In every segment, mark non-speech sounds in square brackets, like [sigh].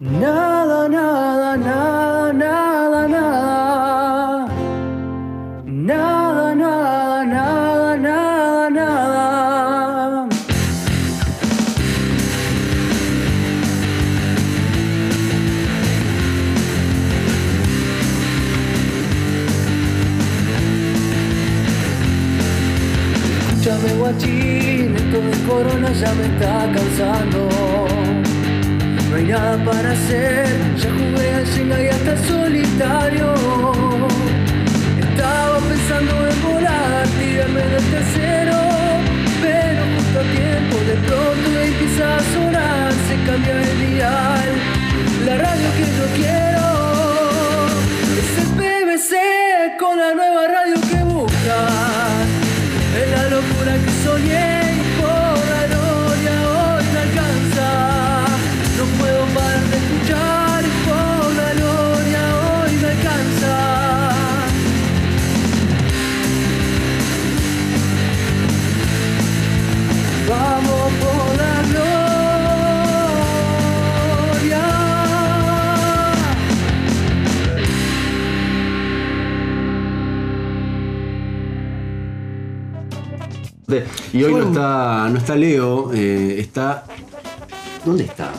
Nada, nada, nada, la nueva radio Y hoy no está, no está Leo, eh, está. ¿Dónde está?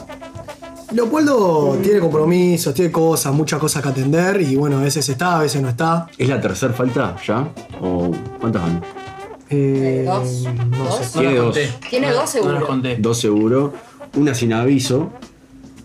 Leopoldo tiene compromisos, tiene cosas, muchas cosas que atender y bueno, a veces está, a veces no está. ¿Es la tercera falta ya? ¿O cuántas van? Eh, ¿Dos? no ¿Dos? sé. Tiene dos. Tiene dos seguro. No las conté. Dos seguro. Una sin aviso.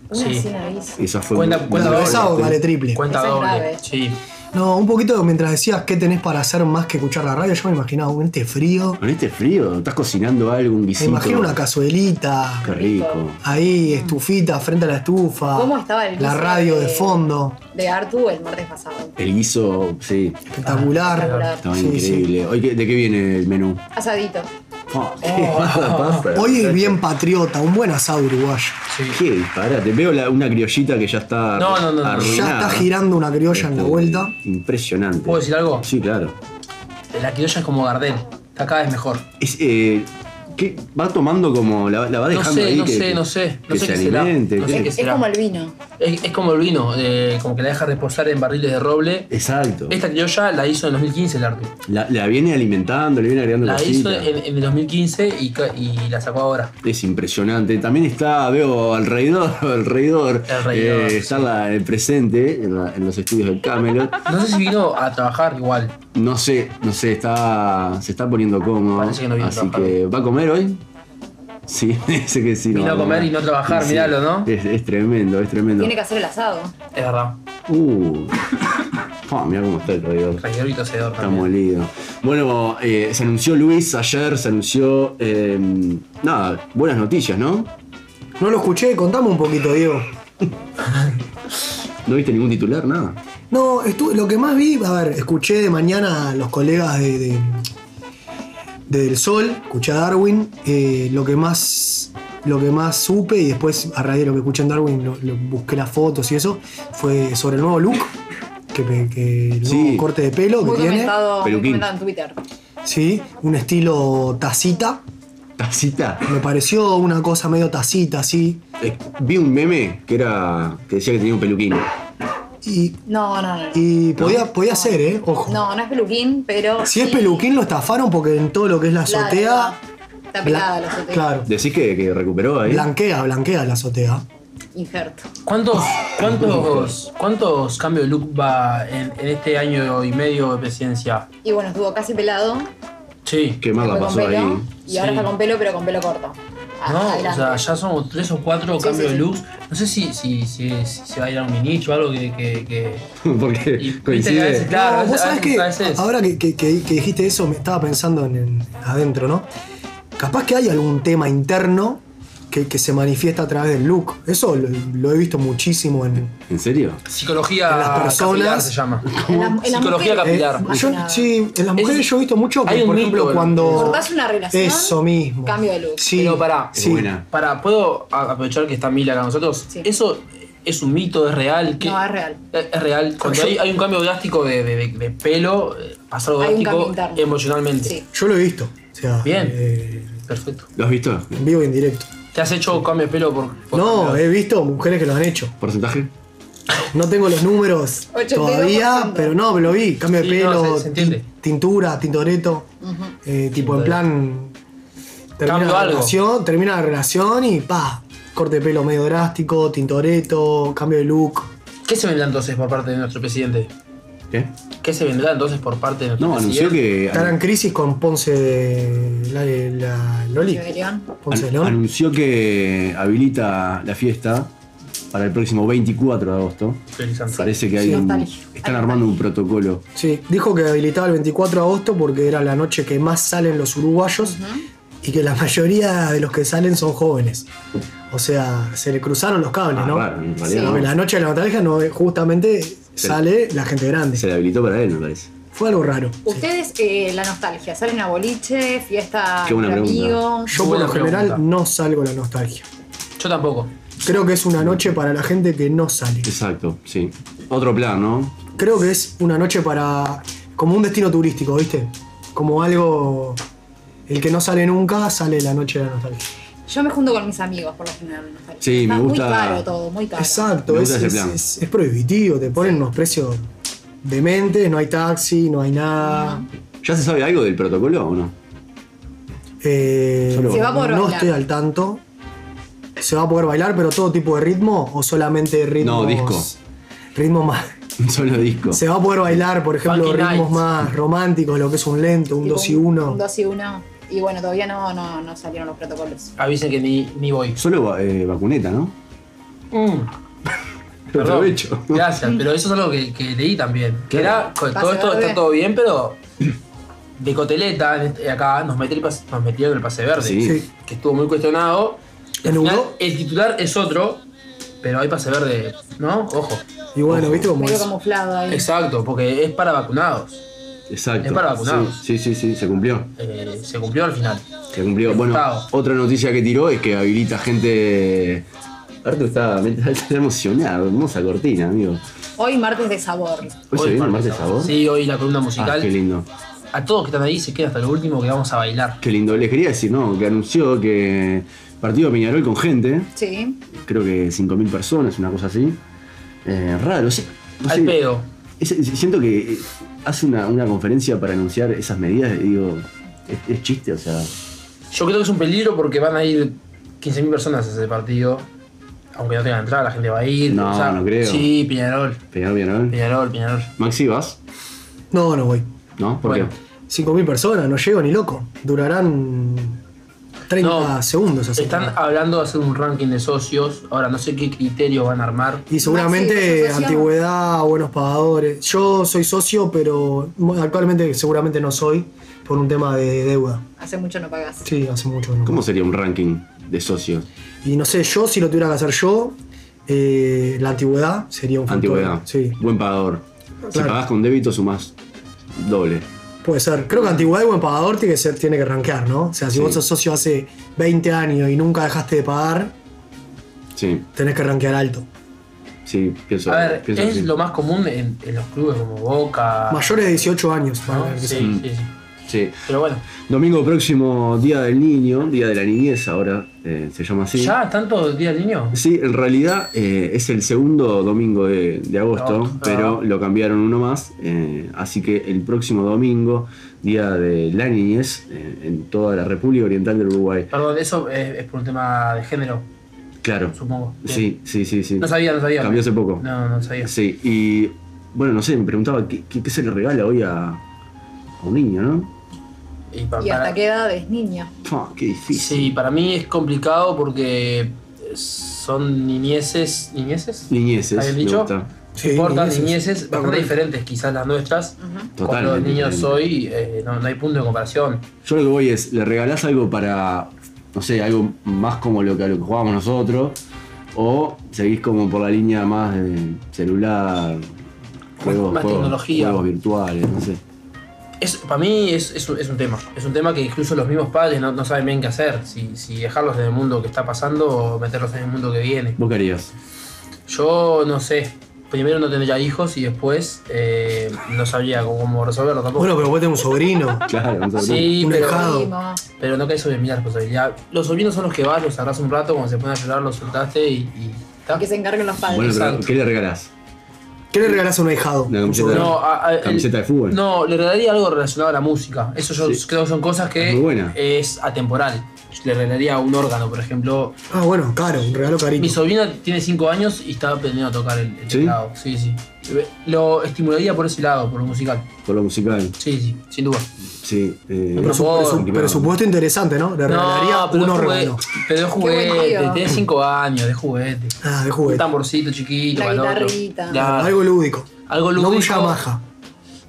Una Sí. sin aviso. Esa fue Cuenta- cuenta doble. Esa fuerte. vale triple. Cuenta Esa es doble. grave. Sí. No, un poquito mientras decías qué tenés para hacer más que escuchar la radio, yo me imaginaba un este frío. Con este frío, estás cocinando algo, un Me guisito. imagino una cazuelita, Qué rico. ahí estufita frente a la estufa. ¿Cómo estaba el La guiso radio de de- fondo, De Artu el martes pasado. El guiso, sí, espectacular. Espectacular. estaba Sí, increíble. Hoy, ¿qué- ¿De qué viene el menú? Asadito. Ah, ¿qué [laughs] pasa? Hoy es bien patriota, un buen asado uruguayo. sí. ¿Qué disparate? Veo la- una criollita que ya está No, no, no, arruinada. Ya está girando una criolla en la Este, vuelta. Impresionante. ¿Puedo decir algo? Sí, claro. La criolla es como Gardel. Está cada vez mejor. Es, eh, ¿qué? Va tomando como. La, la va No dejando sé, ahí. no que, sé, que- no sé. No que sé se qué será. alimente. No sé ¿qué? qué Es será. como el vino. Es, es como el vino, eh, como que la deja reposar en barriles de roble. Exacto. Esta criolla la hizo en 2015 el Artu. La, la viene alimentando, le viene agregando La hizo en, en el 2015 y, la sacó ahora. Es impresionante. También está, veo alrededor, [laughs] alrededor. El reidor, eh, sí. está la- el presente en, la- en los estudios del Camelot. No sé si vino a trabajar igual. No sé, no sé, está, se está poniendo cómodo. Parece que no a así que, ¿va a comer hoy? Sí, [laughs] dice que sí. Vino va a comer y no trabajar, miralo, ¿no? Es, es tremendo, es tremendo. Tiene que hacer el asado. Es verdad. Uh. [laughs] Ah, mira cómo está el traidor. Reguerito hacedor Está también. molido. Bueno, eh, se anunció Luis ayer, se anunció. eh, nada, buenas noticias, ¿no? No lo escuché, contame un poquito, Diego. [laughs] ¿No viste ningún titular? Nada. No, estuve, lo que más vi, a ver, escuché de mañana a los colegas de, de- de Del Sol, escuché a Darwin, eh, lo que más lo que más supe y después a raíz de lo que escuché en Darwin lo- lo- busqué las fotos y eso fue sobre el nuevo look que, que el nuevo Sí. corte de pelo Muy que tiene comentado, muy Peluquín. comentado en Twitter. sí un estilo tacita Tacita. me pareció una cosa medio tacita así Eh, vi un meme que era. que decía que tenía un peluquín. y, No, no, no. y podía, podía ser eh ojo No, no es peluquín, pero. si es sí- peluquín lo estafaron porque en todo lo que es la Claro, azotea Está pelada bla- la azotea. claro Decís que, que recuperó ahí. Blanquea, blanquea la azotea. Injerto. ¿Cuántos, cuántos, ¿Cuántos cambios de look va en, en este año y medio de presidencia? Y bueno, estuvo casi pelado. Sí. Qué mal la después pasó pelo, ahí. Y ahora Sí. está con pelo, pero con pelo corto. Ah, No, o sea, ya somos tres o cuatro Sí, cambios sí, de looks. No sé si, si, si, si se va a ir a un ministro o algo que. que, que- [laughs] Porque y- coincide. veces, claro, No, vos sabés que veces- ahora que, que- que- que dijiste eso, me estaba pensando en, en- adentro, ¿no? Capaz que hay algún tema interno que, que se manifiesta a través del look. Eso lo, lo he visto muchísimo en. ¿En serio? Psicología En las personas- capilar se llama. En la- en las Psicología capilar. Eh, yo, sí, en las mujeres yo he visto mucho que, hay un por ejemplo, cuando. Cortás una relación. Eso mismo. Cambio de look. Sí, Pero pará, sí. buena. Para, ¿puedo aprovechar que está Mila acá con nosotros? Sí. ¿Eso es un mito? ¿Es real? ¿Qué- No, es real. Es, es real. Cuando Yo- hay, hay un cambio drástico de, de- de- de pelo, eh, pasa algo drástico emocionalmente. Sí. Yo lo he visto. O sea, Bien. eh, Perfecto. ¿Lo has visto? en vivo y en directo. ¿Te has hecho cambio de pelo por.? por No, he visto mujeres que lo han hecho. ¿Porcentaje? No tengo los números 82%. todavía, pero no, me lo vi. Cambio de Sí, no, pelo, se- se tintura, tintoreto. eh, tipo en plan. Termina Cambio la algo. relación, termina la relación y pa. Corte de pelo medio drástico, tintoreto, cambio de look. ¿Qué se vendrá entonces por parte de nuestro presidente? ¿Qué? ¿Qué se vendrá entonces por parte de nuestro No, anunció que. Estará en crisis con Ponce de. La, la Loli. De León. Ponce de León. anunció que habilita la fiesta para el próximo 24 de agosto. Parece que hay Sí, un- están armando un protocolo. Sí, dijo que habilitaba el 24 de agosto porque era la noche que más salen los uruguayos y que la mayoría de los que salen son jóvenes. O sea, se le cruzaron los cables, Ah, ¿no? raro, en realidad Sí. no. Porque la noche de la nostalgia no, justamente sale la gente grande. Se le habilitó para él, me parece. Fue algo raro. Ustedes, eh, la nostalgia, ¿salen a boliche, fiesta Qué buena entre pregunta. amigos? Yo por Buena lo general pregunta. no salgo a la nostalgia. Yo tampoco. Creo que es una noche para la gente que no sale. Exacto, sí. Otro plan, ¿no? Creo que es una noche para. como un destino turístico, ¿viste? Como algo. El que no sale nunca sale la noche de la nostalgia. Yo me junto con mis amigos por lo general. Sí, me gusta- Muy caro todo, muy caro. Exacto, es, es- plan. es- es prohibitivo, te ponen unos precios dementes, no hay taxi, no hay nada. ¿Ya se sabe algo del protocolo o no? Eh, Solo- Se va a poder no bailar. estoy al tanto. ¿Se va a poder bailar, pero todo tipo de ritmo o solamente ritmos? No, disco. Ritmos más. [laughs] Un solo disco. Se va a poder bailar, por ejemplo, Funky ritmos Nights. más románticos, lo que es un lento, un Tipo 2 y 1. Un 2 y 1. Y bueno, todavía no, no, no salieron los protocolos. Avisen que ni, ni voy. Solo eh, vacuneta, ¿no? Mm. [laughs] Aprovecho. [laughs] Gracias, pero eso es algo que, que leí también. Que era, con todo Pase esto está todo bien, pero [clears throat] de coteleta, acá nos, pase- nos metieron el pase verde. Sí. Que estuvo muy cuestionado. En Al final, el titular es otro, pero hay pase verde, ¿no? Ojo. Y bueno, ¿viste cómo Medio es? camuflado ahí. Exacto, porque es para vacunados. Exacto. Es para vacunados. Sí, sí, sí, sí, se cumplió. Eh, se cumplió al final. Se cumplió. Bueno, otra noticia que tiró es que habilita gente. Arthur está, [laughs] está emocionado, hermosa cortina, amigo. Hoy martes de sabor. Hoy se viene el martes sabor. Sí, hoy la columna Ah, musical. qué lindo. A todos que están ahí se queda hasta lo último que vamos a bailar. Qué lindo. Les quería decir, ¿no? Que anunció que partido de Peñarol con gente, Sí. creo que 5.000 personas, una cosa así. Eh, raro, sí. No Al sé, pedo. Es- es- siento que eh, hace una, una conferencia para anunciar esas medidas digo, es, es chiste, o sea. Yo creo que es un peligro porque van a ir 15.000 personas a ese partido. Aunque no tengan entrada, la gente va a ir. No, no creo. Sí, Peñarol. Peñarol, Peñarol. Peñarol, Peñarol. Maxi, ¿vas? No, no voy. ¿No? ¿Por Bueno. qué? 5.000 personas, no llego ni loco. Durarán 30 No, segundos así. Están hablando de hacer un ranking de socios. Ahora no sé qué criterios van a armar. Y seguramente antigüedad, buenos pagadores. Yo soy socio, pero actualmente seguramente no soy por un tema de deuda. Hace mucho no pagas. Sí, hace mucho no. ¿Cómo sería un ranking de socios? Y no sé, yo si lo tuviera que hacer yo, eh, la antigüedad sería un factor. Antigüedad. Sí, Buen pagador. Si pagás con débito, sumás doble. Puede ser. Creo que antigüedad y buen pagador tiene que, ser, tiene que rankear, ¿no? O sea, si Sí. vos sos socio hace 20 años y nunca dejaste de pagar, Sí, tenés que rankear alto. sí, pienso. A ver, pienso es lo más común en, en los clubes como Boca. Mayores de 18 años. ¿no? ver Sí, sí, sí. Sí. Pero bueno, Domingo próximo, Día del Niño, Día de la Niñez, ahora eh, se llama así. ¿ya tanto día del niño? Sí, en realidad eh, es el segundo domingo de, de agosto, Ah. pero lo cambiaron uno más. eh, así que el próximo domingo, Día de la Niñez, en toda la República Oriental del Uruguay. Perdón, eso es, es por un tema de género, Claro. supongo. Bien. Sí, sí, sí, sí. No sabía, no sabía. Cambió hace poco. No, no sabía. Sí, y bueno, no sé, me preguntaba qué, qué- qué se le regala hoy a, a un niño, ¿no? Y, pa- ¿Y para- hasta qué edad es niño? Qué difícil. Sí, para mí es complicado porque son niñeces. ¿Niñeces? Niñeces, ¿Habían me dicho? Sí, importan niñeces. bastante diferentes, quizás las nuestras. Con los niños hoy eh, no, no hay punto de comparación. Yo lo que voy es, le regalás algo para, no sé, algo más como lo que, a lo que jugábamos nosotros, o seguís como por la línea más de celular, juegos, más juegos- tecnología. juegos virtuales, no sé. Es, para mí es, es un, es un tema. Es un tema que incluso los mismos padres no, no saben bien qué hacer. Si, si dejarlos en el mundo que está pasando o meterlos en el mundo que viene. ¿Vos qué harías? Yo no sé. primero no tendría hijos y después eh, no sabía cómo, cómo resolverlo tampoco. Bueno, pero vos tenés un sobrino. [laughs] Claro, un sobrino. sí, un pero, pero no cae sobre mi responsabilidad. Los sobrinos son los que vas, los agarras un rato, cuando se ponen a llorar, los soltaste y. y. Que se encarguen los padres. Bueno, pero Exacto. ¿qué le regalás? ¿Qué le regalás a un ahijado? Una Un camiseta. No, a- a- el- Camiseta de fútbol. No, le regalaría algo relacionado a la música. Eso yo Sí. creo que son cosas que Es es atemporal. Le regalaría un órgano, por ejemplo. Ah, bueno, caro, un regalo carito. Mi sobrina tiene 5 años y está aprendiendo a tocar el, el ¿Sí? teclado. Sí, sí. Lo estimularía por ese lado, por lo musical. Por lo musical. Sí, sí, sin duda. Sí. Eh, Pero presupuesto interesante, ¿no? Le regalaría No, pero un órgano. Pero de buen juguete. Tiene 5 años, de juguete. Ah, de Un juguete. tamborcito chiquito. La guitarrita. Claro. Algo lúdico. Algo No un lúdico. Yamaha.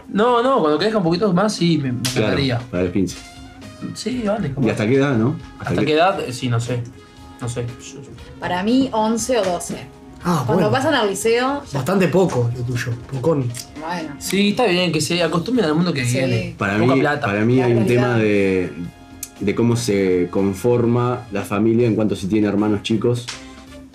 No, no, cuando crezca un poquito más, sí, me, me claro, encantaría. para el pinche. Sí, vale. ¿Y hasta qué edad, no? ¿Hasta qué edad? Sí, no sé. No sé. Para mí, 11 o 12. Ah, Cuando bueno. pasan al liceo, ya- Bastante poco lo tuyo. Pocón. bueno. Sí, está bien, que se acostumbren al mundo que Sí. viene. Para Poca mí, plata. para mí hay un tema de, de cómo se conforma la familia en cuanto si tiene hermanos chicos.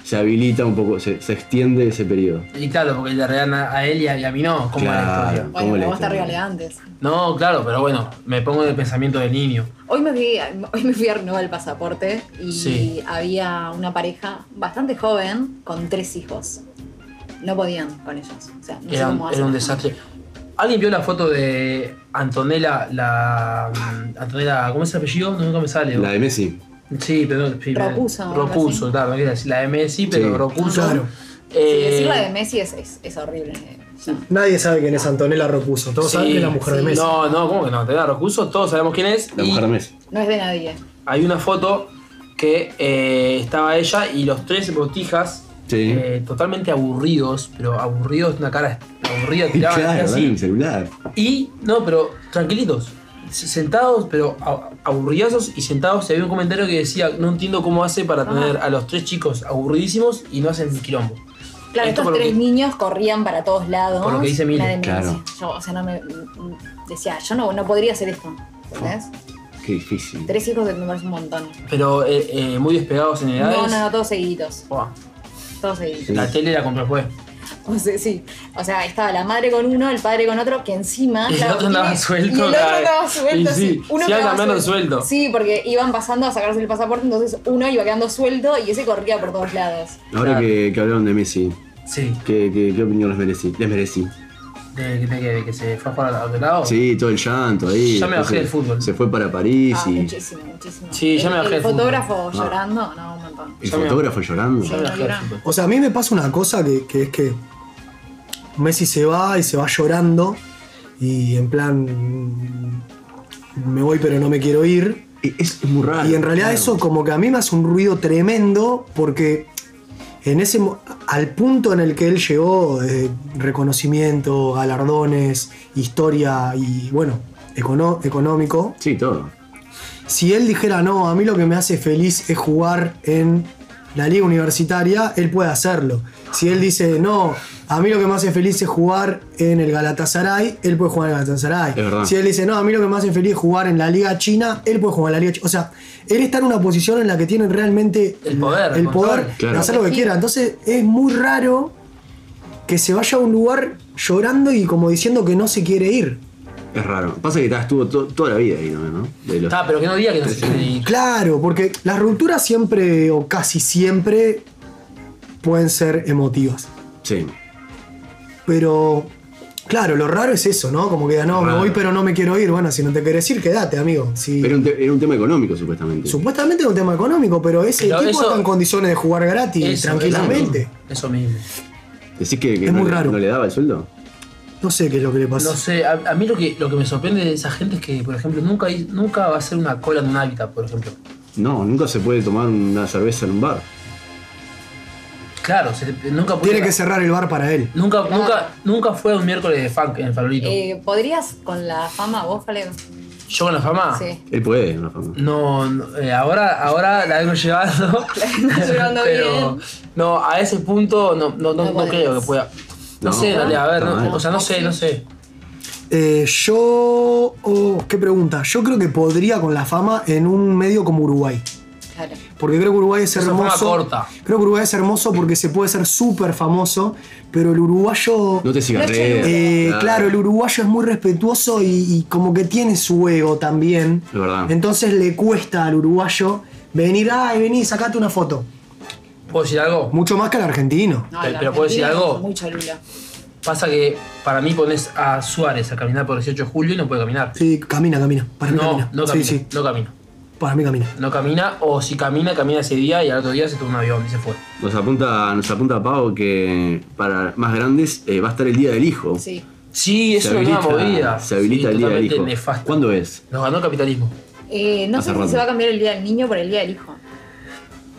Se habilita un poco, se, se extiende ese periodo. Y claro, porque le regalan a a él y a, y a mí no. ¿Cómo es la Claro. historia? ¿Cómo Bueno, le pero vos te regalé antes. No, claro, pero bueno, me pongo en el pensamiento del niño. Hoy me fui, hoy me fui a renovar el pasaporte y Sí. había una pareja bastante joven con tres hijos. No podían con ellos. O sea, no sé Era, cómo era un desastre. ¿Alguien vio la foto de Antonella, la. mm, Antonella, ¿cómo es el apellido? No, nunca me sale. La de Messi. Sí, pero. Ropuso, así. claro, no quería decir la de Messi, pero Sí. Ropuso. Claro. Sí, Eh, decir la de Messi es, es, es horrible. Nadie sabe quién es Antonella Ropuso. Todos Sí, saben que es la mujer de. Messi. No, no, ¿cómo que no? Antonella Ropuso, todos sabemos quién es. La y mujer de Messi. No es de nadie. hay una foto que eh, estaba ella y los tres botijas. Sí. eh, totalmente aburridos, pero aburridos, una cara aburrida, [laughs] claro, así. dale un celular. Y, no, pero tranquilitos. Sentados, pero aburridazos y sentados. Y había un comentario que decía: No entiendo cómo hace para tener a los tres chicos aburridísimos y no hacen quilombo. Claro, Esto estos tres que- niños corrían para todos lados. Por lo que dice Mile, claro. decía. Yo, o sea, no me. Decía, yo no, no podría hacer esto. ¿Entendés? Qué difícil. Tres hijos me parece un montón. Pero eh, eh, muy despegados en edades. No, no, no, todos seguiditos. Todos seguiditos. La tele la compró después. [laughs] O sea, sí. O sea, estaba la madre con uno, el padre con otro, que encima. Y el otro andaba suelto, Y el otro andaba suelto, Y sí, sí. Uno quedaba cambiando suelto. Sí, porque iban pasando a sacarse el pasaporte, entonces uno iba quedando suelto y ese corría por todos lados. Ahora Claro. que, que hablaron de Messi, Sí, ¿qué, qué, qué opinión les merecí? ¿Les merecí? de, de que, de que se fue a jugar otro lado. Sí, todo el llanto ahí. Ya me bajé del fútbol. Se fue para París Ah, y muchísimo, muchísimo. Sí, ya me El- bajé El del fútbol. fotógrafo Ah. llorando, no, un montón. el fotógrafo llorando. Ya me bajé del llorá. fútbol. O sea, a mí me pasa una cosa que, que es que Messi se va y se va llorando y en plan me voy pero no me quiero ir. Y Es, es muy raro. Y en realidad claro. eso como que a mí me hace un ruido tremendo porque en ese al punto en el que él llegó, eh, reconocimiento, galardones, historia y bueno, econo- económico, Sí, todo. si él dijera no, a mí lo que me hace feliz es jugar en la liga universitaria, él puede hacerlo. Si él dice no, a mí lo que me hace feliz es jugar en el Galatasaray, él puede jugar en el Galatasaray. Si él dice no, a mí lo que me hace feliz es jugar en la liga china, él puede jugar en la liga china. O sea, él está en una posición en la que tiene realmente El poder, el el poder de hacer lo que quiera. Entonces es muy raro que se vaya a un lugar llorando y como diciendo que no se quiere ir. Es raro. Pasa que estuvo to- toda la vida ahí, ¿no? ¿no? De los- Está, pero que no diga que no se quiere ir. Claro, porque las rupturas siempre o casi siempre pueden ser emotivas. Sí. Pero, claro, lo raro es eso, ¿no? Como que no, me voy pero no me quiero ir. Bueno, si no te querés ir, quédate, amigo. Si- Pero era un, te- era un tema económico, supuestamente. Supuestamente es un tema económico, pero ese Pero equipo eso- está en condiciones de jugar gratis, Eso, tranquilamente. Eso mismo. ¿Decís que, que Es no, muy le- raro. no le daba el sueldo? No sé qué es lo que le pasa. No sé, a, a mí lo que, lo que me sorprende de esa gente es que, por ejemplo, nunca, hay- nunca va a hacer una cola en un hábitat, por ejemplo. No, nunca se puede tomar una cerveza en un bar. Claro, se- nunca puede- Tiene que cerrar el bar para él. Nunca, Claro. nunca, nunca fue un miércoles de funk en el farolito. Eh, ¿Podrías con la fama vos, Caleb? Yo con la fama. Sí. Él puede, una fama. No, no, eh, ahora, ahora la vengo llevando. [laughs] La vengo llevando [laughs] pero bien. no, a ese punto no, no, no, No no podés. creo que pueda. No, No, sé, dale, a ver, no, o sea, no sé, no sé. Eh, yo. oh, ¿Qué pregunta? Yo creo que podría con la fama en un medio como Uruguay. Claro. Porque creo que Uruguay es Es una hermoso. forma corta. Creo que Uruguay es hermoso porque se puede ser súper famoso, pero el uruguayo. No te cigarrees. Eh, claro, el uruguayo es muy respetuoso y, y como que tiene su ego también. Es verdad. Entonces le cuesta al uruguayo venir, ay, vení, sacate una foto. ¿Puedo decir algo? Mucho más que al argentino. No, Pero- el pero ¿puedo decir algo? es Muy cholulo. Pasa que para mí pones a Suárez a caminar por el 18 de julio y no puede caminar. Sí, camina, camina. Para mí No, camina. no camina, sí. no camina. Para mí camina. No camina, o si camina, camina ese día y al otro día se toma un avión y se fue. Nos apunta, nos apunta Pau que para más grandes eh, va a estar el Día del Hijo. Sí. Sí, es Se una nueva habilita- movida. Se habilita Sí, el Día del Hijo. nefasto. ¿Cuándo es? Nos ganó el capitalismo. Eh, no Hace sé si se va a cambiar el día del niño por el día del hijo.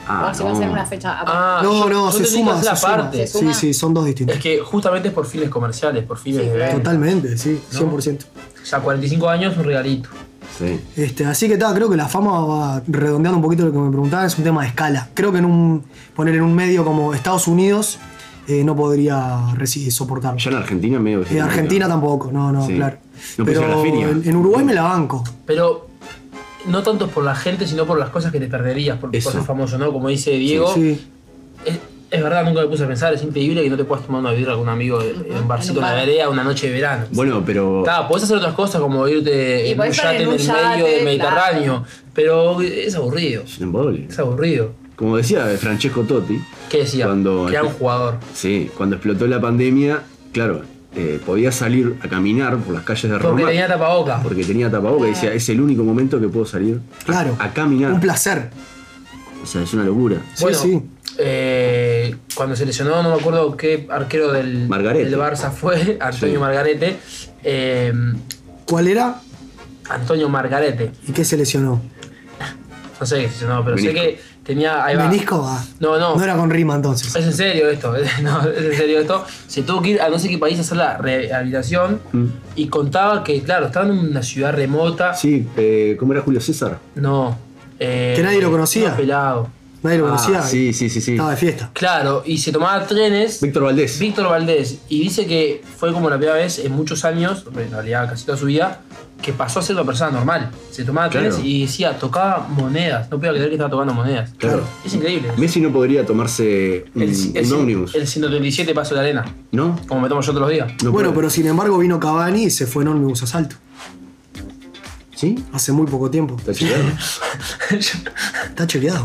Ah, o si va a no. ser una fecha aparte. Ah, No, yo- no, yo se suma, hacía se suma. aparte. Se Sí, suma. sí, son dos distintos. Es que justamente es por fines comerciales, por fines Sí, de venta. Totalmente, sí, ¿No? 100%. O sea, 45 años, un regalito. Sí. Este, así que tal, creo que la fama va redondeando un poquito lo que me preguntaba, es un tema de escala. Creo que en un poner en un medio como Estados Unidos eh, no podría soportarlo. Ya en Argentina medio se En. Argentina tampoco, no, no, Sí. claro. No Pero en, en Uruguay me la banco. Pero no tanto por la gente, sino por las cosas que te perderías por, por ser famoso, ¿no? Como dice Diego, Sí. es, es verdad, nunca me puse a pensar, es increíble que no te puedas tomar una birra con un amigo en un barcito en la vereda una noche de verano. Bueno, pero. Claro, podés hacer otras cosas como irte en un yate en un el yate, medio del claro. Mediterráneo, pero es aburrido, Es embole. es aburrido. Como decía Francesco Totti, ¿Qué decía? Cuando- que era un jugador. sí, cuando explotó la pandemia, claro, eh, podía salir a caminar por las calles de Porque Roma tenía tapaboca. porque tenía tapaboca y decía, es el único momento que puedo salir a- Claro. a, caminar. Un placer. O sea, es una locura. Sí, bueno, sí. eh, cuando se lesionó, no me acuerdo qué arquero del, del Barça fue, [laughs] Antonio Sí. Margarete. eh, ¿Cuál era Antonio Margarete. y qué se lesionó? No sé qué se pero sé que tenía. Ahí va. Menisco va. No, no. No era con rima entonces. Es en serio esto, [laughs] no, es en serio esto. Se tuvo que ir a no sé qué país a hacer la rehabilitación Mm. y contaba que, claro, estaba en una ciudad remota. Sí, eh, ¿cómo era Julio César? No. eh, Que nadie lo conocía. estaba pelado. Nadie lo Ah, conocía. sí, sí, sí, sí. Estaba de fiesta. Claro, y se tomaba trenes. Víctor Valdés. Víctor Valdés. Y dice que fue como la primera vez en muchos años, en realidad casi toda su vida, que pasó a ser una persona normal. Se tomaba Claro. trenes y decía, tocaba monedas. No podía creer que estaba tocando monedas. Claro. Es increíble. Messi no podría tomarse un, El, el, un ómnibus, el 137 paso de arena, ¿no? como me tomo yo todos los días. No bueno, puede. pero sin embargo vino Cavani y se fue en ómnibus a salto. ¿Sí? Hace muy poco tiempo. ¿Está chequeado? [laughs] Está chequeado.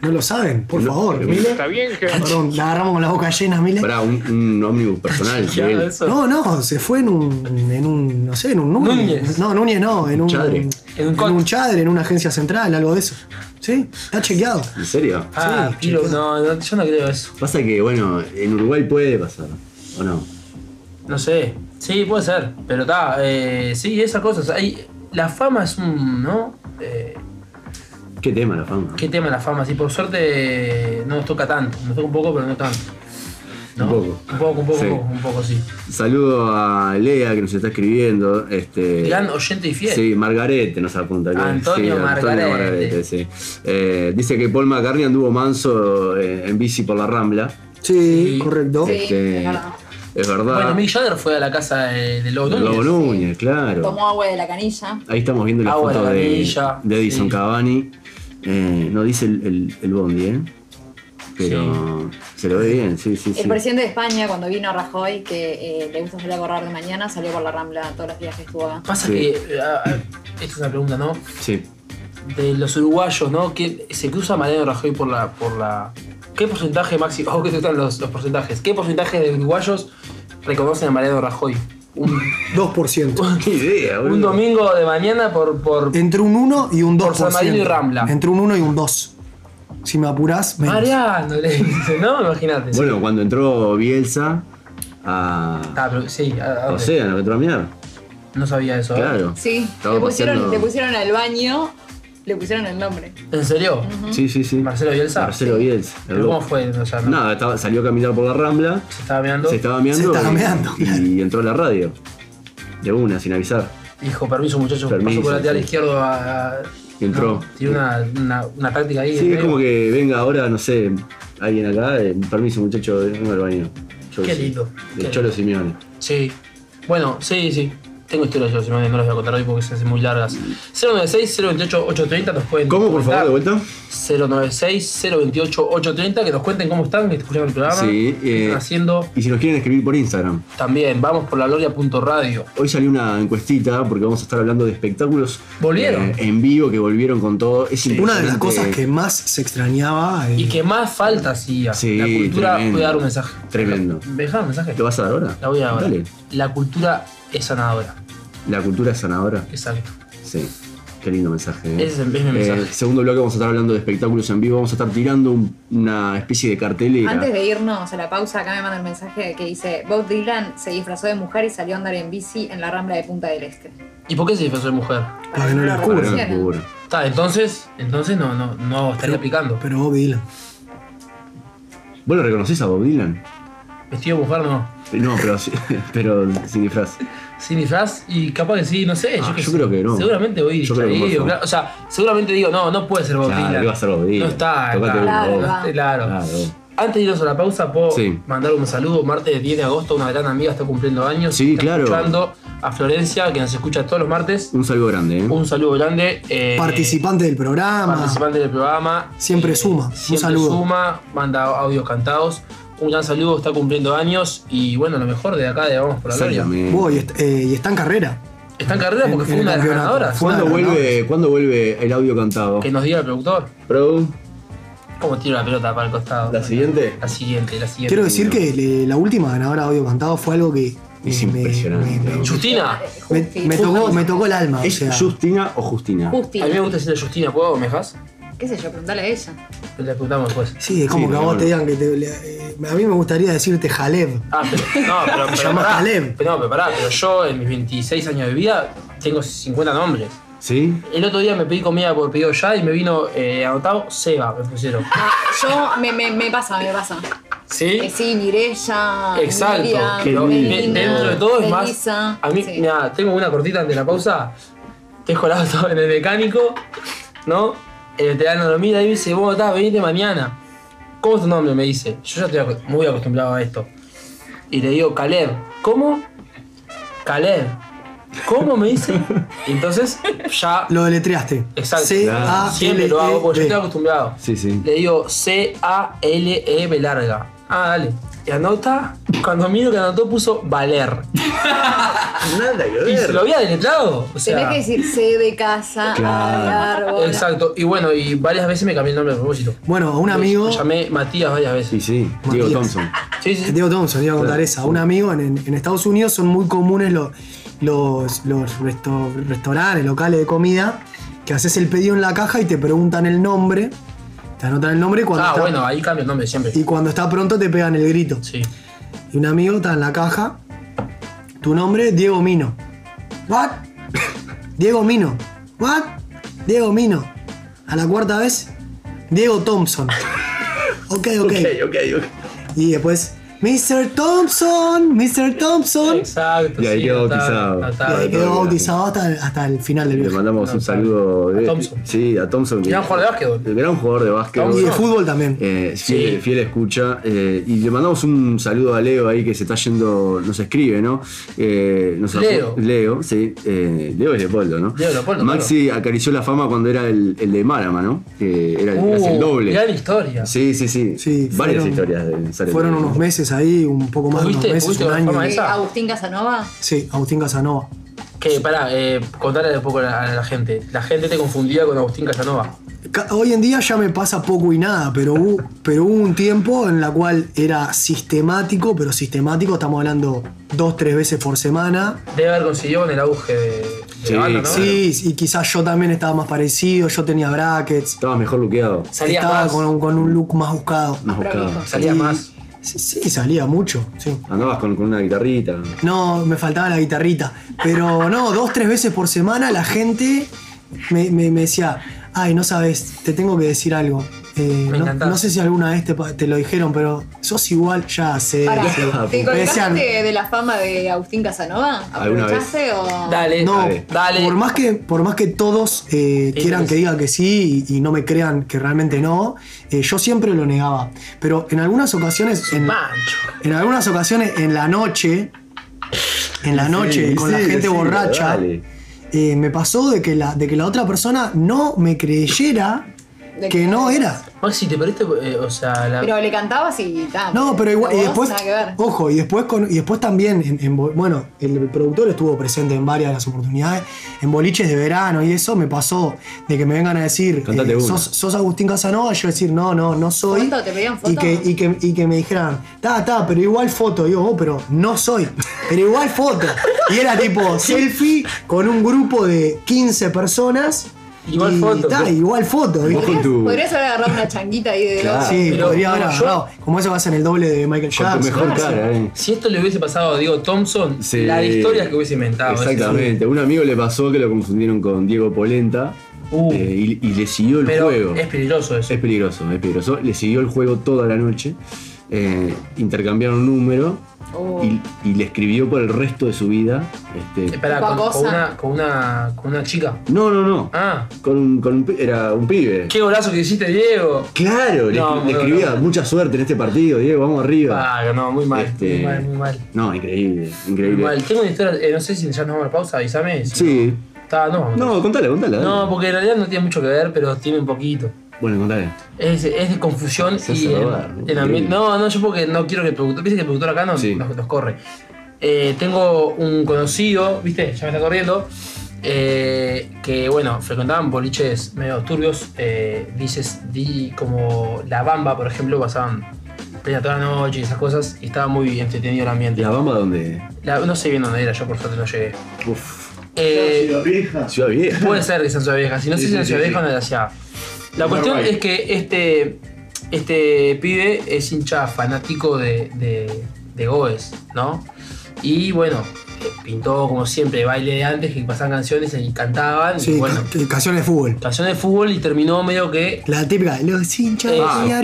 No lo saben, por No, favor. Mile. Está bien que Perdón, la agarramos con la boca llena, Mile. Pará, un, un ómnibus personal. [laughs] No, no, se fue en un, en un, no sé, en un Núñez. Núñez. No, Núñez no, en un, Chadre. en En un chadre, en una agencia central, algo de eso. ¿Sí? Está chequeado. ¿En serio? Ah, Sí, no, no, yo no creo eso. Pasa que, bueno, en Uruguay puede pasar, ¿o no? No sé. Sí, puede ser. Pero está, eh, sí, esas cosas. Hay, la fama es un, ¿no? Eh, ¿Qué tema la fama? ¿Qué tema la fama? Sí, por suerte no nos toca tanto. Nos toca un poco, pero no tanto. ¿No? Un poco. Un poco, un poco, Sí. un poco, un poco, sí. Saludo a Lea que nos está escribiendo. Este, Gran oyente y fiel. Sí, Margarete nos apunta. que- Antonio sí, Margarete. sí. Eh, dice que Paul McCartney anduvo manso eh, en bici por la Rambla. Sí, Sí. correcto. Sí, Este, es verdad. Es verdad. Bueno, Mick Jagger fue a la casa de, de Lobo Núñez. Lobo Núñez, claro. Tomó agua de la canilla. Ahí estamos viendo la Agua de foto la de, canilla, de Edison sí. Cavani. Eh, no dice el, el, el bondi, ¿eh? Pero se lo ve bien, sí, sí, El sí. presidente de España, cuando vino a Rajoy, que eh, le gusta salir a correr de mañana, salió por la rambla todos los días que estuvo acá. Pasa Sí. que, eh, ah, ah, esta es una pregunta, ¿no? Sí. De los uruguayos, ¿no? Que se cruza Mariano Rajoy por la, por la. ¿Qué porcentaje máximo? [laughs] Oh, que te gustan los, los porcentajes. ¿Qué porcentaje de uruguayos reconocen a Mariano Rajoy? Un, 2%. Qué [laughs] idea, boludo. un domingo de mañana por. por Entre un 1 y un 2%. Por San Marino y Rambla. Entre un 1 y un 2. Si me apurás, menos. Mariano, le dice, ¿no? Imagínate. Bueno, cuando entró Bielsa a Ah, pero sí, a- a- Océano, que entró a mirar. no sabía eso. ¿eh? Claro. Sí, Estaba le pusieron, paseando- le pusieron al baño, le pusieron el nombre. ¿En serio? Sí, sí, sí. Marcelo Bielsa. Marcelo Bielsa. el ¿Pero cómo fue? O sea, no- Nada, estaba- salió a caminar por la Rambla, Se estaba mirando. se estaba meando, Se estaba y, meando, y entró a la radio. De una, sin avisar. Dijo, permiso muchachos, Permiso, paso por sí. izquierdo a... a- Y entró. No, tiene una, una, una táctica ahí. Sí, es como que venga ahora, no sé, alguien acá, eh, permiso muchacho, vengo al baño. Yo Qué lindo, De qué Cholo lindo. Simeone. Sí. Bueno, sí, sí. Tengo historias yo, si no, no las voy a contar hoy porque se hacen muy largas. 096-028-830 nos pueden. ¿Cómo, por favor, de vuelta? 096-028-830 que nos cuenten cómo están, que escuchan el programa. Sí, qué eh, están haciendo. Y si nos quieren escribir por Instagram. También, vamos por la gloria.radio. Hoy salió una encuestita porque vamos a estar hablando de espectáculos Volvieron. eh, en vivo que volvieron con todo. Es Una de las cosas que más se extrañaba. eh, Y que más falta hacía. Sí, la cultura. tremendo. Voy a dar un mensaje. Tremendo. ¿Me dejas un mensaje? ¿Lo vas a dar ahora? La voy a dar. ahora. Dale. La cultura es sanadora. La cultura es sanadora. Exacto. Sí. Qué lindo mensaje. ¿eh? Ese es el- mi mensaje. Eh, segundo bloque vamos a estar hablando de espectáculos en vivo. Vamos a estar tirando un- una especie de cartelera. Antes de irnos a la pausa, acá me manda un mensaje que dice: Bob Dylan se disfrazó de mujer y salió a andar en bici en la rambla de Punta del Este. ¿Y por qué se disfrazó de mujer? Para que no lo la Para que no cubra. Está, entonces, entonces no, no, no estaría aplicando. Pero Bob Dylan. ¿Vos lo reconocés a Bob Dylan? Vestido de mujer no. No, pero, [laughs] pero sin disfraz. Sin disfraz y capaz que sí, no sé. Ah, yo sé. creo que no. Seguramente voy Yo creo que distraído. claro. O sea, seguramente digo, no, no puede ser Bob Claro, Dylan. que va a ser Bob Dylan. No está, Tocate claro. Claro, no va. está, claro. Claro. Antes de irnos a la pausa, puedo Sí. mandar un saludo. Martes 10 de agosto, una gran amiga está cumpliendo años. Sí, está claro. escuchando a Florencia, que nos escucha todos los martes. Un saludo grande, ¿eh? Un saludo grande. eh, Participante del programa. participante del programa. Siempre suma. Un Siempre saludo. suma, manda audios cantados. Un gran saludo, está cumpliendo años. Y bueno, lo mejor de acá de Vamos por la Gloria. Y, est- eh, y está en carrera. Está en carrera porque En- fue en una de las ganadoras. ¿Cuándo vuelve, ¿Cuándo vuelve el audio cantado? Que nos diga el productor. Pro, ¿Cómo tiro la pelota para el costado? ¿La siguiente? La siguiente, la siguiente. Quiero decir que le- la última ganadora de audio cantado fue algo que. Es me- impresionante, me- me- ¿no? Justina. me- tocó, me tocó el alma. O ¿Es sea, Justina o Justina? Justi. A mí me gusta decirle Justina, ¿puedo? ¿Me dejas? ¿Qué sé yo? Preguntale a ella. Le preguntamos después. sí, es como Sí, que a vos bueno. te digan que te. le- eh, a mí me gustaría decirte Jaleb. Ah, pero. No, pero. [laughs] pero llama pará. Caleb. Pero no, pero pará, pero yo en mis 26 años de vida tengo 50 nombres. ¿Sí? El otro día me pedí comida por pedido ya y me vino eh, anotado Seba, me pusieron. Ah, yo me, me, me pasa, me pasa. ¿Sí? Eh, sí, Mirella. Exacto, Miriam, de- dentro de todo es más. Melissa, A mí, sí. mira, tengo una cortita ante la pausa. Dejo el auto en el mecánico, ¿no? El veterano lo mira y me dice, vos estás, venite mañana. ¿Cómo es tu nombre? Me dice. Yo ya estoy muy acostumbrado a esto. Y le digo, Caleb. ¿Cómo? Caleb. ¿Cómo me dice? Y entonces, ya. Lo deletreaste. Exacto. C Claro. A Siempre lo hago porque yo estoy acostumbrado. Sí, sí. Le digo C-A-L-E-B larga. Ah, dale. Y anota, cuando miro que anotó puso Valer. [laughs] Nada que Y se lo había deletrado. O sea, Tenés que decir C de casa, Claro. árbol. Exacto. Y bueno, y varias veces me cambié el nombre a propósito. Bueno, a un amigo. Me llamé Matías varias Sí, veces. sí. Diego Matías. Thompson. Sí, sí. Diego Thompson, iba a contar Claro. esa. A un amigo en, en- en Estados Unidos son muy comunes los, los, los resto- restaurantes, locales de comida, que haces el pedido en la caja y te preguntan el nombre. Te anotan el nombre y cuando, Ah, está, bueno, ahí cambio el nombre siempre. y cuando está pronto te pegan el grito. Sí. Y un amigo está en la caja. Tu nombre, Diego Mino. ¿What? [laughs] Diego Mino. ¿What? Diego Mino. A la cuarta vez, Diego Thompson. [laughs] Ok, ok. ok, ok. Y después, Mr. Thompson, Mr. Thompson. Exacto. Y ahí sí, quedó bautizado. Y ahí quedó bautizado hasta, hasta el final del Le viaje. mandamos un saludo a Thompson. Sí, a Thompson. Gran jugador de básquetbol. El gran jugador de básquetbol. Y de fútbol también. Eh, fiel, Sí. fiel escucha. eh, y le mandamos un saludo a Leo ahí que se está yendo, nos escribe, ¿no? Eh, nos Leo. Leo, sí. eh, Leo es Leopoldo, ¿no? Leo Leopoldo, Maxi acarició la fama cuando era el, el de Marama, ¿no? Que era, Uh, el doble. Gran historia. Sí, sí, sí. Sí, Varias fueron- historias de Fueron unos meses ahí, un poco más de unos ¿Pudiste- meses, un año. Eh, esa? Agustín Casanova. Sí, Agustín Casanova. Que, pará, eh, contarle un poco a la, a la gente. La gente te confundía con Agustín Casanova. Ca- Hoy en día ya me pasa poco y nada, pero hubo, pero hubo un tiempo en la cual era sistemático, pero sistemático, estamos hablando dos, tres veces por semana. Debe haber conseguido en el auge de, de Sí, la banda, ¿no? Sí, y quizás yo también estaba más parecido, yo tenía brackets, Estabas mejor luqueado. Salías estaba más. con, un- con un look más buscado. Más buscado. Salías Y- más. Sí, sí, salía mucho, sí. Andabas con, con una guitarrita. No, me faltaba la guitarrita. Pero no, dos, tres veces por semana la gente me, me- me decía, ay, no sabes, te tengo que decir algo. Eh, Me no, sé si alguna vez te, te lo dijeron, pero sos igual, ya sé. Pará, sí. ¿te Me colgaste decían, de la fama de Agustín Casanova? ¿Alguna vez? ¿Aprovechaste o...? Dale, no, Dale. dale. Por, más que, por más que todos eh, quieran que diga que sí y, y no me crean que realmente no, eh, yo siempre lo negaba. Pero en algunas ocasiones, en, Mancho. en algunas ocasiones en la noche, en la noche Sí, con la gente sí, borracha, dale. eh, me pasó de que, la, de que la otra persona no me creyera De que que no era. Maxi, te perdiste, eh, o sea, la. Pero le cantabas y tal. No, pero igual, y vos, después, ojo, y después, con, y después también, en, bueno, el productor estuvo presente en varias de las oportunidades, en boliches de verano y eso me pasó de que me vengan a decir, Cantate eh, sos, sos Agustín Casanova, yo decir, no, no, no soy. ¿Foto? ¿Te pedían Y foto? que, y, que, y que me dijeran, ta, ta, pero igual foto. Digo, oh, pero no soy, pero igual foto. Y era tipo [laughs] selfie con un grupo de 15 personas. Igual y, foto. ta, igual foto. Podrías haber agarrado una changuita ahí de Claro. Sí, Pero, podría haber yo- agarrado. Como eso que hacen el doble de Michael con tu Jackson. mejor cara, eh. Si esto le hubiese pasado a Diego Thompson, Sí. la historia que hubiese inventado. Exactamente. A un amigo le pasó que lo confundieron con Diego Polenta Uh. eh, y, y le siguió el Pero juego. es peligroso eso. Es peligroso, es peligroso. Le siguió el juego toda la noche. Eh, intercambiaron un número Oh. y, y le escribió por el resto de su vida. Este, Espera, Poca con, con cosa. una, con, una, con una chica. no, no, no. Ah, Con, un- con un pi- era un pibe. qué golazo que hiciste, Diego. Claro, le, No, le escribía no. mucha suerte en este partido, Diego, vamos arriba. Ah, no, muy mal, Este, muy mal, muy mal. No, increíble, Muy increíble. mal. Tengo una historia, eh, no sé si ya nos vamos a pausa, avísame. si Sí. no. Está, no, No, contala, contala. dale. No, porque en realidad no tiene mucho que ver, pero tiene un poquito. Bueno, contale. Es, es de confusión Se y hace en, robar, en increíble. ambi- No, no, yo porque no quiero que el productor. Viste que el productor acá nos, Sí. nos, nos corre. Eh, tengo un conocido, viste, ya me está corriendo. eh, que bueno, frecuentaban boliches medio turbios. Eh, dices, di como La Bamba, por ejemplo, pasaban plena toda la noche y esas cosas. Y estaba muy entretenido el ambiente. La Bamba donde. La- no sé bien dónde era, yo por suerte no llegué. Uf. Eh, Ciudad Vieja. Puede ser que sea en Ciudad Vieja. Si no sé Sí, si en sí, Ciudad sí, Vieja o sí. en la ciudad. La cuestión Uruguay. es que este, este pibe es hincha fanático de, de, de Goes, ¿no? Y bueno, eh, pintó como siempre baile de antes que pasaban canciones y cantaban. Sí, y bueno, ca- canciones de fútbol. canciones de fútbol y terminó medio que La típica, los hinchas Eh, Ah,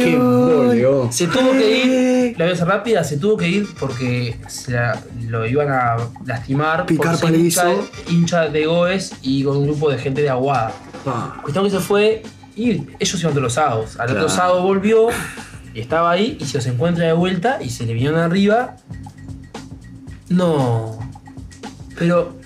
se tuvo que ir. La voy a hacer rápida, se tuvo que ir porque se la- lo iban a lastimar. Picar por ser hincha, hincha de Goes y con un grupo de gente de Aguada. Pa. Cuestión que se fue y ellos iban todos los sábados. Al Claro. otro sábado volvió y estaba ahí y se los encuentra de vuelta y se le vinieron arriba. No. Pero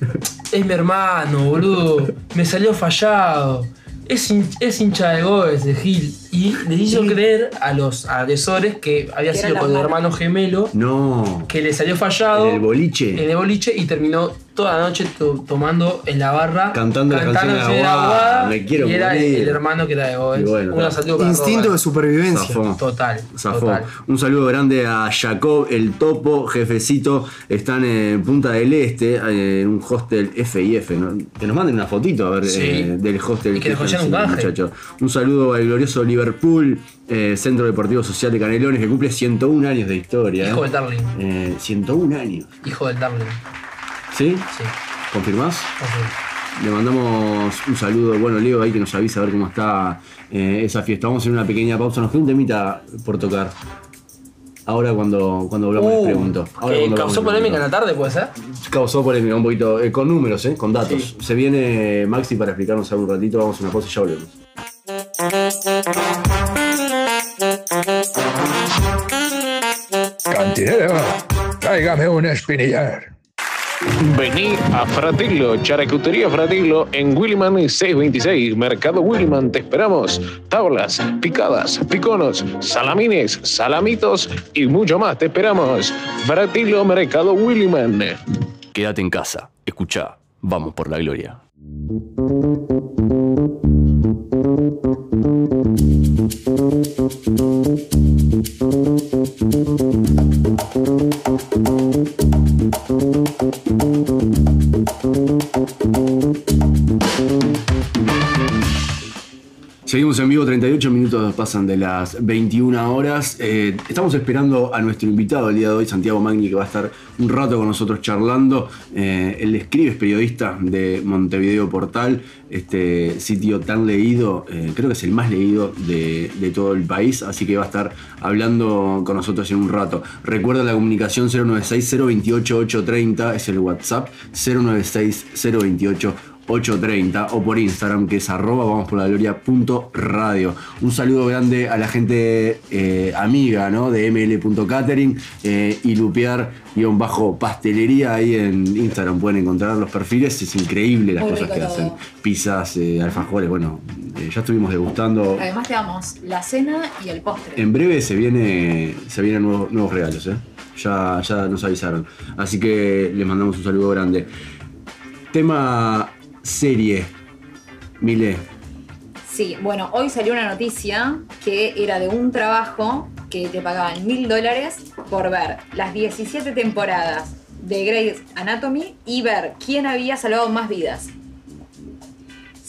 es mi hermano, boludo. Me salió fallado. Es, hin- es hincha de Goes, de Gil. Y le hizo creer a los agresores que había sido con el hermano gemelo, No. que le salió fallado En el boliche. en el boliche y terminó toda la noche to- tomando en la barra Cantando las canciones de canciones Aguada, me quiero y era el, morir. el hermano que era de Goes Y bueno, un ta. saludo para Instinto de supervivencia. Zafó. total Zafó. total Un saludo grande a Jacob, el topo, jefecito. Están en Punta del Este, eh, en un hostel FIF. ¿no? Que nos manden una fotito a ver Sí. eh, del hostel. Y que nos un muchachos. Un saludo al glorioso Liverpool, eh, Centro Deportivo Social de Canelones, que cumple 101 años de historia. hijo eh. del Darling Eh, 101 años. hijo del Darling ¿Sí? sí ¿Confirmás? ok. Le mandamos un saludo, bueno, Leo ahí que nos avisa a ver cómo está eh, esa fiesta. Vamos a hacer una pequeña pausa, nos queda un temita por tocar. Ahora cuando, cuando les Uh, pregunto. Ahora cuando causó les polémica en la tarde puede ser Causó polémica un poquito, eh, con números, eh, con datos. Sí. Se viene Maxi para explicarnos algo un ratito, vamos a una pausa y ya volvemos. Cantinero, tráigame un espinillar. Vení a Fratello, Characutería Fratello en Williman 626, Mercado Williman, te esperamos. Tablas, picadas, piconos, salamines, salamitos y mucho más, te esperamos. Fratello, Mercado Williman. Quédate en casa, escucha, vamos por la gloria. Seguimos en vivo, 38 minutos pasan de las 21 horas. Eh, estamos esperando a nuestro invitado el día de hoy, Santiago Magni, que va a estar un rato con nosotros charlando. Eh, él escribe, es periodista de Montevideo Portal, este sitio tan leído, eh, creo que es el más leído de, de todo el país, así que va a estar hablando con nosotros en un rato. Recuerda la comunicación 096-028-830, es el WhatsApp, 096-028-830. 8.30 o por Instagram que es arroba vamos por la gloria punto radio. Un saludo grande a la gente eh, amiga ¿no? de ml.catering eh, y lupear guion bajo pastelería ahí en Instagram pueden encontrar los perfiles, es increíble las Muy cosas que todo. hacen. Pizzas, eh, alfajores, bueno, eh, ya estuvimos degustando. Además te damos la cena y el postre. En breve se viene se vienen nuevos, nuevos regalos. Ya, ya nos avisaron. Así que les mandamos un saludo grande. Tema serie. Mile. Sí, bueno, hoy salió una noticia que era de un trabajo que te pagaban mil dólares por ver las 17 temporadas de Grey's Anatomy y ver quién había salvado más vidas.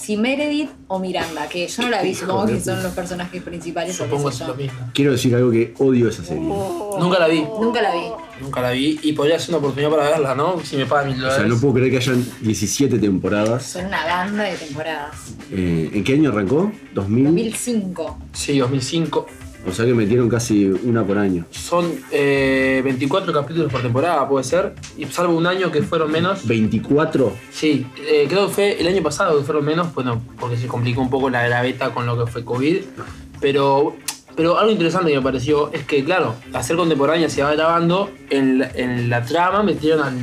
Si Meredith o Miranda, que yo no la vi, [laughs] supongo que son los personajes principales. o Supongo que es lo mismo. Quiero decir algo que odio esa serie. Nunca la vi. Nunca la vi. Nunca la vi. Y podría ser una oportunidad para verla, ¿no? Si me pagan mil O dólares. sea, no puedo creer que hayan 17 temporadas. Son una banda de temporadas. Eh, ¿En qué año arrancó? 2000. 2005. Sí, 2005. O sea que metieron casi una por año. Son eh, 24 capítulos por temporada, puede ser. Y salvo un año que fueron menos. 24. Sí, eh, creo que fue el año pasado que fueron menos, bueno, porque se complicó un poco la graveta con lo que fue COVID. Pero, pero algo interesante que me pareció es que, claro, hacer contemporánea se va grabando, en la, en la trama metieron al,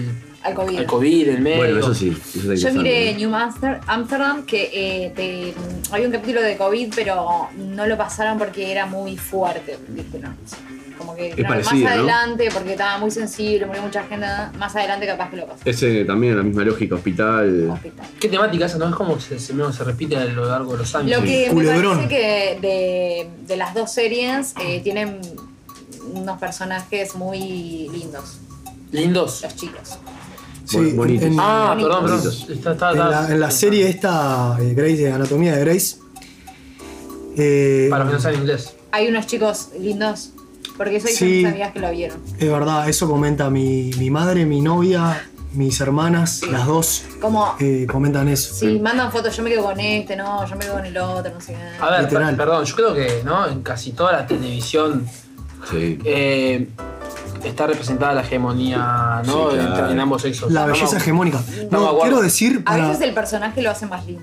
Al COVID. al COVID, el medio. Bueno, eso sí. Eso Yo miré New Amster- Amsterdam que eh, te- había un capítulo de COVID, pero no lo pasaron porque era muy fuerte. dijeron. Como que dijeron, parecido, más ¿no? adelante, porque estaba muy sensible, murió mucha gente, más adelante capaz que lo pasan. Ese también, la misma lógica, hospital. Hospital. ¿Qué temática esa? ¿No? Es como se, se, se repite a lo largo de los años. Lo que me Culebrón. parece que de, de las dos series eh, tienen unos personajes muy lindos, Lindos. los chicos. Sí, bonitos. en, Ah, Bonitos. perdón, perdón. Bonitos. Está, está, en la, en la serie esta, eh, Grace, de Anatomía de Grace. eh, Para los que no saben inglés. Hay unos chicos lindos, porque soy Sí. mis amigas que lo vieron. Es verdad, eso comenta mi, mi madre, mi novia, mis hermanas, las dos Como, eh, comentan eso. si mandan fotos, yo me quedo con este, no, yo me quedo con el otro, no sé qué. A ver, per- perdón, yo creo que ¿no? en casi toda la televisión Sí. eh, está representada la hegemonía ¿no? Sí, claro. en, en ambos sexos. La No belleza hegemónica. no quiero decir A veces el personaje lo hace más lindo.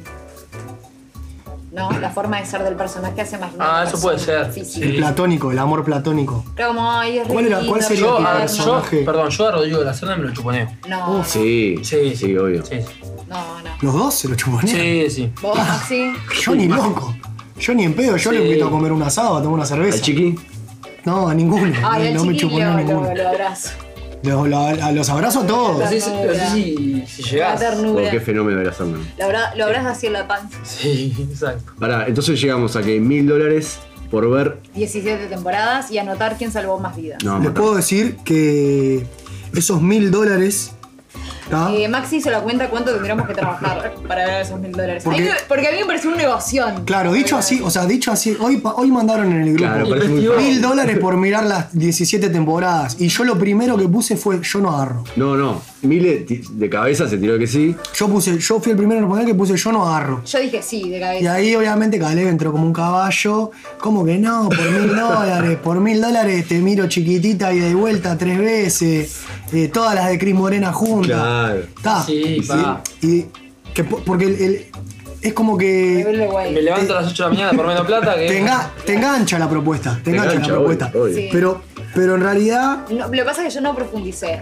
¿No? La forma de ser del personaje hace más lindo. Ah, eso puede ser. El platónico, el amor platónico. Pero como, ay, es ¿Cuál era- lindo, cuál sería Yo, a yo, personaje? perdón, yo a Rodrigo de la Serna me lo chuponeo. No, Sí, Sí, sí, obvio. Sí, no, no. Los dos se lo chuponean. sí. sí. ¿Vos, Maxi? Yo ni loco. Yo ni en pedo, yo Sí. le invito a comer un asado, a tomar una ¿Al cerveza. chiqui? No, a ninguno. Ay, no me a lo, ninguno. lo abrazo. Los, lo- a los abrazo a todos. No sé, si- no sé si, llegás. Oh, qué fenómeno era Sandman. Lo, abra- lo abrazo así en la panza. Sí, exacto. Pará, entonces llegamos a que mil dólares por ver. 17 temporadas y anotar quién salvó más vidas. No, Les puedo decir que esos mil dólares. ¿Tá? Eh, Maxi hizo la cuenta cuánto tendríamos que trabajar para ganar esos mil dólares. Porque- A mí me- Porque a mí me pareció un negoción. Claro, dicho así, o sea, dicho así, hoy, pa- hoy mandaron en el grupo Claro, parece muy Investigó. fácil. mil dólares por mirar las 17 temporadas. Y yo lo primero que puse fue yo no agarro. No, no. Mile de cabeza se tiró que sí. Yo puse, yo fui el primero en responder que puse yo no agarro. Yo dije sí, de cabeza. Y ahí obviamente Caleb entró como un caballo. Como que no, por mil [laughs] dólares, por mil dólares te miro chiquitita y de vuelta tres veces. eh, todas las de Cris Morena juntas. Claro. Está. Sí, Y pa. Y que po- porque el- el- es como que. Me levanto a las 8 de la mañana por menos plata que. te, enga- te engancha la propuesta. Te, Te engancha, engancha, la propuesta. obvio, obvio. Sí. Pero, pero en realidad, No, lo que pasa es que yo no profundicé.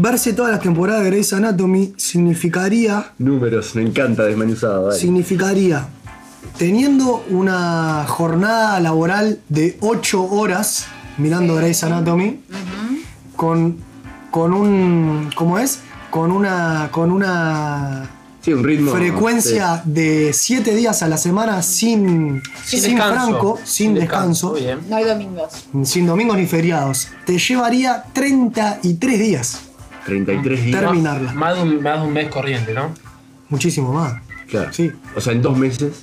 Verse todas las temporadas de Grey's Anatomy significaría Números, me encanta desmenuzado. dale. significaría teniendo una jornada laboral de 8 horas mirando Grey's Anatomy con, con un ¿cómo es? con una con una Sí, un ritmo. frecuencia de 7 días a la semana sin, Sin sin descanso. franco, sin descanso, Muy bien. No hay domingos. sin domingos ni feriados, te llevaría 33 días. 33 días. terminarla. Más de, un, más de un mes corriente, ¿no? Muchísimo más. Claro. Sí. O sea, en dos meses,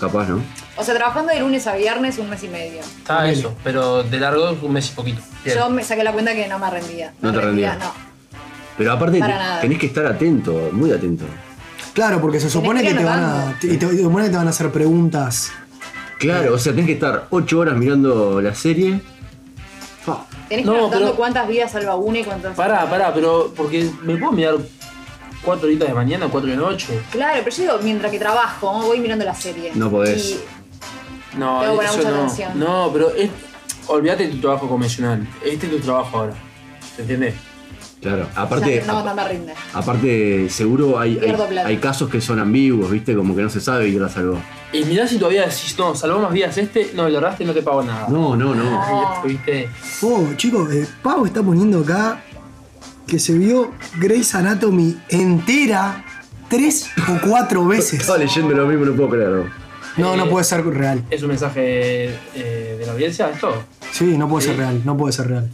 capaz, ¿no? O sea, trabajando de lunes a viernes un mes y medio. Está eso, pero de largo un mes y poquito. Bien. Yo me saqué la cuenta que no me rendía. No te rendía. No. Pero aparte Para te- nada. tenés que estar atento, muy atento. Claro, porque se supone que te van a, te, te- se supone que te van a hacer preguntas. Claro, o sea, tenés que estar 8 horas mirando la serie. Tenés que No, ir anotando pero- cuántas vidas salva una y cuántas. Pará, pará, pero porque me puedo mirar 4 horitas de mañana, 4 de noche. Claro, pero yo digo, mientras que trabajo, voy mirando la serie. No podés. Y No, Tengo eso mucha no. atención. No, pero es, olvídate de tu trabajo convencional. Este es tu trabajo ahora. ¿Se entiende? Claro. Aparte, no, no me rinde. aparte seguro hay, hay, casos que son ambiguos, ¿viste? Como que no se sabe y la salvó. Y mirá si todavía decís, no, salvó más vidas este, no, le erraste y no te pago nada. No, no, no. ¿Viste? Oh, chicos, eh, Pau está poniendo acá que se vio Grey's Anatomy entera tres o cuatro veces. Estaba leyendo lo mismo, no puedo creerlo. No, no Eh, puede ser real. ¿Es un mensaje eh, de la audiencia esto? Sí, no puede ser real, no puede ser real.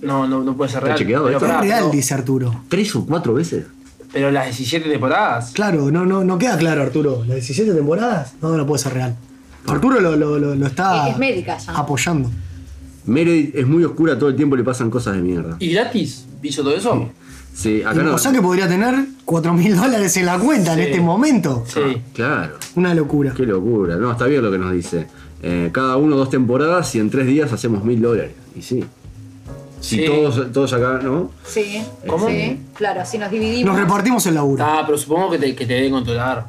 No, no, no puede ser ¿Está real. chequeado pero, esto? Es real, dice Arturo. ¿Tres o cuatro veces? Pero las 17 temporadas. Claro, no, no, no queda claro, Arturo. ¿Las 17 temporadas? No, no puede ser real. Arturo lo, lo- lo- lo está Es- es médica ya. apoyando. Meredith es muy oscura, todo el tiempo le pasan cosas de mierda. ¿Y gratis? ¿Hizo todo eso? Sí, acá no. O sea que podría tener 4 mil dólares en la cuenta en Sí. este momento. Sí. Claro. Una locura. Qué locura. No, está bien lo que nos dice. Eh, cada uno dos temporadas y en tres días hacemos mil dólares. Y sí. Si Sí. todos, todos acá, ¿no? Sí. ¿Cómo? Sí, claro, si nos dividimos. Nos repartimos el laburo. Ah, pero supongo que te, que te deben controlar.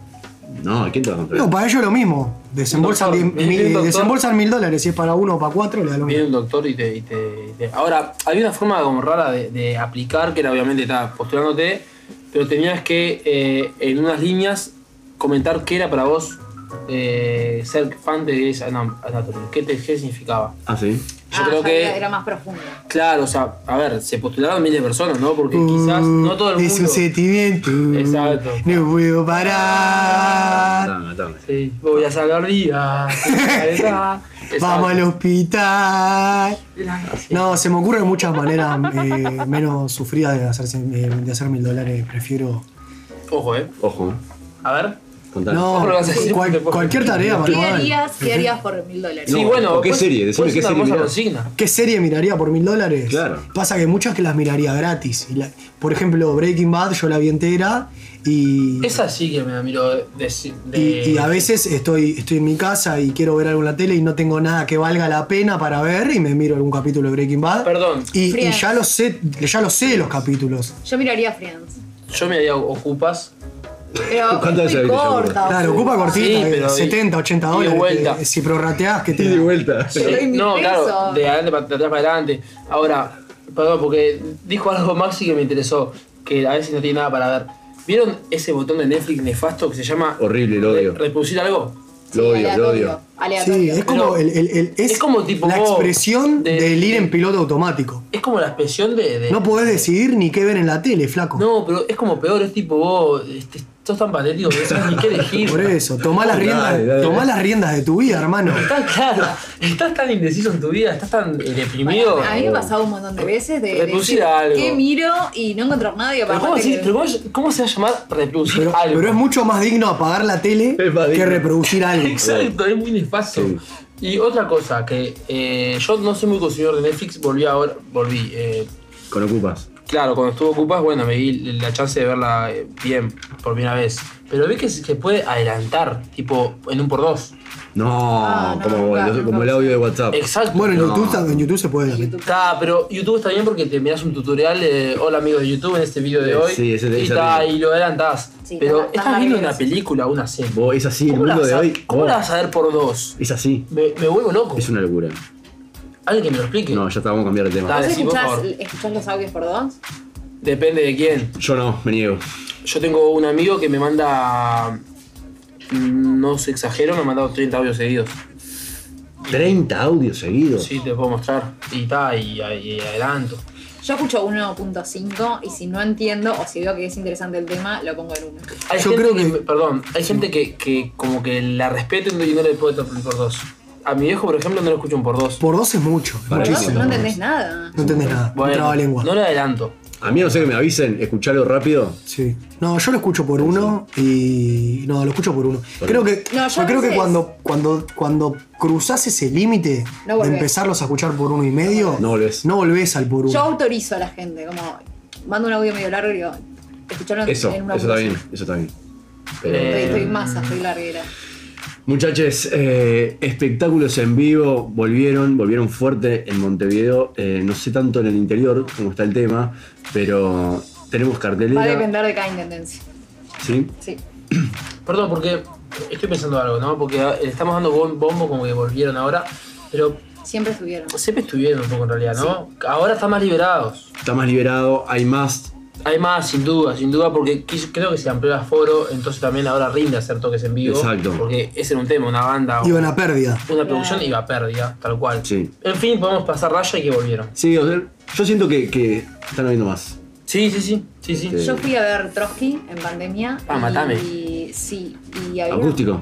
No, ¿quién te va a controlar? No, para ellos lo mismo. Desembolsan, diez- doctor. mil- doctor. desembolsan mil dólares. Si es para uno o para cuatro, le da lo Viene mismo. un doctor y te, y te- y te- Ahora, hay una forma como rara de, de aplicar, que era obviamente estaba postulándote, pero tenías que eh, en unas líneas comentar qué era para vos eh, ser fan de Grey's Anatomy. ¿Qué, te, qué significaba? Ah, sí. Yo Ah, creo ya que, Era, era más profundo. claro, o sea, a ver, se postularon miles de personas, ¿no? Porque quizás no todo el Uh, Es un mundo... sentimiento. Exacto. No puedo parar. Sí, voy a salvar vidas. [laughs] Vamos al hospital. No, se me ocurren muchas maneras eh, menos sufridas de, hacerse, de hacer mil dólares. Prefiero. Ojo, eh. Ojo, A ver. Contame. No, ¿Cómo lo vas a decir? cual- cualquier tarea, ¿Qué manual. harías, ¿Qué harías por mil dólares? Sí, No, bueno. ¿o qué pues- serie? Decime pues qué serie consigna. ¿Qué serie miraría por mil dólares? Claro. Pasa que muchas que las miraría gratis. Y la- por ejemplo, Breaking Bad yo la vi entera y. Esa sí que me la miro de. de- Y, y a veces estoy, estoy en mi casa y quiero ver algo en la tele y no tengo nada que valga la pena para ver y me miro algún capítulo de Breaking Bad. Perdón, Y, y ya lo sé, ya lo sé los capítulos. Yo miraría Friends. yo me haría ocupas. Pero ¿Cuántas veces corta. Claro, ocupa. cortita, Sí, eh, pero 70, 80 y de dólares. vuelta. que si prorrateás, que te Y de da? vuelta. Doy mi no, claro, de adelante para de atrás para adelante. Ahora, perdón, porque dijo algo Maxi que me interesó, que a veces no tiene nada para ver. ¿Vieron ese botón de Netflix nefasto que se llama Horrible, lo odio. re- reproducir algo? Lo odio, lo odio. Aleatorio. Sí, es como, el, el- el- es es como tipo la expresión de- del ir en piloto automático. Es como la expresión de. de- No podés decidir ni qué ver en la tele, flaco. No, pero es como peor, es tipo vos, este, sos tan patético que no sabes ni qué elegir. Por eso, tomá las, [laughs] Dale, riendas, dale. tomá las riendas de tu vida, hermano. Estás claro, estás tan indeciso en tu vida, estás tan eh, deprimido. Bueno, a mí me ha pasado un montón de veces de Reproducir decir algo. qué miro y no encontrar Pero aparte ¿cómo, decís- que- pero cómo- cómo se va a llamar reproducir Pero, algo? pero es mucho más digno apagar la tele que digno. reproducir algo. [laughs] Exacto, es muy Sí. Y otra cosa, que eh, yo no soy muy consumidor de Netflix, volví ahora, volví. eh, Con ocupas. claro, cuando estuvo ocupas, bueno, me di la chance de verla eh, bien, por primera vez. Pero vi que se puede adelantar, tipo, en un por dos. No, Ah, no, como, nunca, el, como nunca. el audio de WhatsApp. Exacto. Bueno, en, No. YouTube, está- en YouTube se puede también. Está, pero YouTube está bien porque te miras un tutorial de hola amigos de YouTube en este video de hoy sí, ese- y, ese ta, y lo adelantás. Sí, pero está- está estás viendo una maravilloso. película una serie. Vos, es así, el ¿Cómo, la mundo vas, de a, hoy. ¿cómo vos, la vas a ver por dos? Es así. Me, me vuelvo loco. Es una locura. Alguien que me lo explique. No, ya está, vamos a cambiar de tema. Dale. ¿Vos sí, por escuchás, favor. escuchás los audios por dos? Depende de quién. Yo no, me niego. Yo tengo un amigo que me manda. Mm, No se exagero, me ha mandado 30 audios seguidos. 30 audios seguidos. Sí, te puedo mostrar. Y está, y, y adelanto. Yo escucho 1.5 y si no entiendo o si veo que es interesante el tema, lo pongo en 1. Hay Yo gente creo que, que- perdón, hay gente que, que como que la respeto y no le puede tocar por dos. A mi viejo, por ejemplo, no lo escucho un por dos. Por dos es mucho. Por dos muchísimo. no entendés nada. No entendés nada. no traba lengua. no le adelanto. A mí a no sé que me avisen, escucharlo rápido. Sí. No, yo lo escucho por uno y. No, lo escucho por uno. Creo que, No, yo creo que veces- cuando, cuando, cuando cruzás ese límite No de volvés. empezarlos a escuchar por uno y medio, No volvés. no volvés al por uno. Yo autorizo a la gente, como mando un audio medio largo y digo, escucharlo Eso, en eso está bien, 1.5. eso está bien. Pero, Estoy, estoy masa, estoy larguera. Muchachos, eh, espectáculos en vivo volvieron, volvieron fuerte en Montevideo. Eh, no sé tanto en el interior cómo está el tema, pero Tenemos Va a cartelera. depender de cada intendencia. ¿Sí? Sí. [clears throat] Perdón, porque estoy pensando algo, ¿no? Porque le estamos dando bom- bombo como que volvieron ahora, pero Siempre estuvieron. siempre estuvieron un poco en realidad, ¿no? Ahora están más liberados. Está más liberado, hay más. Hay más, sin duda, sin duda, porque quiso- creo que se amplió el aforo, entonces también ahora rinde hacer toques en vivo. Exacto. Porque ese era un tema, una banda, o Iban a pérdida. una producción iba a pérdida, tal cual. Sí. En fin, podemos pasar raya y que volvieron. Sí, o sea, yo siento que, que están habiendo más. Sí, sí, sí, sí, sí. Sí. Yo fui a ver Trotsky en pandemia. Ah, matame. Y sí, y había. Acústico,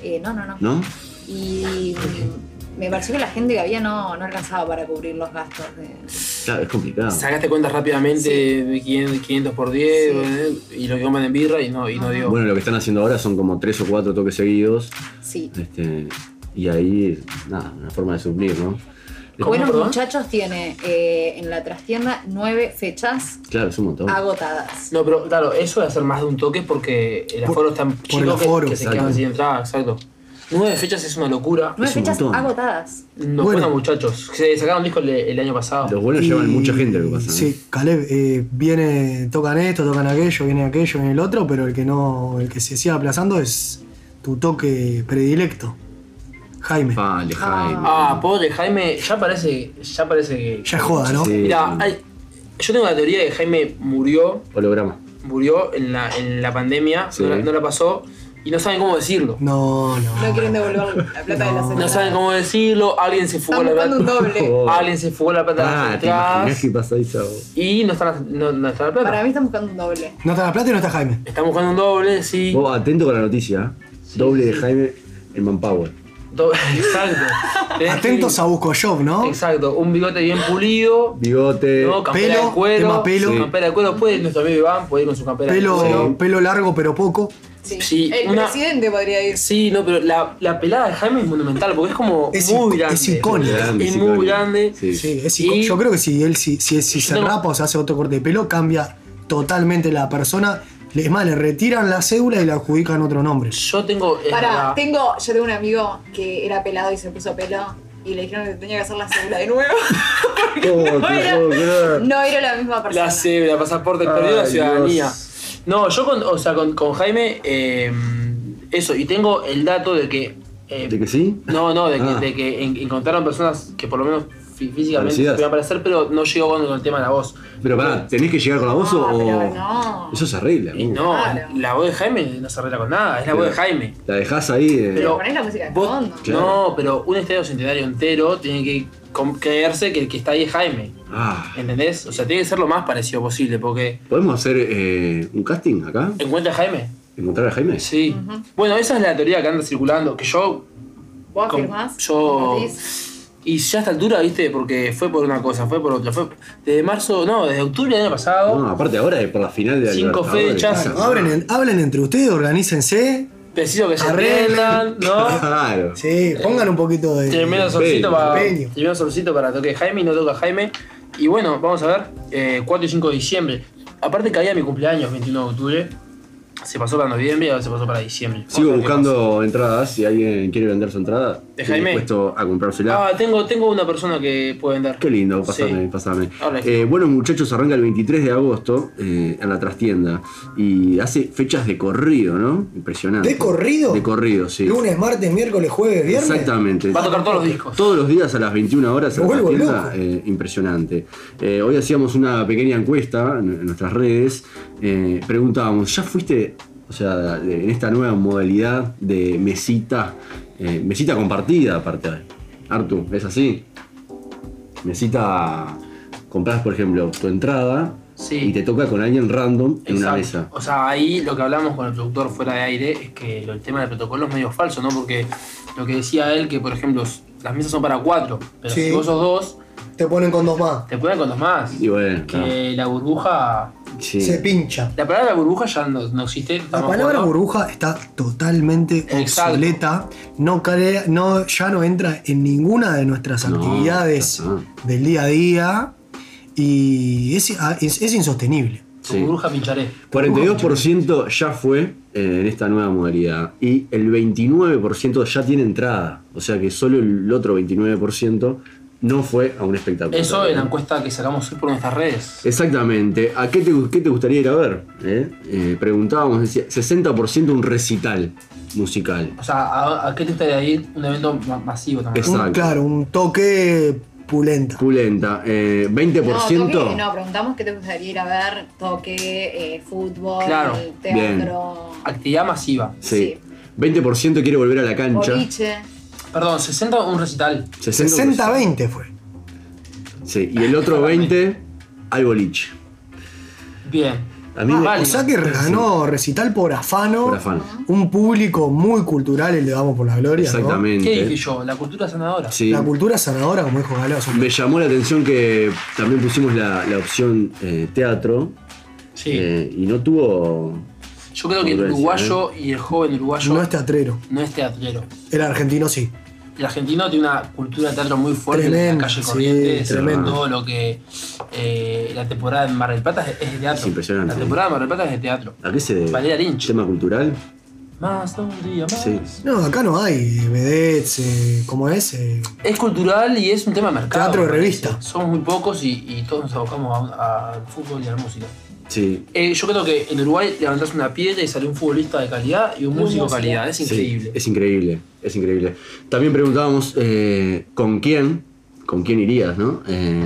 Eh, no, no, no. ¿no? Y me pareció que la gente que había no, no alcanzaba para cubrir los gastos de. Claro, es complicado. Sacaste cuentas rápidamente Sí. de 500, 500 por 10 eh, y lo que comen en birra y no, y no dio. Bueno, lo que están haciendo ahora son como tres o cuatro toques seguidos. Sí. Este, y ahí, nada, una forma de suplir, ¿no? ¿Cómo, Buenos? Muchachos tiene eh, en la trastienda nueve fechas Claro, es un montón. agotadas. No, pero claro, eso de hacer más de un toque porque el aforo por chico el que- aforo, que, se quedan sin entrada, exacto. Nueve fechas es una locura. Nueve Es un fechas montón. agotadas. Los Bueno. buenos muchachos. Se sacaron disco el, el año pasado. Los buenos Y- llevan mucha gente, lo que pasa. ¿no? Sí, Caleb, eh, viene, tocan esto, tocan aquello, viene aquello, viene el otro, pero el que no, el que se sigue aplazando es tu toque predilecto. Jaime. Vale, Jaime. Ah, pobre Jaime, ya parece, ya parece que. Ya es joda, ¿no? Sí. Mira, hay- yo tengo la teoría de que Jaime murió, Holograma. murió en la, en la pandemia, Sí. no, la, no la pasó y no saben cómo decirlo. No, no. No quieren devolver la plata de la No. semana. No saben cómo decirlo, alguien se fugó Están la buscando un plata. doble. [laughs] Oh. Alguien se fugó la plata de Ah, las ¿te imaginas entradas qué pasa eso? y no está, no, no está la plata. Para mí están buscando un doble. No está la plata y no está Jaime. Estamos buscando un doble, sí. Vos atento con la noticia. ¿eh? Doble de Jaime en Manpower. [laughs] Exacto. [laughs] Tenés que- Atentos a Busco Job, ¿no? Exacto, un bigote bien pulido. Bigote. No, campera Pelo, de cuero. tema pelo. Sí. Campera de cuero. Puede nuestro amigo Iván, puede ir con su campera de Pelo, cuero. pelo largo pero poco. Sí. Sí, el una- presidente podría ir. Sí, no, pero la, la pelada de Jaime es monumental porque es como Es muy grande. es icónica. Es muy grande. Sí. Sí, es Y- yo creo que si él si, si, si se tengo- rapa o se hace otro corte de pelo, cambia totalmente la persona. Es más, le retiran la cédula y le adjudican otro nombre. Yo tengo. verdad, tengo, yo tengo un amigo que era pelado y se puso pelo y le dijeron que tenía que hacer la cédula de nuevo. [laughs] ¿Cómo te no, era, no era la misma persona. La cédula, pasaporte, perdió la ciudadanía. Dios. No, yo con, o sea, con, con Jaime, eh, eso, y tengo el dato de que. eh, ¿De que sí? No, no, de que, Ah. de que en- encontraron personas que por lo menos físicamente se podían parecer, pero no llegó con, con el tema de la voz. Pero pará, ¿tenés que llegar con la voz No, o.? pero no. Eso se arregla. Y no, Claro. la voz de Jaime no se arregla con nada, es la Pero- voz de Jaime. La dejás ahí. eh, Pero ponés la música de Vos- fondo. Claro. No, pero un estadio centenario entero tiene que creerse que el que está ahí es Jaime. Ah. ¿Entendés? O sea, tiene que ser lo más parecido posible, porque. ¿Podemos hacer eh, un casting acá? ¿Encuentra a Jaime? ¿Encontrar a Jaime? Sí. Bueno, esa es la teoría que anda circulando, que yo. ¿Vos afirmás? Yo. ¿Compartís? Y ya a esta altura, viste, porque fue por una cosa, fue por otra. Fue desde marzo, no, desde octubre del año pasado. No, aparte ahora es por la final de la Cinco fechas. Bueno, hablen, en- hablen entre ustedes, organícense. Preciso que se entiendan, ¿no? Claro. Sí, pongan un poquito de. Tremendo solcito para. Tremendo solcito para toque Jaime y no toca Jaime. Y bueno, vamos a ver. eh, 4 y 5 de diciembre. Aparte caía mi cumpleaños, 21 de octubre. Se pasó para noviembre y ahora se pasó para diciembre. Sigo buscando entradas. Si alguien quiere vender su entrada, ¿De Jaime? dispuesto a comprársela. Ah, tengo, tengo una persona que puede vender. Qué lindo, pasame, Sí. pasame. Eh, bueno, muchachos, arranca el 23 de agosto eh, en la trastienda. Y hace fechas de corrido, ¿no? Impresionante. ¿De corrido? De corrido, sí. Lunes, martes, miércoles, jueves, viernes. Exactamente. Va a tocar todos los discos. Todos los días a las 21 horas en la vuelvo tienda, loco. eh, impresionante. Eh, hoy hacíamos una pequeña encuesta en, en nuestras redes. eh, preguntábamos, ¿ya fuiste, o sea, de- en esta nueva modalidad de mesita, eh, mesita compartida aparte? Artu, ¿es así? Mesita, compras por ejemplo tu entrada Sí. y te toca con alguien random en una mesa. O sea, ahí lo que hablamos con el productor fuera de aire es que lo- el tema del protocolo es medio falso, ¿no? Porque lo que decía él, que por ejemplo, las mesas son para cuatro, pero Sí. si vos sos dos, Te ponen con dos más. te ponen con dos más. Y bueno, Que claro. la burbuja. Sí. Se pincha. La palabra burbuja ya no, no existe. La palabra jugando. burbuja está totalmente Exacto. obsoleta. No, crea- no, ya no entra en ninguna de nuestras No, actividades del día a día. Y es, es- es insostenible. Sí. burbuja pincharé. 42% ya fue eh, en esta nueva modalidad y el 29% ya tiene entrada. O sea que solo el otro 29% no fue a un espectáculo. Eso en la encuesta que sacamos hoy por nuestras redes. Exactamente. ¿A qué te, qué te gustaría ir a ver? ¿Eh? Eh, preguntábamos, decía, 60% un recital musical. O sea, ¿a, a qué te gustaría ir? Un evento ma- masivo también. Exacto. Un- claro, un toque pulenta. Pulenta. Eh, No, 20%. toque, no, preguntamos qué te gustaría ir a ver, toque, eh, fútbol, Claro. teatro, Actividad masiva. Sí. 20% quiere volver a la cancha. boliche. Perdón, 60 un recital. 60%. 60-20 fue. Sí, y el otro 20 al boliche. Bien. A mí Ah, me- vale. O sea que ganó recital por afano. Por afano. Un público muy cultural, el de Vamos por la Gloria. ¿no? Exactamente. ¿Qué dije yo? La cultura sanadora. Sí. La cultura sanadora, como dijo un- Me llamó la atención que también pusimos la, la opción eh, teatro Sí. eh, y no tuvo. Yo creo que el uruguayo y el joven uruguayo No es teatrero. no es teatrero. El argentino sí. El argentino tiene una cultura de teatro muy fuerte en Tremendo, la calle sí, Corrientes, tremendo. todo lo que eh, la temporada en Mar del Plata es, es de teatro. Es impresionante. La temporada de Mar del Plata es de teatro. ¿A qué se debe? Valeria Lynch. ¿Tema cultural? Más de un día más. Sí. No, acá no hay vedettes, eh, ¿cómo es? Eh, Es cultural y es un tema de mercado. Teatro de revista. Somos muy pocos y, y todos nos abocamos a- al fútbol y a la música. Sí. Eh, yo creo que en Uruguay levantás una piedra y sale un futbolista de calidad y un músico de calidad. Es Sí, increíble. es increíble, es increíble. También preguntábamos eh, con quién, con quién irías, ¿no? Eh,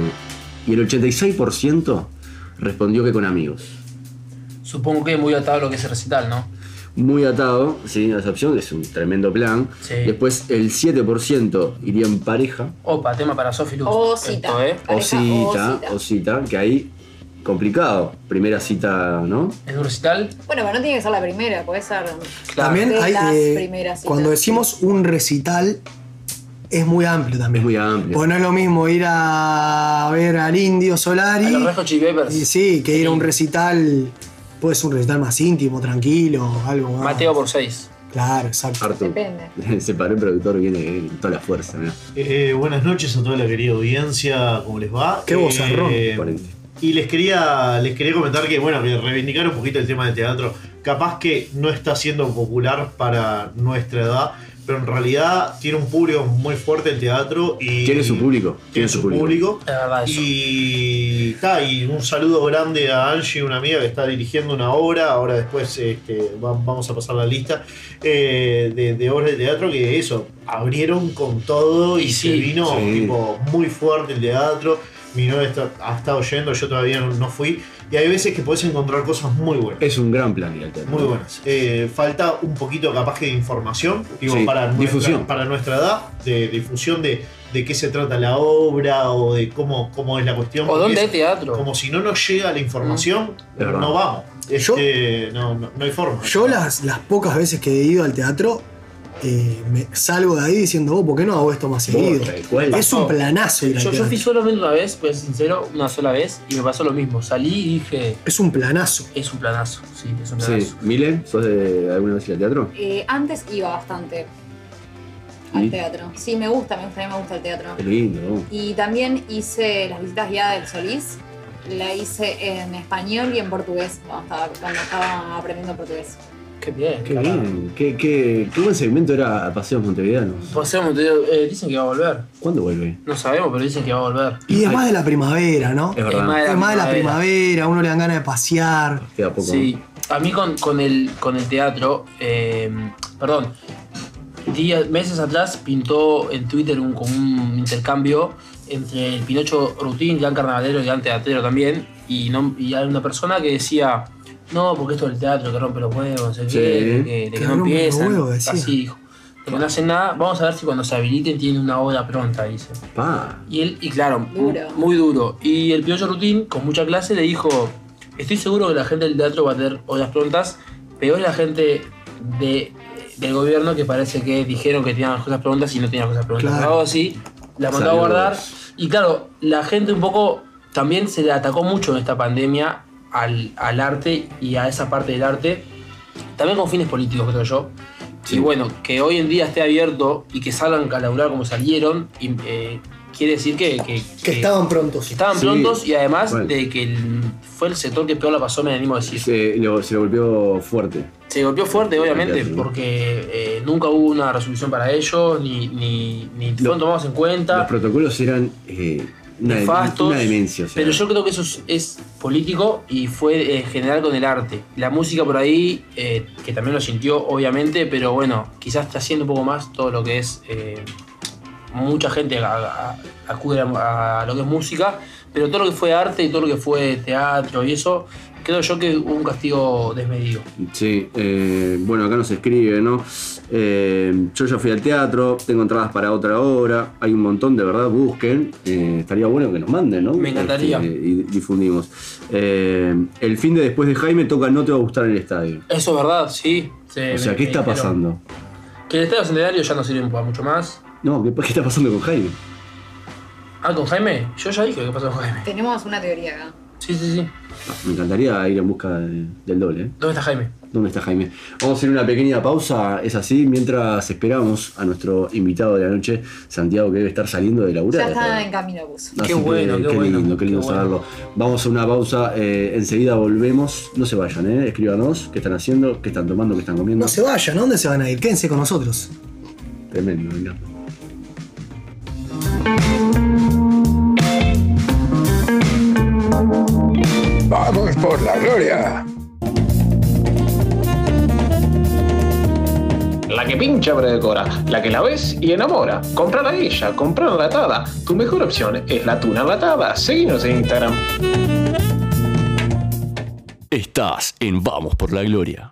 y el 86% respondió que con amigos. Supongo que muy atado a lo que es el recital, ¿no? Muy atado, sí, a esa opción, es un tremendo plan. Sí. Después el 7% iría en pareja, Opa, tema para Sofi Luz. O cita. Esto, ¿eh? o Pareja cita, o cita. o cita, que ahí complicado. Primera cita, ¿no? En un recital, Bueno, pero no tiene que ser la primera, puede ser. claro. También De hay. las eh, primeras citas. cuando decimos un recital, es muy amplio Es también. muy amplio. Porque no es lo mismo ir a ver al Indio Solari. A los y sí, que ir a un recital. Puede ser un recital más íntimo, tranquilo, algo más. Mateo por 6. Claro, exacto. Depende. [laughs] Se paró el productor, viene con toda la fuerza, ¿no? Eh, buenas noches a toda la querida audiencia, ¿cómo les va? Qué vozarrón. Eh, Ponente. Y les quería, les quería comentar que, bueno, que reivindicar un poquito el tema del teatro. Capaz que no está siendo popular para nuestra edad, pero en realidad tiene un público muy fuerte el teatro y. Tiene su público, Tiene su público. Y, ta, y un saludo grande a Angie, una amiga que está dirigiendo una obra. Ahora después este, va- vamos a pasar la lista eh, de, de obras de teatro que eso, abrieron con todo y, Y se sí, vino sí. tipo, muy fuerte el teatro. Mi novia está- ha estado yendo, yo todavía no, no fui. Y hay veces que podés encontrar cosas muy buenas. Es un gran plan ir al teatro. Muy buenas. Eh, falta un poquito capaz que de información, digo, Sí, para, difusión. Nuestra, para nuestra edad, de difusión de, de qué se trata la obra o de cómo, cómo es la cuestión. O dónde es hay teatro. Como si no nos llega la información, verdad. no vamos. Yo- Este, no, no, no hay forma. Yo las, las pocas veces que he ido al teatro, eh, me salgo de ahí diciendo, oh, ¿por qué no hago esto más seguido? cual. Es un planazo ir al Yo, yo fui solamente una vez, pues sincero, una sola vez, y me pasó lo mismo. Salí y dije, Es un planazo. es un planazo. Sí, es un planazo. Sí. Mile, ¿sos de alguna vez ir al teatro? Eh, antes iba bastante al teatro. Sí, me gusta, me gusta, a mí me gusta el teatro. Qué lindo. ¿no? Y también hice las visitas guiadas del Solís. La hice en español y en portugués cuando estaba, cuando estaba aprendiendo portugués. Qué bien. Qué carajo. bien. Qué, qué, qué buen segmento era Paseos Montevideanos. Paseo Montevideo, eh, dicen que va a volver. ¿Cuándo vuelve? No sabemos, pero dicen que va a volver. Y es más de la primavera, ¿no? Es verdad. Es más de Es más de la primavera, uno le dan ganas de pasear. Queda poco. Sí, a mí con, con el, con el teatro, eh, perdón, días, meses atrás pintó en Twitter un, como un intercambio entre el Pinocho Rutín, gran carnavalero y gran teatrero también, y, no, y hay una persona que decía, no, porque esto del teatro que rompe los huevos, no sé Sí. qué, de que, Que que no empiezan, huevos, así dijo. Que no hacen nada, vamos a ver si cuando se habiliten tienen una obra pronta, dice. Pa. Y él, y claro, Duro. mu- muy duro. Y el Pinocho Rutín, con mucha clase, le dijo: Estoy seguro que la gente del teatro va a tener obras prontas. Peor es la gente de, del gobierno que parece que dijeron que tenían las cosas prontas y no tenían las cosas prontas. Claro. Algo así, la mandó a guardar. Y claro, la gente un poco también se le atacó mucho en esta pandemia al, al arte y a esa parte del arte. También con fines políticos, creo yo. Sí. Y bueno, que hoy en día esté abierto y que salgan a laburar como salieron, y, eh, quiere decir que, que, Que estaban prontos. que estaban Sí. prontos y además Bueno. de que el- fue el sector que peor la pasó, me animo a decir. Se, lo, se lo golpeó fuerte. Se golpeó fuerte, obviamente, porque eh, nunca hubo una resolución para ellos, ni, ni, ni fueron tomados en Los cuenta. protocolos eran eh, una, nefastos, una demencia. o sea. pero yo creo que eso es, es político y fue en general con el arte. La música por ahí, eh, que también lo sintió, obviamente, pero bueno, quizás está haciendo un poco más todo lo que es. eh, mucha gente a- acude a, a lo que es música, pero todo lo que fue arte y todo lo que fue teatro y eso, creo yo que hubo un castigo desmedido. Sí, eh, bueno, acá nos escribe, ¿no? Eh, yo ya fui al teatro, tengo entradas para otra hora, hay un montón, de verdad, busquen. Eh, estaría bueno que nos manden, ¿no? Me encantaría. Este, y difundimos. Eh, el fin de después de Jaime toca No te va a gustar en el estadio. Eso es verdad, sí. Sí, O me- sea, ¿qué me está dijeron. pasando? Que el Estadio Centenario ya no sirve para mucho más. No, ¿qué, qué está pasando con Jaime? Ah, con Jaime. Yo ya dije qué pasó con Jaime. Tenemos una teoría acá. Sí, sí, sí. Me encantaría ir en busca de- del doble, ¿eh? ¿Dónde está Jaime? ¿Dónde está Jaime? Vamos a hacer una pequeña pausa, es así, mientras esperamos a nuestro invitado de la noche, Santiago, que debe estar saliendo de laburar. Ya está en camino a bus. Qué que, bueno, qué bueno, lindo, qué lindo qué bueno. saberlo. Vamos a una pausa, eh, enseguida volvemos. No se vayan, ¿eh? escríbanos qué están haciendo, qué están tomando, qué están comiendo. No se vayan, ¿a dónde se van a ir? Quédense con nosotros. Tremendo, venga. Vamos por la gloria. La que pincha decora, la que la ves y enamora. Comprar a ella, comprar enlatada. Tu mejor opción es la tuna enlatada. Seguinos en Instagram. Estás en Vamos por la Gloria.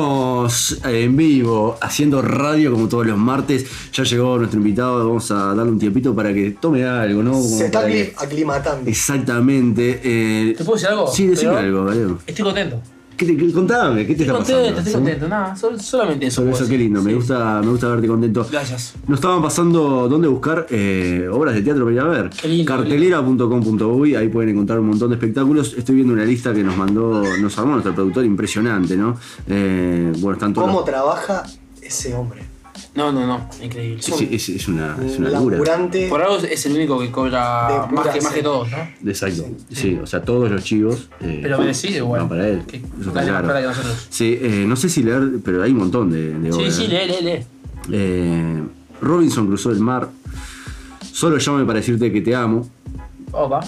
Seguimos eh, en vivo, haciendo radio como todos los martes. Ya llegó nuestro invitado, vamos a darle un tiempito para que tome algo, ¿no? Como Se está que- aclimatando. Exactamente. eh, ¿Te puedo decir algo? Sí, decime Pero algo, Gallego. Estoy contento. ¿Qué te, qué- contame, ¿qué te Estoy está contento, pasando? estoy ¿Sí? contento. Nada, sol- solamente eso. Sobre eso, qué lindo, me, gusta, me gusta verte contento. Gracias. Nos estaban pasando dónde buscar eh, obras de teatro para ir a ver. Cartelera.com.uy, ahí pueden encontrar un montón de espectáculos. Estoy viendo una lista que nos mandó, nos armó nuestro productor, impresionante, ¿no? Eh, bueno, están todos. ¿Cómo los- trabaja ese hombre? No, no, no. Increíble. es, es- es una, es Un una locura. laburante. Por algo es el único que cobra más que, más que todos, ¿no? Exacto. Sí, o sea, todos los chivos. eh, Pero merecido igual. van para él. Que Eso está claro. plata que nosotros. Sí, eh, no sé si leer, pero hay un montón de, de Sí, sí, lee, lee, lee. Eh, Robinson cruzó el mar. Solo llámame para decirte que te amo. Opa.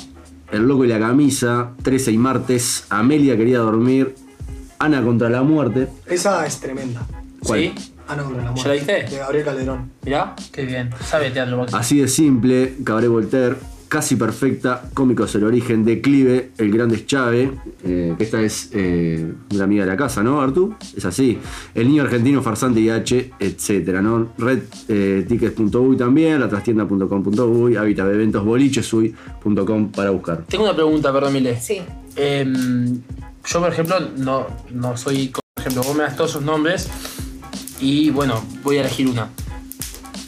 El loco y la camisa. 13 y martes. Amelia quería dormir. Ana contra la muerte. Esa es tremenda. ¿Cuál? ¿Sí? Ana contra la ¿Ya muerte. la viste? De Gabriel Calderón. Mirá, qué bien. Sabe teatro, Maxi. Así de simple. Cabaret Voltaire. Casi perfecta. Cómicos el origen. Declive. El grande es eh, que esta es eh, una amiga de la casa, ¿no, Artu? Es así. El niño argentino farsante IH, etcétera, ¿no? Redtickets.uy también. La trastienda.com.uy. Habitat de eventos bolichesuy.com para buscar. Tengo una pregunta, perdón, Mile. Sí. Em, yo, por ejemplo, no, no soy. Por ejemplo, vos me das todos esos nombres y bueno, voy a elegir una.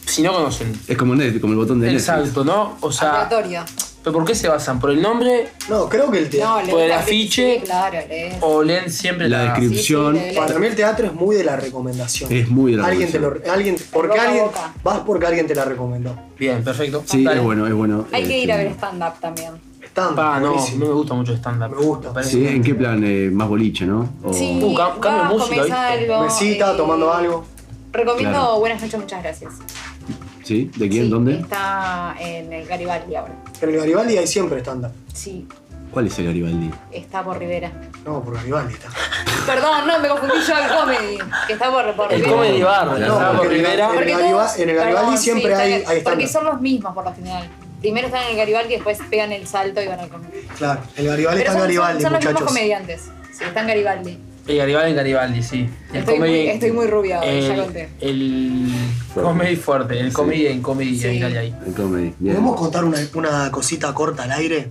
Si no conocen. Es como, Netflix, como el botón de Netflix. Exacto, ¿no? O sea, Aleatorio. ¿pero por qué se basan? ¿Por el nombre No, creo que el No, teatro. lees Por el afiche. Sí, claro, lees. o leen siempre La la, descripción. Sí, sí, Para mí el teatro es muy de la recomendación. Es muy de la alguien te lo, alguien, porque alguien, boca. vas porque alguien te la recomendó. Bien, perfecto. Sí, Dale. es bueno, es bueno. Hay que Este, ir a ver stand-up también. Stand Pa, no, buenísimo. no me gusta mucho el stand-up. Me gusta. parece Sí, ¿en qué plan? Eh, más boliche, ¿no? O- Sí, Uh, cam- cambio vas, música, comes ¿viste? algo. Mesita, eh, tomando algo. Recomiendo Claro. Buenas noches, muchas gracias. ¿Sí? ¿De quién? Sí, ¿Dónde? Está en el Garibaldi ahora. En el Garibaldi hay siempre estándar. Sí, ¿Cuál es el Garibaldi? está por Rivera. No, por Garibaldi está. [laughs] Perdón, no, me confundí yo el comedy. Que está por, por El Rivera. comedy bar, Claro. estaba por porque en el- Rivera. en el Porque Gariba- en el Garibaldi perdón, siempre sí, hay- está- hay Porque estándar. son los mismos por lo general. Primero están en el Garibaldi y después pegan el salto y van al comedy. Claro, el Garibaldi Pero está en son, Garibaldi, son, son los mismos muchachos. comediantes. Sí, están en Garibaldi. El Garibaldi en Garibaldi, sí. El Estoy muy- estoy muy rubia hoy, ya el, conté. El Fuerte. comedy fuerte, el Sí. comedy en comedy Sí. ahí, ahí, ahí. El comedy. Bien. ¿Podemos contar una, una cosita corta al aire?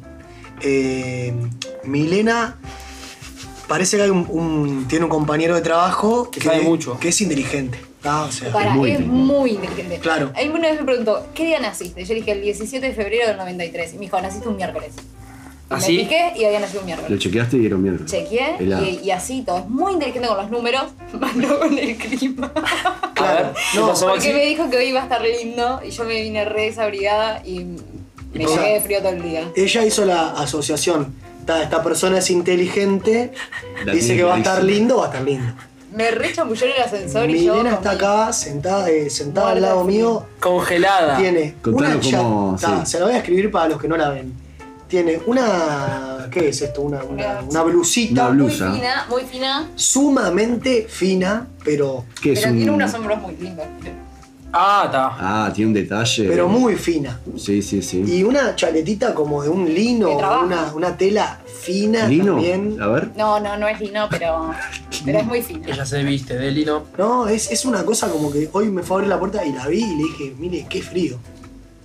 Eh, Milena parece que hay un, un- tiene un compañero de trabajo Que sabe mucho. que es inteligente. ¿Tá? O sea, Para, muy es muy inteligente. Claro. Ahí una vez me preguntó, ¿qué día naciste? Yo le dije el 17 de febrero del 93. Y me dijo, naciste un miércoles. Y ¿Ah, me sí? piqué y había nacido un Lo miércoles. chequeaste y era un miércoles. Chequeé y, y así todo. Es muy inteligente con los números, [laughs] más no con el clima. ¿qué No, pasó, Porque Maxi? me dijo que hoy iba a estar lindo y yo me vine re desabrigada y me O sea, llegué de frío todo el día. ella hizo la asociación. "Ta, Esta persona es inteligente, [laughs] La dice que va a estar lindo, va a estar lindo. Me re chambulló en el ascensor y yo. Milena está acá, sentada, eh, sentada al lado mío. Congelada. Tiene una sí. Se la voy a escribir para los que no la ven. Tiene una. ¿Qué es esto? Una, una, una blusita Una blusa. Muy fina, muy fina. sumamente fina, pero, ¿Qué es pero un- tiene unos hombros muy lindos. Ah, está. Ah, tiene un detalle. pero muy fina. Sí, sí, sí. Y una chaletita como de un lino, De trabajo. una, una tela fina ¿Lino? también. A ver. No, no, no es lino, pero, [laughs] pero es muy fina. Ella se viste de lino. No, es, es una cosa como que hoy me fue a abrir la puerta y la vi y le dije, mire, qué frío.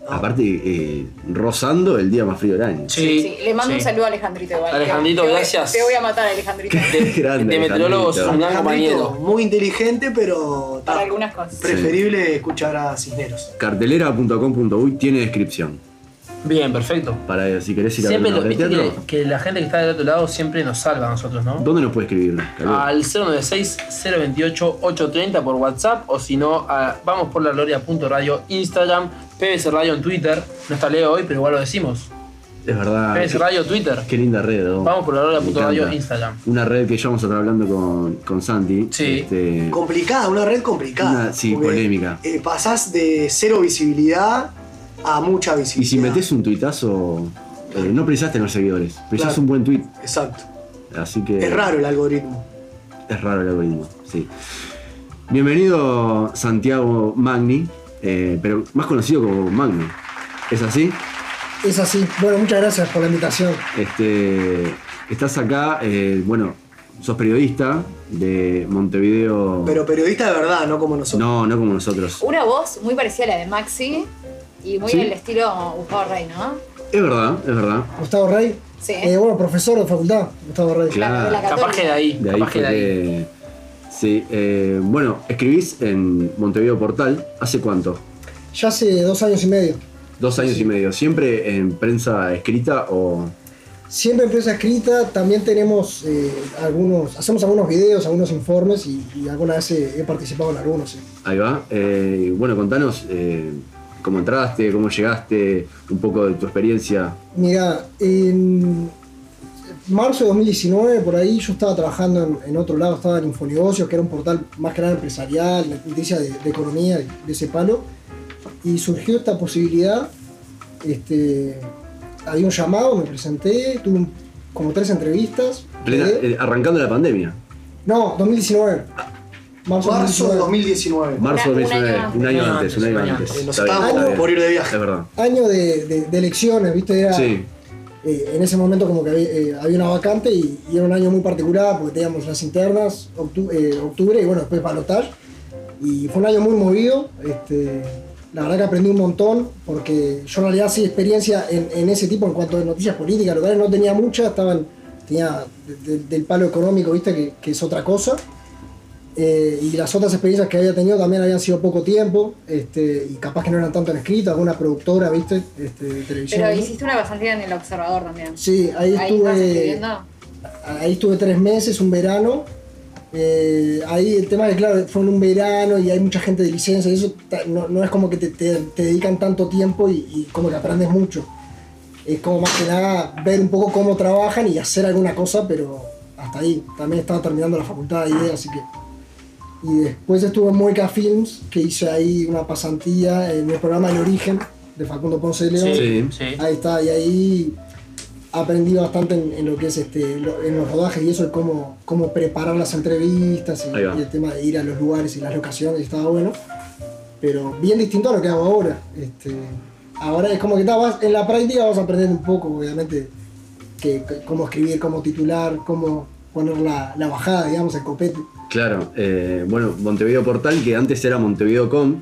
Aparte, eh, rozando el día más frío del año. Sí. Sí, le mando sí. un saludo a Alejandrito igual. Alejandrito, Te voy- gracias. Te voy a matar, Alejandrito. De, [laughs] Grande, de meteorólogos, un gran compañero. muy inteligente, pero ta, Para algunas cosas. preferible escuchar a Cisneros. Cartelera.com.uy tiene descripción. Bien, perfecto. Para si querés ir a ver Siempre lo, viste teatro. que, que la gente que está del otro lado siempre nos salva a nosotros, ¿no? ¿Dónde nos puede escribir? Al 096-028-830 por WhatsApp o si no, a vamos por la gloria.radio, Instagram, PBS Radio en Twitter. No está Leo hoy, pero igual lo decimos. Es verdad. PBS Qué, Radio Twitter. qué linda red. ¿no? Vamos por la gloria.radio, encanta. Instagram. Una red que ya vamos a estar hablando con, con Santi. Sí. Este, Complicada, una red complicada. Una- sí, porque, polémica. eh, pasás de cero visibilidad a mucha visibilidad. y si metes un tuitazo, eh, no precisás tener seguidores. Precisás Claro. un buen tweet. Exacto. Así que. Es raro el algoritmo. Es raro el algoritmo, sí. Bienvenido Santiago Magni, eh, pero más conocido como Magni. ¿Es así? Es así. Bueno, muchas gracias por la invitación. Este, estás acá, eh, bueno, sos periodista de Montevideo. Pero periodista de verdad, no como nosotros. no, no como nosotros. Una voz muy parecida a la de Maxi y muy Sí. al estilo Gustavo Rey, ¿no? Es verdad, es verdad. Gustavo Rey. Sí. Eh, bueno, profesor de facultad, Gustavo Rey. Claro. de la Capaz que de ahí. De ahí capaz que de ahí. Sí, eh, bueno, escribís en Montevideo Portal. ¿Hace cuánto? Ya hace dos años y medio. Dos años y medio. ¿Siempre en prensa escrita o.? Siempre empresa escrita, también tenemos eh, algunos, hacemos algunos videos, algunos informes y, y alguna vez he, he participado en algunos. sí. Ahí va. Eh, bueno, contanos eh, cómo entraste, cómo llegaste, un poco de tu experiencia. Mira, en marzo de 2019, por ahí yo estaba trabajando en, en otro lado, estaba en Infonegocios, que era un portal más que nada empresarial, noticias de, de economía, de ese palo, y surgió esta posibilidad. Este, había un llamado, me presenté, tuve un- como tres entrevistas. Plena- eh, arrancando la pandemia. No, 2019. Marzo, Marzo de 2019. 2019. Marzo Un de año 2019. antes. Un año Un año antes, un antes, año un año antes. Eh, nos estábamos por ir de viaje. Es verdad. Año de, de- de elecciones, ¿viste? Era, Sí. Eh, en ese momento como que había, eh, una vacante y, era un año muy particular porque teníamos las internas, octu- eh, octubre y bueno, después balotaje. Y fue un año muy movido. Este, la verdad que aprendí un montón porque yo en realidad sí experiencia en, ese tipo en cuanto a noticias políticas locales no tenía mucha, estaban, tenía de- de- del palo económico, ¿viste? Que es otra cosa. Eh, y las otras experiencias que había tenido también habían sido poco tiempo este, y capaz que no eran tanto en escrito, alguna productora, ¿viste? Este, de televisión. Pero hiciste una pasantía en el Observador también. Sí, ahí Ahí estuve. Ahí estuve tres meses, un verano. Eh, ahí el tema es que, claro, fue en un verano y hay mucha gente de licencia y eso no, no es como que te, te- te dedican tanto tiempo y, y como que aprendes mucho. Es como más que nada ver un poco cómo trabajan y hacer alguna cosa, pero hasta ahí. También estaba terminando la facultad de ideas, así que. Y después estuve en Mueca Films, que hice ahí una pasantía en el programa El Origen de Facundo Ponce de León. Sí. Sí. Ahí está, y ahí aprendí bastante en, en lo que es este, lo- en los rodajes y eso, cómo, cómo preparar las entrevistas y, el tema de ir a los lugares y las locaciones, y estaba bueno. Pero bien distinto a lo que hago ahora. Este, ahora es como que ta, vas- en la práctica vas aprendiendo un poco, obviamente, que, que- cómo escribir, cómo titular, cómo poner la, la bajada, digamos, el copete. Claro, eh, bueno, Montevideo Portal, que antes era Montevideo.com,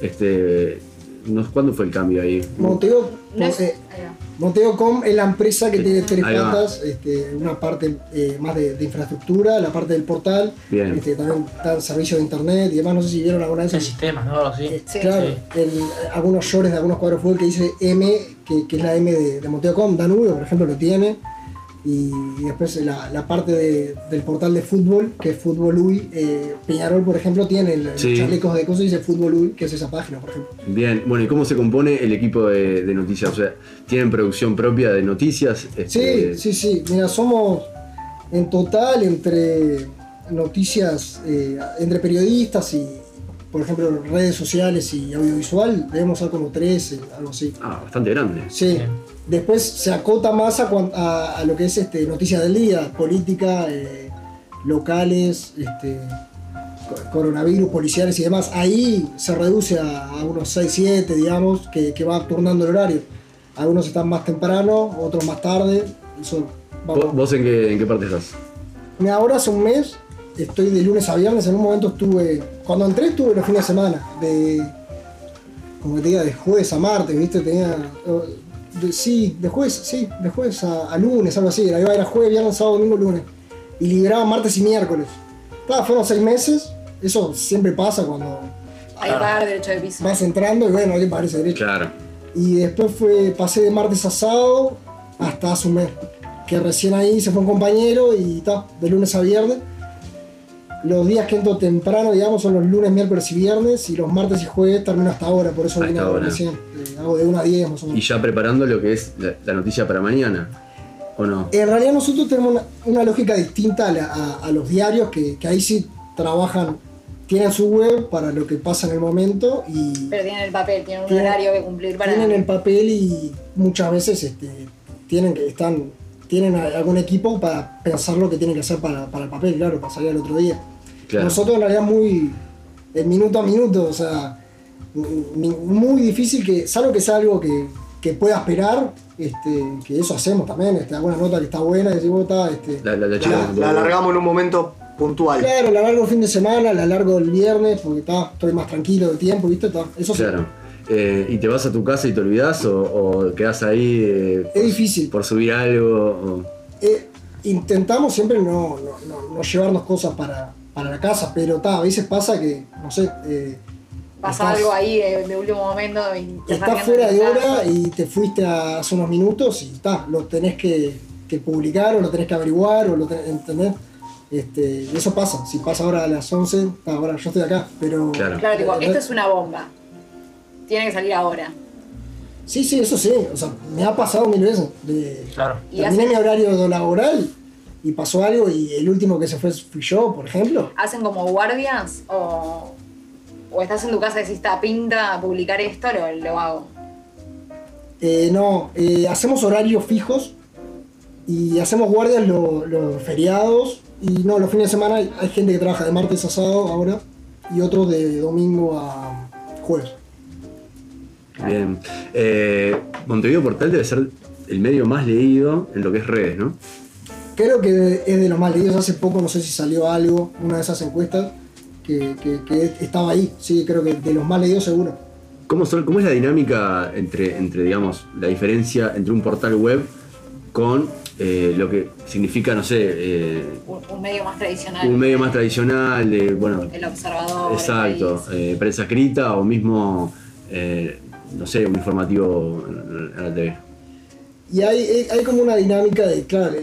este, no, ¿cuándo fue el cambio ahí? Monteo, No es- eh. Monteo.com es la empresa que tiene tres Ahí patas, este, una parte eh, más de, de infraestructura, la parte del portal, Bien. este, también dan servicio de internet y demás, no sé si vieron alguna vez El sistema, ¿no? Así. eh, Sí. claro, Sí. el- algunos shorts de algunos cuadros de fútbol que dice M, que, que es la M de, de Monteo.com, Danubio, por ejemplo, lo tiene. Y, después la, la parte de- del portal de fútbol, que es Fútbol UI, eh, Peñarol, por ejemplo, tiene el, Sí. los chalecos de cosas y dice Fútbol UI, que es esa página, por ejemplo. Bien, bueno, ¿y cómo se compone el equipo de, de noticias? O sea, ¿tienen producción propia de noticias? Sí, Este, sí, sí. Mira, somos en total entre noticias, eh, entre periodistas y, por ejemplo, redes sociales y audiovisual, debemos ser como 13, algo así. Ah, bastante grande. Sí. Bien. Después se acota más a, a- a lo que es este, noticias del día, política, eh, locales, este, co- coronavirus, policiales y demás. Ahí se reduce a, a unos 6, 7, digamos, que, que va turnando el horario. Algunos están más temprano, otros más tarde. Eso. ¿Vos, en, qué, en qué parte estás? Ahora hace un mes, estoy de lunes a viernes, en un momento estuve, cuando entré estuve los fines de semana, de, como te diga, de jueves a martes, ¿viste? Tenía, eh, de- sí, de jueves, sí, de jueves a, a lunes, algo así, era, iba- era jueves, viernes, sábado, domingo, lunes, y liberaba martes y miércoles. Ta, fueron seis meses, eso siempre pasa cuando Hay que pagar derecho de piso. vas entrando y bueno, hay que ese derecho. Claro. Y después fue, pasé de martes a sábado hasta hace un mes. Que recién ahí se fue un compañero y está, de lunes a viernes. Los días que entro temprano, digamos, son los lunes, miércoles y viernes. Y los martes y jueves termino hasta ahora, por eso vine ahora. recién. Eh, hago de 1 a 10 más o Y menos. ya preparando lo que es la, la noticia para mañana, ¿o no? En realidad nosotros tenemos una, una lógica distinta a, la- a- a los diarios, que, que ahí sí trabajan, tienen su web para lo que pasa en el momento y Pero tienen el papel, tienen un Tienen- horario que cumplir para. tienen el papel y muchas veces este, tienen que están tienen a- algún equipo para pensar lo que tienen que hacer para, para el papel, claro, para salir al otro día. Claro. Nosotros en realidad muy de minuto a minuto, o sea, muy difícil que, salvo que sea algo que, que pueda esperar, este, que eso hacemos también, este, alguna nota que está buena, que decimos, está, este, La, la, la alargamos en un momento puntual. claro, la largo el fin de semana, la largo el viernes, porque está, estoy más tranquilo de tiempo, ¿viste? Está, eso sí. Claro. Eh, ¿Y te vas a tu casa y te olvidás o, o quedás ahí eh, Es difícil. por subir algo? o- Eh, intentamos siempre no, no- no- no llevarnos cosas para, para la casa, pero ta, a veces pasa que, no sé, eh, Pasa estás- algo ahí de, de último momento y estás fuera de hora y te fuiste a- hace unos minutos y ta, lo tenés que, que publicar o lo tenés que averiguar o lo tenés, ¿entendés? Este, y eso pasa, si pasa ahora a las 11, ta, ahora yo estoy acá, pero... Claro. Claro, tipo, Eh, esto es una bomba. Tiene que salir ahora. Sí, sí, eso sí, o sea, me ha pasado mil veces. De, Claro. Terminé mi horario laboral y pasó algo y el último que se fue fui yo, por ejemplo. ¿Hacen como guardias o, o estás en tu casa y decís, está pinta publicar esto, lo, lo hago? Eh, no, eh, hacemos horarios fijos y hacemos guardias lo- los feriados y no, los fines de semana hay, hay gente que trabaja de martes a sábado ahora y otros de domingo a jueves. Bien. Eh, Montevideo Portal debe ser el medio más leído en lo que es redes, ¿no? Creo que es de los más leídos. Hace poco no sé si salió algo, una de esas encuestas que, que- que estaba ahí. Sí, creo que de los más leídos seguro. ¿Cómo, son- cómo es la dinámica entre, entre, digamos, la diferencia entre un portal web con eh, lo que significa, no sé, eh, Un, un medio más tradicional. un medio más tradicional, de, bueno, El observador. exacto, eh, prensa escrita o mismo, eh, no sé, un informativo en la TV? Y hay, hay- como una dinámica de, claro,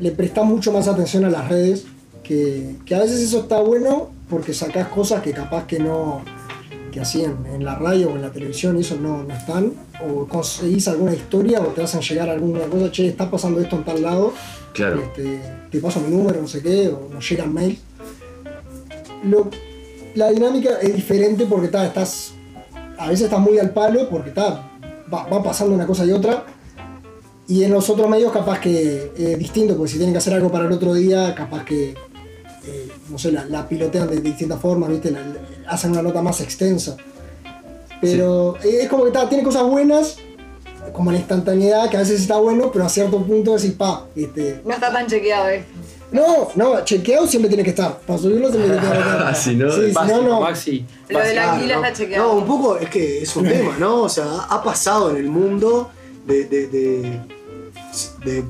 le prestas mucho más atención a las redes, que, que a veces eso está bueno porque sacás cosas que capaz que no, que así en, en la radio o en la televisión y eso no, no están, o conseguís alguna historia o te hacen llegar alguna cosa, che, está pasando esto en tal lado, Claro. este, te paso mi número, no sé qué, o nos llegan mail. Lo, la dinámica es diferente porque ta, estás. A veces estás muy al palo porque ta, va, va pasando una cosa y otra. Y en los otros medios, capaz que es distinto, porque si tienen que hacer algo para el otro día, capaz que. eh, no sé, la, la pilotean de, distintas formas, ¿viste? La- la- hacen una nota más extensa. Pero eh, es como que ta, tiene cosas buenas, como la instantaneidad, que a veces está bueno, pero a cierto punto decís, pa, este, No está tan chequeado esto. no, no, chequeado siempre tiene que estar. Para subirlo siempre tiene que estar. [laughs] Si no, Sí, si Básico, no, no. Maxi. Lo de la está chequeado. No, un poco es que es un tema, ¿no? O sea, ha pasado en el mundo de, de, de, de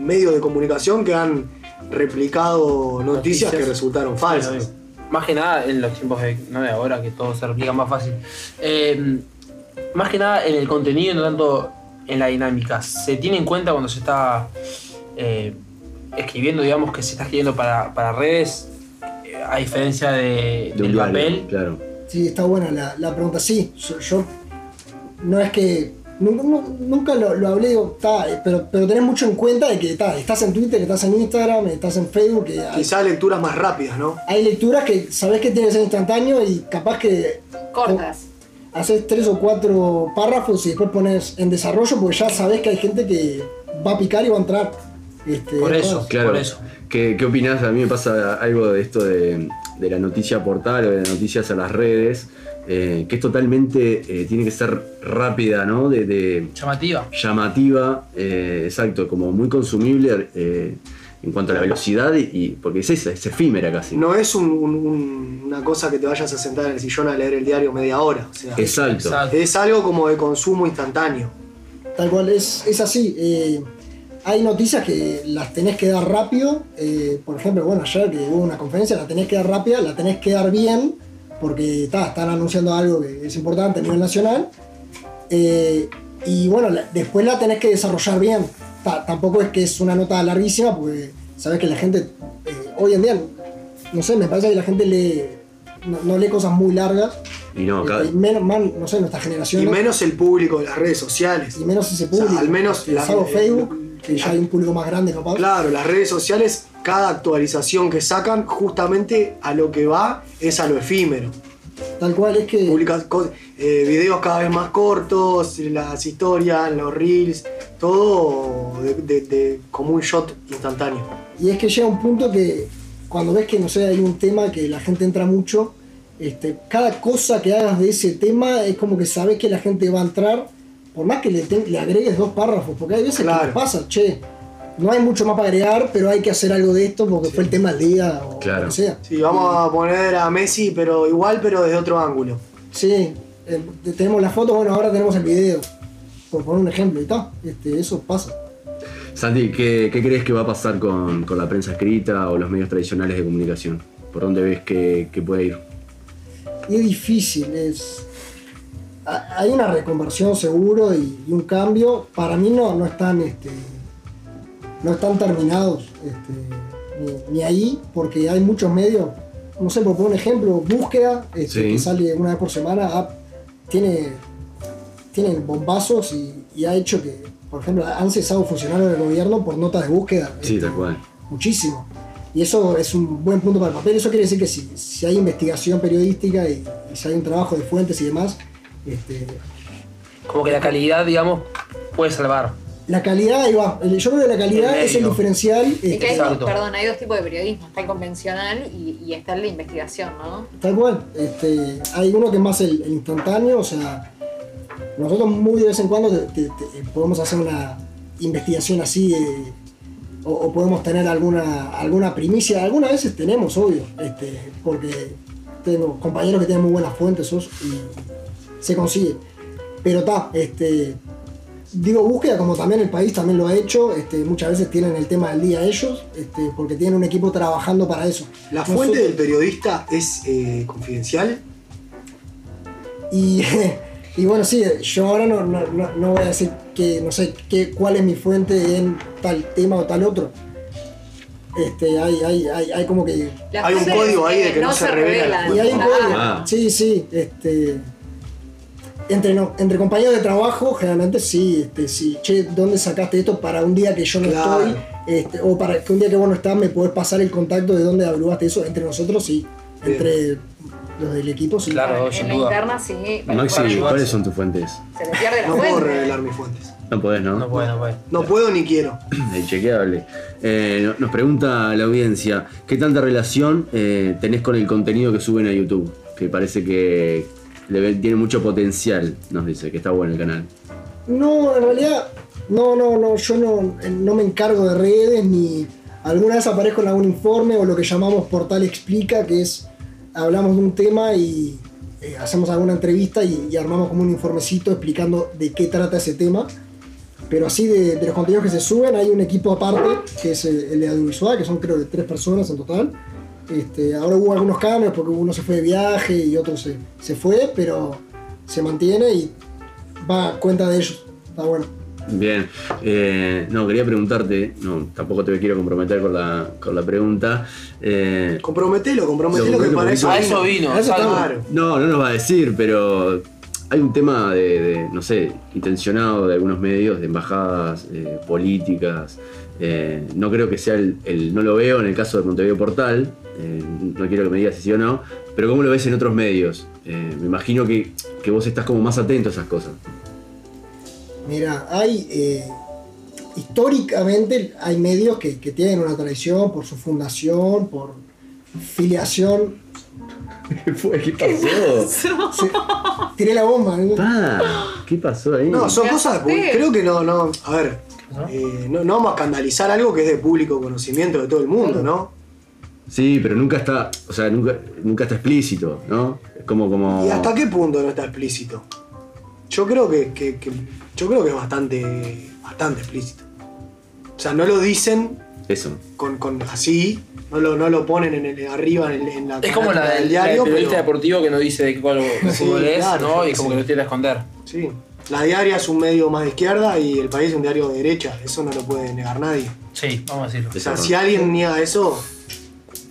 medios de comunicación que han replicado noticias, que resultaron falsas. Más que nada en los tiempos de, no de ahora, que todo se replica más fácil. Eh, más que nada en el contenido y no tanto en la dinámica. Se tiene en cuenta cuando se está eh, escribiendo, digamos, que se está escribiendo para, para redes, eh, a diferencia de, De un del diario, papel. Claro. Sí, está buena la, la pregunta. Sí, yo, yo- no es que. Nunca, nu- nunca lo, lo hablé, digo, ta, pero, pero tenés mucho en cuenta de que ta, estás en Twitter, estás en Instagram, estás en Facebook, que hay, Quizás lecturas más rápidas, ¿no? hay lecturas que sabés que tiene que ser instantáneo y capaz que Cortas. haces tres o cuatro párrafos y después pones en desarrollo porque ya sabés que hay gente que va a picar y va a entrar. Este, Por eso. todas. Claro. Por eso. ¿Qué, qué opinás? A mí me pasa algo de esto de, de la noticia portal o de las noticias a las redes, eh, que es totalmente, eh, tiene que ser rápida, ¿no? De, de- Llamativa. llamativa, eh, exacto, como muy consumible eh, en cuanto a la velocidad, y, y- porque es esa, es efímera casi. No es un- un- un- una cosa que te vayas a sentar en el sillón a leer el diario media hora. O sea, Exacto. Exacto. es algo como de consumo instantáneo. Tal cual, es, es así. eh, hay noticias que las tenés que dar rápido. eh, por ejemplo, bueno, ayer que hubo una conferencia, la tenés que dar rápida, la tenés que dar bien, porque ta, están anunciando algo que es importante a nivel nacional. eh, y bueno, la- después la tenés que desarrollar bien. Ta, tampoco es que es una nota larguísima, porque sabes que la gente, eh, hoy en día, no sé, me parece que la gente lee, no, no lee cosas muy largas. Y no, eh, cada- y menos, man- no sé, nuestra Y generación. menos el público de las redes sociales. Y menos ese O sea, público. al menos la- eh, Facebook, que ya hay un público más grande capaz. Claro, las redes sociales, cada actualización que sacan, justamente a lo que va es a lo efímero. Tal cual es que. Publican eh, videos cada vez más cortos, las historias, los reels, todo de, de- de- como un shot instantáneo. Y es que llega un punto que cuando ves que no sé, hay un tema que la gente entra mucho, este, cada cosa que hagas de ese tema es como que sabes que la gente va a entrar, por más que le, te- le agregues dos párrafos, porque hay veces Claro. que pasa, che, no hay mucho más para agregar, pero hay que hacer algo de esto porque fue el tema del día o Claro. lo que sea. Sí, vamos a poner a Messi, pero igual, pero desde otro ángulo. Sí, eh, tenemos la foto, bueno, ahora tenemos el video, por poner un ejemplo, y tal, este, eso pasa. Santi, ¿qué, qué crees que va a pasar con, con la prensa escrita o los medios tradicionales de comunicación? ¿Por dónde ves que, que puede ir? Y es difícil, es. ha- Hay una reconversión seguro y, y un cambio. Para mí no, no están este, no están terminados este, ni, ni ahí, porque hay muchos medios. No sé, por poner un ejemplo, búsqueda, este, Sí. que sale una vez por semana, ha- tiene, tiene bombazos y, y ha hecho que, por ejemplo, han cesado funcionarios del gobierno por notas de búsqueda. Sí, este, tal cual. muchísimo. Y eso es un buen punto para el papel. Eso quiere decir que si, si hay investigación periodística y, y si hay un trabajo de fuentes y demás, este, Como que la calidad, digamos, puede salvar. La calidad, ahí va. El- Yo creo que la calidad El es el diferencial. Es este, que hay, Exacto. perdón, hay dos tipos de periodismo. Está el convencional y, y está el de investigación, ¿no? Tal cual. Este, hay uno que es más el, el instantáneo, o sea, nosotros muy de vez en cuando te- te- te- podemos hacer una investigación así eh, o, o podemos tener alguna, alguna primicia. Algunas veces tenemos, obvio, este, porque tengo compañeros que tienen muy buenas fuentes sos, y se consigue. Pero está, este, digo búsqueda como también el país también lo ha hecho, este, muchas veces tienen el tema del día ellos, este, porque tienen un equipo trabajando para eso. ¿La Nosotros- fuente del periodista es eh, confidencial? Y, [laughs] y bueno, sí, yo ahora no, no, no, no voy a decir que, no sé, qué, cuál es mi fuente en tal tema o tal otro. Este, hay, hay, hay, hay como que... Las Hay un código ahí de que no se revela la Y hay un código. Ah. Sí, sí, este... Entre, no- entre compañeros de trabajo, generalmente sí, este, sí, che, ¿dónde sacaste esto para un día que yo no Claro. estoy? Este, o para que un día que vos no estás me podés pasar el contacto de dónde averiguaste eso. Entre nosotros sí. Bien. Entre los del equipo sí. Claro, en sin la duda. interna sí. Maxi, ayudarse. ¿cuáles son tus fuentes? Se le pierde la No puedo revelar mis fuentes. No podés, ¿no? No puede, no puede. No puedo ni quiero. [clears throat] El chequeable. Eh, no- nos pregunta la audiencia, ¿qué tanta relación eh, tenés con el contenido que suben a YouTube? Que parece que le tiene mucho potencial, nos dice, que está bueno el canal. No, en realidad, no, no, no, yo no, no me encargo de redes ni alguna vez aparezco en algún informe o lo que llamamos portal explica, que es hablamos de un tema y eh, hacemos alguna entrevista y, armamos como un informecito explicando de qué trata ese tema. Pero así de, de los contenidos que se suben hay un equipo aparte, que es el, el de audiovisual, que son creo que tres personas en total. Este, ahora hubo algunos cambios porque uno se fue de viaje y otro se, se fue, pero se mantiene y va a cuenta de ellos. Está bueno. Bien, eh, no, quería preguntarte, no, tampoco te quiero comprometer con la, con la pregunta. eh, Comprometelo, comprometelo Lo que para eso A eso vino, A eso. Claro. no, no nos va a decir, pero hay un tema de, de, no sé, intencionado de algunos medios, de embajadas eh, políticas. Eh, no creo que sea el, el- no lo veo en el caso de Montevideo Portal, eh, no quiero que me digas si sí o no, pero ¿cómo lo ves en otros medios? Eh, me imagino que, que vos estás como más atento a esas cosas. Mira, hay. eh, históricamente hay medios que, que tienen una tradición por su fundación, por filiación. [laughs] ¿Qué fue? ¿Qué pasó? Se- tiré la bomba. ¿no? ¿Qué pasó ahí? No, son cosas. Creo que no, no. A ver. Eh, no, no vamos a escandalizar algo que es de público conocimiento de todo el mundo, ¿no? Sí, pero nunca está, o sea, nunca, nunca está explícito, ¿no? Es como, como. ¿Y hasta qué punto no está explícito? Yo creo que, que- que- yo creo que es bastante, bastante explícito. O sea, no lo dicen Eso. con, con así, no lo, no lo ponen en el, arriba en, el- en la Es como la del, la del periodista pero- deportivo que no dice de qué cuál Sí, fútbol es, claro, ¿no? Y como que lo tiene a esconder. Sí. La diaria es un medio más de izquierda y el país es un diario de derecha. Eso no lo puede negar nadie. Sí, vamos a decirlo. O sea, si alguien niega eso,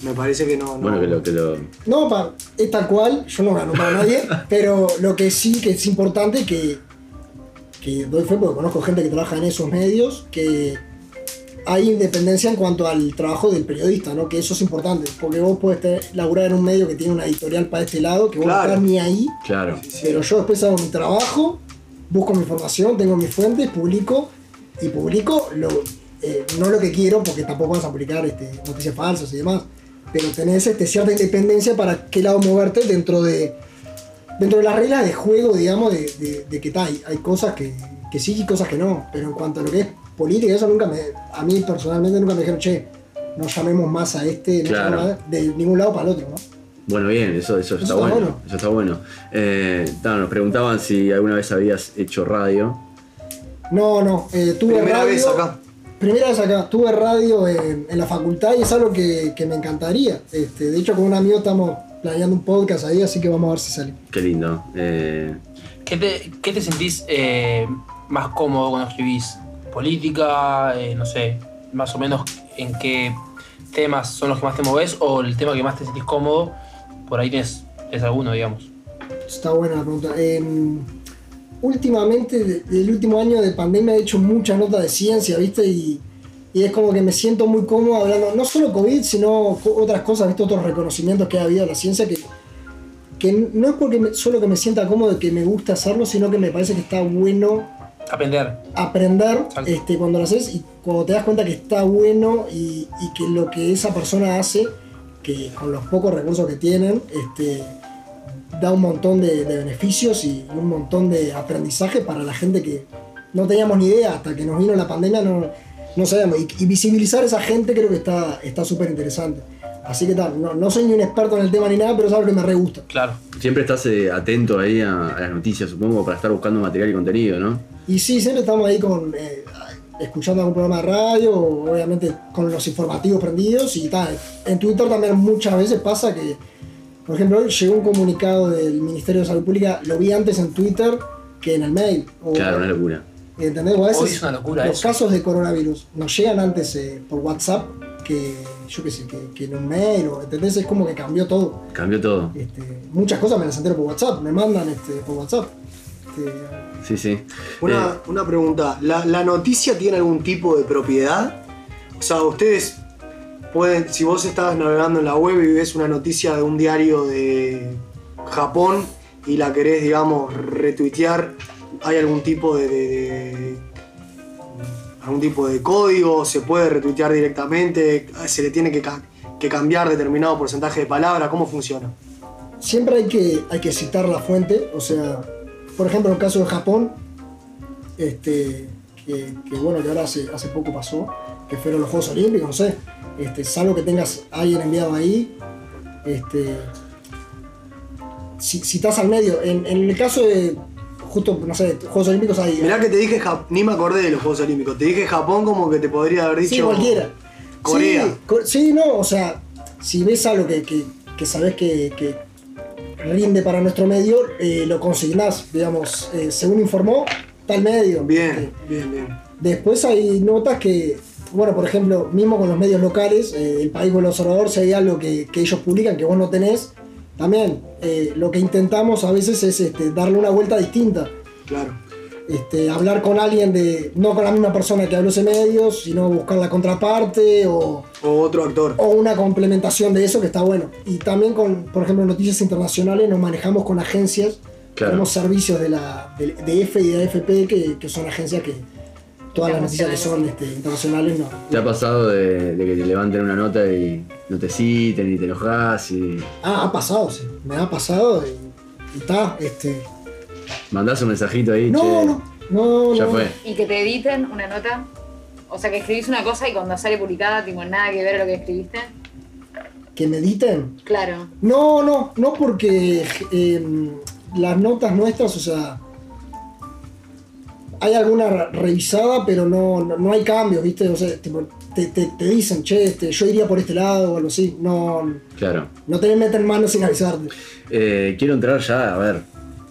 me parece que no. no- Bueno, que lo, que lo. No, pa, es tal cual, yo no gano para nadie, [laughs] pero lo que sí que es importante que, que doy fe porque conozco gente que trabaja en esos medios, que hay independencia en cuanto al trabajo del periodista, ¿no? Que eso es importante, porque vos podés tener- laburar en un medio que tiene una editorial para este lado, que vos Claro. no estás ni ahí, Claro. pero yo después hago mi trabajo, busco mi información, tengo mis fuentes, publico y publico lo, eh, no lo que quiero, porque tampoco vas a publicar este, noticias falsas y demás, pero tenés este, cierta independencia para qué lado moverte dentro de, dentro de las reglas de juego, digamos, de, de- de que tal, hay, hay cosas que, que sí y cosas que no, pero en cuanto a lo que es política, eso nunca me, a mí personalmente nunca me dijeron, che, no llamemos más a este, no Claro. de ningún lado para el otro, ¿no? Bueno, bien, eso, eso, está, bueno. bueno. Eso está bueno. Eh, nos preguntaban si alguna vez habías hecho radio. No, no, eh, tuve Primera radio. vez acá. Primera vez acá, tuve radio en, en la facultad y es algo que, que me encantaría. Este, de hecho, con un amigo estamos planeando un podcast ahí, así que vamos a ver si sale. Qué lindo. Eh, ¿Qué te, qué te sentís eh, más cómodo cuando escribís? ¿Política? Eh, no sé, más o menos en qué temas son los que más te moves o el tema que más te sentís cómodo, por ahí tienes, es alguno, digamos. Está buena la pregunta. Em, últimamente, de- del último año de pandemia, he hecho muchas notas de ciencia, ¿viste? Y, y es como que me siento muy cómodo hablando, no solo COVID, sino otras cosas, ¿viste? Otros reconocimientos que ha habido a la ciencia que, que no es porque me- solo que me sienta cómodo, que me gusta hacerlo, sino que me parece que está bueno Aprender. aprender Exacto. este, cuando lo haces y cuando te das cuenta que está bueno y, y que lo que esa persona hace, que con los pocos recursos que tienen, este, da un montón de, de beneficios y un montón de aprendizaje para la gente que no teníamos ni idea hasta que nos vino la pandemia, no, no sabíamos. Y, y visibilizar a esa gente creo que está está súper interesante. Así que tal, no, no soy ni un experto en el tema ni nada, pero es algo que me re gusta. Claro. siempre estás eh, atento ahí a, a las noticias, supongo, para estar buscando material y contenido, ¿no? Y sí, siempre estamos ahí con eh, escuchando algún programa de radio, obviamente con los informativos prendidos y tal. En Twitter también muchas veces pasa que, por ejemplo, hoy llegó un comunicado del Ministerio de Salud Pública, lo vi antes en Twitter que en el mail. O, Claro, una locura. ¿Entendés? O a veces Hoy es una locura los eso. casos de coronavirus nos llegan antes eh, por WhatsApp que, yo qué sé, que, que en un mail, o, ¿entendés? Es como que cambió todo. Cambió todo. Este, muchas cosas me las entero por WhatsApp, me mandan este, por WhatsApp. Este, Sí, sí. Una, Eh, una pregunta, ¿La, la noticia tiene algún tipo de propiedad? O sea, ustedes pueden, si vos estás navegando en la web y ves una noticia de un diario de, Japón y la querés, digamos, retuitear, ¿hay algún tipo de, de- de- algún tipo de código? ¿Se puede retuitear directamente? ¿Se le tiene que, ca- que cambiar determinado porcentaje de palabras? ¿Cómo funciona? Siempre hay que, hay que citar la fuente, o sea, por ejemplo, en el caso de Japón, este, que, que bueno, que ahora hace, hace poco pasó, que fueron los Juegos Olímpicos, no sé, este, salvo que tengas a alguien enviado ahí, este, si citas al medio. En, en el caso de, justo, no sé, Juegos Olímpicos hay... Mirá que te dije, Jap- ni me acordé de los Juegos Olímpicos, te dije Japón como que te podría haber dicho Sí, cualquiera. Corea. Sí, co- sí, no, o sea, si ves algo que, que, que sabes que, que rinde para nuestro medio, eh, lo consignás, digamos, eh, según informó, tal medio. Bien, bien, bien. Después hay notas que, bueno, por ejemplo, mismo con los medios locales, eh, el país o el observador, si hay algo que, que ellos publican que vos no tenés, también eh, lo que intentamos a veces es este, darle una vuelta distinta. Claro. Este, hablar con alguien de, no con la misma persona que habló ese medio, sino buscar la contraparte o, O otro actor. o una complementación de eso que está bueno. Y también con, por ejemplo, noticias internacionales nos manejamos con agencias, Claro. tenemos servicios de la de, de EFE y de AFP que, que son agencias que todas las noticias que son este, internacionales no. ¿Te ha pasado de, de que te levanten una nota y no te citen y te enojas y Ah, ha pasado, sí. Me ha pasado y, y está, este. Mandás un mensajito ahí? No, che, no, no, Ya no. fue. Y que te editen una nota. O sea, que escribís una cosa y cuando sale publicada, tipo, nada que ver a lo que escribiste. Que mediten. Claro. No, no, no porque eh, las notas nuestras, o sea, hay alguna re- revisada, pero no, no, no hay cambios, ¿viste? O sea, tipo, te, te- te dicen, che, este, yo iría por este lado o algo así. No, Claro. no te meten manos sin avisarte. Eh, quiero entrar ya, a ver.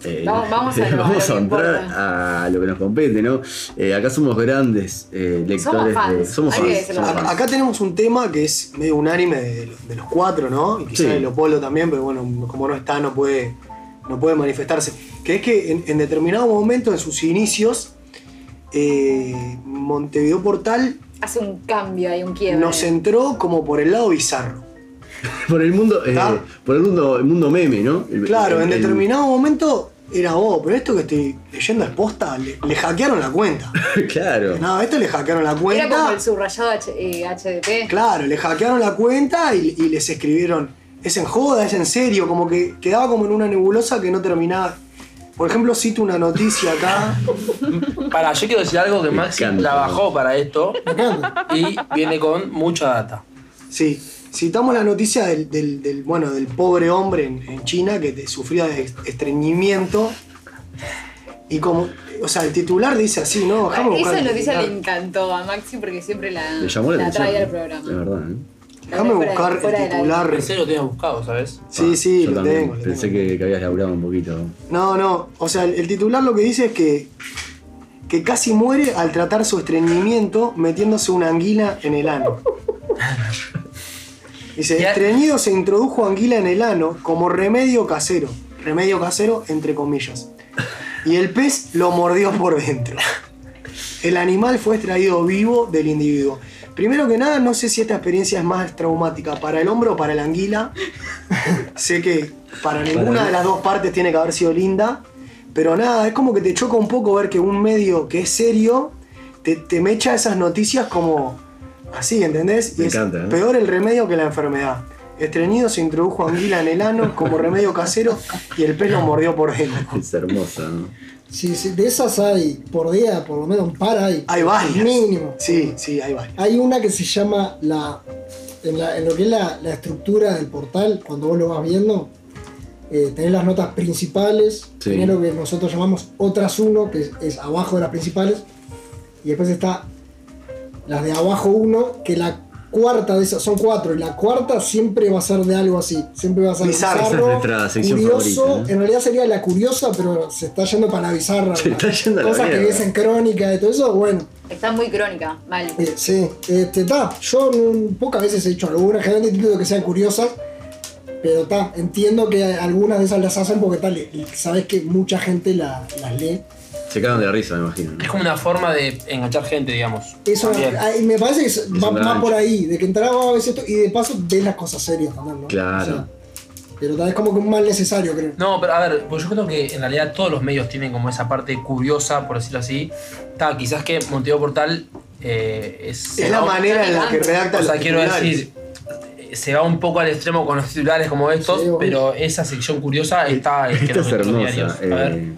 Eh, Vamos- [laughs] vamos a [laughs] lo- vamos a entrar importa. a lo que nos compete, ¿no? Eh, acá somos grandes eh, lectores Somos de. fans, Somos somos Acá, fans. acá tenemos un tema que es medio unánime de, de los cuatro, ¿no? Y quizás Sí. de Leopoldo también, pero bueno, como no está, no puede, no puede manifestarse. Que es que en, en determinado momento, en sus inicios, eh, Montevideo Portal Hace un cambio, hay un quiebre. nos entró como por el lado bizarro. [laughs] Por el mundo, eh, por el mundo, el mundo meme, ¿no? El- Claro, el- en el- determinado momento era vos, pero esto que estoy leyendo es posta, le, le hackearon la cuenta. [laughs] claro. No, esto le hackearon la Era como cuenta. el subrayado H- eh, HDP. Claro, le hackearon la cuenta y, y les escribieron, es en joda, es en serio, como que quedaba como en una nebulosa que no terminaba. Por ejemplo, cito una noticia acá. [laughs] Para, yo quiero decir algo que Maxi trabajó para esto y viene con mucha data. Sí, citamos la noticia del, del- del, bueno, del pobre hombre en, en China que te- sufría de estreñimiento. Y como, o sea, el titular dice así, ¿no? Déjame buscar Esa el noticia le titular. encantó a Maxi porque siempre la, Le llamó la, la atención. trae al Es programa. verdad, ¿eh? Déjame buscar el titular. Pensé que lo tenías buscado, ¿sabes? Sí, sí, Yo lo también tengo. lo Pensé tengo. que, que habías laburado un poquito. No, no. O sea, el, el titular lo que dice es que, que casi muere al tratar su estreñimiento metiéndose una anguila en el ano. [laughs] Dice, Ya- estreñido se introdujo anguila en el ano como remedio casero. Remedio casero, entre comillas. Y el pez lo mordió por dentro. El animal fue extraído vivo del individuo. Primero que nada, no sé si esta experiencia es más traumática para el hombre o para la anguila. [laughs] sé que para ninguna de las dos partes tiene que haber sido linda. Pero nada, es como que te choca un poco ver que un medio que es serio te, te mecha esas noticias como así, ¿entendés? Y es ¿eh? peor el remedio que la enfermedad. Estreñido se introdujo anguila en el ano como remedio casero y el pez lo mordió por dentro. Es hermosa, ¿no? Sí, sí, de esas hay por día, por lo menos un par hay. Hay varias. Mínimo. Sí, sí, hay varias. Hay una que se llama la. En, la- en lo que es la, la estructura del portal, cuando vos lo vas viendo, eh, tenés las notas principales, Sí. tenés lo que nosotros llamamos otras uno, que es, es abajo de las principales, y después está las de abajo uno, que la cuarta de esas, son cuatro, y la cuarta siempre va a ser de algo así, siempre va a ser Bizarro. bizarro, Esa es nuestra sección curioso, favorita, ¿eh? en realidad sería la curiosa, pero se está yendo para la bizarra. Se está yendo a la Cosas que ves en crónica y todo eso, bueno. Está muy crónica, mal. Eh, sí, este, está. Yo pocas veces he hecho algunas, generalmente intento que sean curiosas, pero está. Entiendo que algunas de esas las hacen porque tal, sabes que mucha gente la- las lee. Se cagan de la risa, me imagino. ¿no? Es como una forma de enganchar gente, digamos. Eso También. ay, me parece que es- va, un va gancho. por ahí, de que entraba a veces esto y de paso ves las cosas serias también, ¿no? Claro. O sea, Pero tal vez como que un mal necesario, creo. No, pero a ver, pues yo creo que en realidad todos los medios tienen como esa parte curiosa, por decirlo así. Está, quizás que Montevideo Portal eh, es. Es la manera en la que redacta O sea, los quiero titulares. decir, eh, se va un poco al extremo con los titulares como estos, Sí, obvio. pero esa sección curiosa está. Esta es hermosa. diarios. A ver, eh,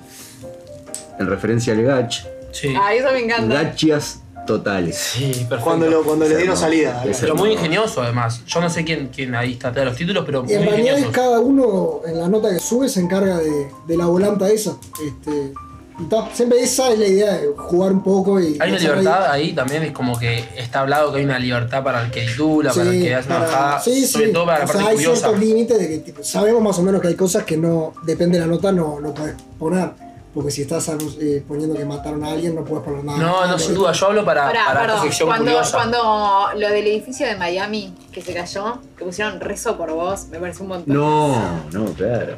en referencia al Gach. sí. Ah, eso me encanta. Gachias totales. Sí, perfecto. Cuando, lo, cuando le dieron salida. Es Pero muy ingenioso además. Yo no sé quién, quién ahí está de los títulos, pero muy Y en realidad es cada uno en la nota que sube se encarga de, de la volanta esa. Este, y ta, siempre esa es la idea de jugar un poco y. Hay una libertad ahí también, es como que está hablado que hay una libertad para el que titula, para el que hace una para- bajada, sí, sobre sí. todo para la O sea, parte hay curiosa. ciertos límites de que tipo, sabemos más o menos que hay cosas que no, depende de la nota, no, no puedes poner. Porque si estás eh, poniendo que mataron a alguien, no puedes poner nada. No, no, sin duda, yo hablo para, para esta perdón, sección cuando, curiosa. cuando lo del edificio de Miami que se cayó, que pusieron rezo por vos, me pareció un montón. No, no, claro.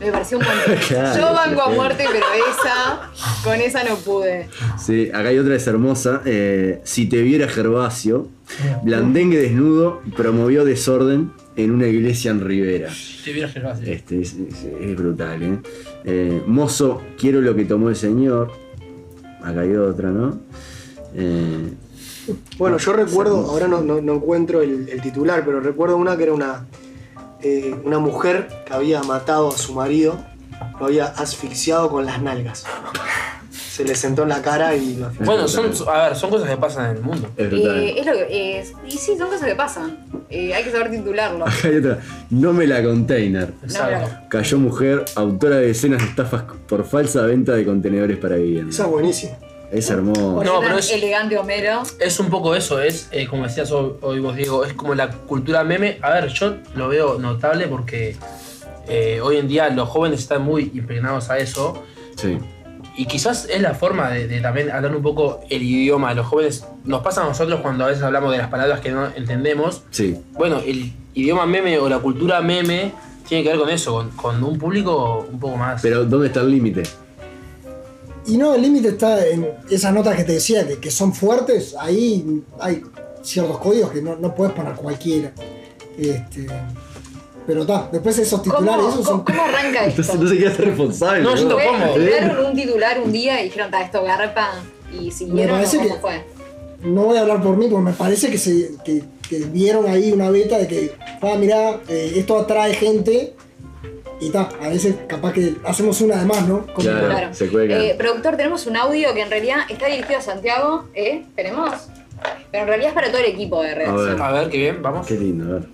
Me pareció un montón. [laughs] Claro, Yo banco a muerte, pero esa, con esa no pude. Sí, acá hay otra es hermosa. eh, si te viera Gervasio, Blandengue desnudo promovió desorden en una iglesia en Rivera. Te vieras que lo hace. Este es, es- es brutal, ¿eh? Eh, Mozo, quiero lo que tomó el señor. Acá hay otra, ¿no? Eh, Bueno, yo recuerdo, ahora no, no- no encuentro el, el titular, pero recuerdo una que era una, eh, una mujer que había matado a su marido, lo había asfixiado con las nalgas. Se le sentó en la cara y lo. Bueno, son, a ver, son cosas que pasan en el mundo. es. Eh, es lo que es. Y sí, son cosas que pasan. Eh, hay que saber titularlo. Acá [laughs] hay otra. No me la container. Exacto. Cayó mujer, autora de decenas de estafas por falsa venta de contenedores para vivienda. Esa es buenísima. Es hermoso. No, pero es- Elegante Homero. Es un poco eso, es, eh, como decías hoy, hoy vos, Diego, es como la cultura meme. A ver, yo lo veo notable porque eh, hoy en día los jóvenes están muy impregnados a eso. Sí. Y quizás es la forma de, de también hablar un poco el idioma de los jóvenes. Nos pasa a nosotros cuando a veces hablamos de las palabras que no entendemos. Sí. Bueno, el idioma meme o la cultura meme tiene que ver con eso, con, con un público un poco más. Pero ¿dónde está el límite? Y no, el límite está en esas notas que te decía, que, que son fuertes. Ahí hay ciertos códigos que no, no puedes poner cualquiera. Este, pero está, después esos ¿Cómo, titulares, esos son. cómo, cómo arranca [laughs] esto? Entonces no se hacer responsable. No, yo ¿cómo? Tiraron un titular un día y dijeron, "Ta, esto garpa. Y siguieron parece cómo que- fue. No voy a hablar por mí, porque me parece que, se, que, que vieron ahí una beta de que, ah, mirá, eh, esto atrae gente. Y está, a veces capaz que hacemos una de más, ¿no? Como- Claro. Claro. se cuelgan. Eh, productor, tenemos un audio que en realidad está dirigido a Santiago. ¿Eh? ¿Esperemos? Pero en realidad es para todo el equipo de A redacción. ver. A ver, qué bien, vamos. Qué lindo, a ver.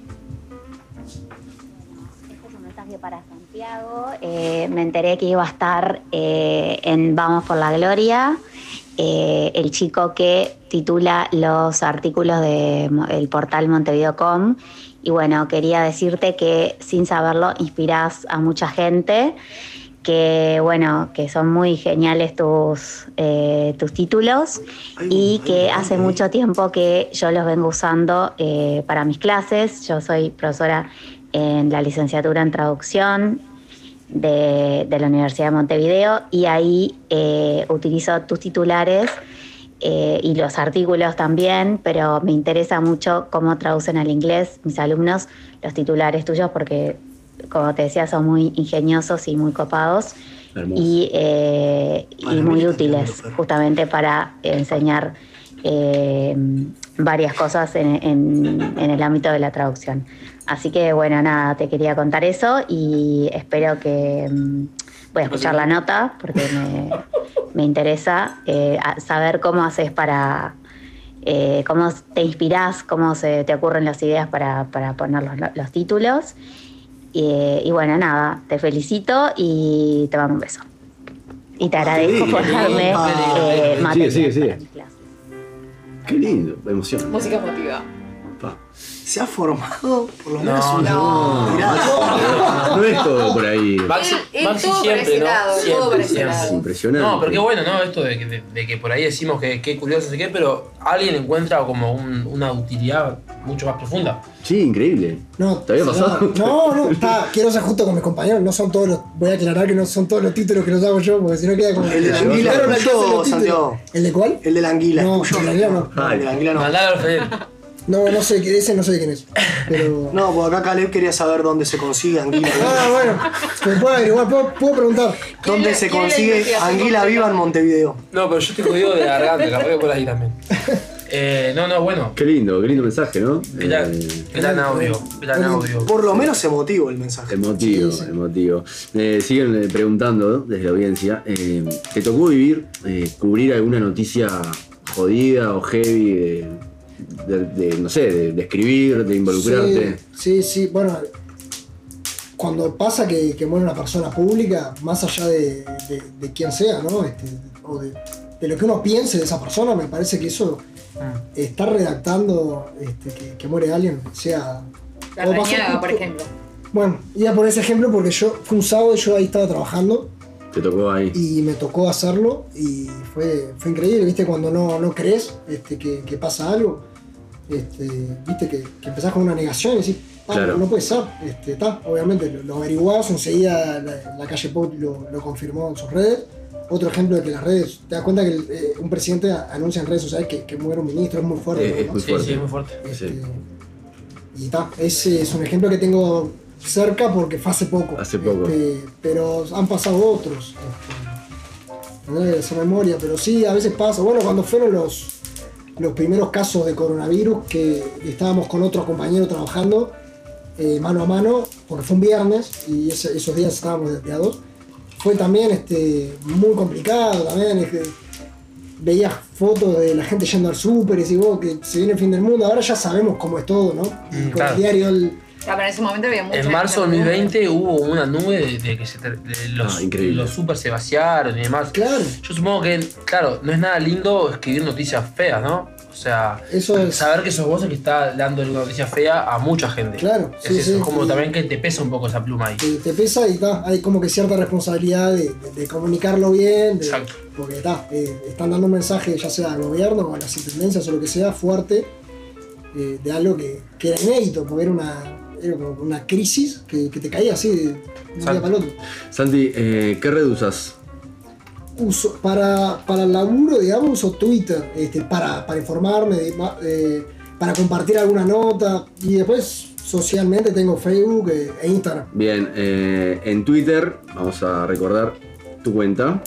Para Santiago. Eh, me enteré que iba a estar eh, en Vamos por la Gloria, eh, el chico que titula los artículos del portal Montevideo.com. Y bueno, quería decirte que sin saberlo inspirás a mucha gente, que bueno, que son muy geniales tus, tus títulos y que hace mucho tiempo que yo los vengo usando para mis clases. Yo soy profesora en la licenciatura en traducción de, de la Universidad de Montevideo y ahí eh, utilizo tus titulares eh, y los artículos también, pero me interesa mucho cómo traducen al inglés mis alumnos los titulares tuyos porque, como te decía, son muy ingeniosos y muy copados y, eh, y muy útiles justamente para enseñar varias cosas en, en- en el ámbito de la traducción. Así que bueno, nada, te quería contar eso y espero que mm, voy a escuchar la nota porque me, [laughs] me interesa eh, saber cómo haces para, eh, cómo te inspirás, cómo se te ocurren las ideas para, para poner los, los títulos. Y, y bueno, nada, te felicito y te mando un beso. Y te agradezco por darme eh, Sigue, material sigue, sigue. para mis clases. Qué lindo, emoción. Música emotiva. Se ha formado por lo No, menos una no. tirada. No es todo por ahí. Maxi, Él- él Maxi todo siempre, ¿no? Siempre. Es impresionante. No, pero qué bueno, ¿no? Esto de que, de, de que por ahí decimos que qué curioso, no sé qué, pero alguien encuentra como un- una utilidad mucho más profunda. Sí, increíble. No, ¿Te había no, pasado? No, no, [laughs] está, quiero ser justo con mis compañeros, no son todos los, voy a aclarar que no son todos los títulos que los hago yo, porque si no queda como... El de la anguila. Santiago. ¿El de cuál? El de la anguila. No, el de la anguila no. No, el de la anguila no. No, no sé, ese no sé quién es. Pero. [laughs] No, pues acá Caleb quería saber dónde se consigue anguila. Ah, bueno, me puedo averiguar, puedo, puedo preguntar. ¿Dónde se consigue anguila viva en Montevideo? No, pero yo estoy jodido de la garganta, capaz que por ahí también. [laughs] Eh, no, no, bueno. Qué lindo, qué lindo mensaje, ¿no? Gran, Eh, gran audio, gran audio. Por lo menos emotivo el mensaje. Emotivo, emotivo. Eh, siguen eh, preguntando ¿no? desde la audiencia. eh, ¿Te tocó vivir, eh, cubrir alguna noticia jodida o heavy de, de- de, no sé, de, de escribir, de involucrarte? Sí, sí, sí, bueno. Cuando pasa que, que muere una persona pública, más allá de, de- de quién sea, ¿no? Este, o de, de lo que uno piense de esa persona, me parece que eso está redactando este, que, que muere alguien, sea. Por ejemplo. Bueno, iba por ese ejemplo porque yo fue un sábado y yo ahí estaba trabajando Te tocó ahí. y me tocó hacerlo y fue, fue increíble, viste, cuando no, no crees este, que, que pasa algo, este, viste, que, que empezás con una negación y decís, ah, Claro. no puede ser, este, está, obviamente lo, lo averiguás, enseguida la, la calle Pau lo, lo confirmó en sus redes. Otro ejemplo de que las redes, te das cuenta que el, eh, un presidente anuncia en redes sociales que, que muere un ministro, es muy fuerte. Eh, es muy Sí, fuerte. sí, muy fuerte. Este, Y está, ese es un ejemplo que tengo cerca porque fue hace poco. Hace poco. Este, pero han pasado otros. Este, no memoria, pero sí, a veces pasa. Bueno, cuando fueron los, los primeros casos de coronavirus, que estábamos con otro compañero trabajando eh, mano a mano, porque fue un viernes y ese- esos días estábamos de, a dos. Fue también este, muy complicado, también. es que veías fotos de la gente yendo al súper y vos, que se viene el fin del mundo. Ahora ya sabemos cómo es todo, ¿no? Y Mm, con claro. el diario, el, Ah, pero en ese momento había mucha En marzo de en el 2020 hubo una nube de, de que se ter- de los, Ah, los super se vaciaron y demás. Claro. Yo supongo que, claro, no es nada lindo escribir noticias feas, ¿no? O sea, Eso es- saber que sos vos el que está dando una noticia fea a mucha gente. Claro, es sí, eso, sí, es como y- también que te pesa un poco esa pluma ahí. te, te pesa y ta, hay como que cierta responsabilidad de, de- de comunicarlo bien, de- Exacto. porque ta, eh, están dando un mensaje ya sea al gobierno o a las intendencias o lo que sea fuerte eh, de algo que, que era inédito, porque era una, era como una crisis que, que te caía así de un día Exacto. para el otro. Santi, eh, ¿qué red usas? Uso, para, para el laburo, digamos, uso Twitter este, para, para informarme, de- eh, para compartir alguna nota y después socialmente tengo Facebook eh, e Instagram. Bien, eh, en Twitter, vamos a recordar tu cuenta.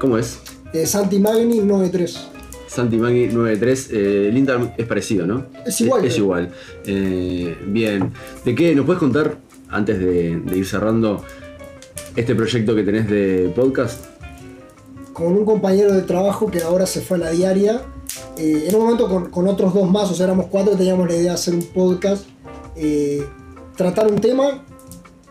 ¿Cómo es? Eh, Santi Magni 93. SantiMagni93, eh, el Instagram es parecido, ¿no? Es igual, Es, creo. igual. Eh, bien, ¿de qué nos puedes contar, antes de, de ir cerrando, este proyecto que tenés de podcast? con un compañero de trabajo que ahora se fue a la diaria. eh, en un momento con, con otros dos más, o sea, éramos cuatro, teníamos la idea de hacer un podcast, eh, tratar un tema,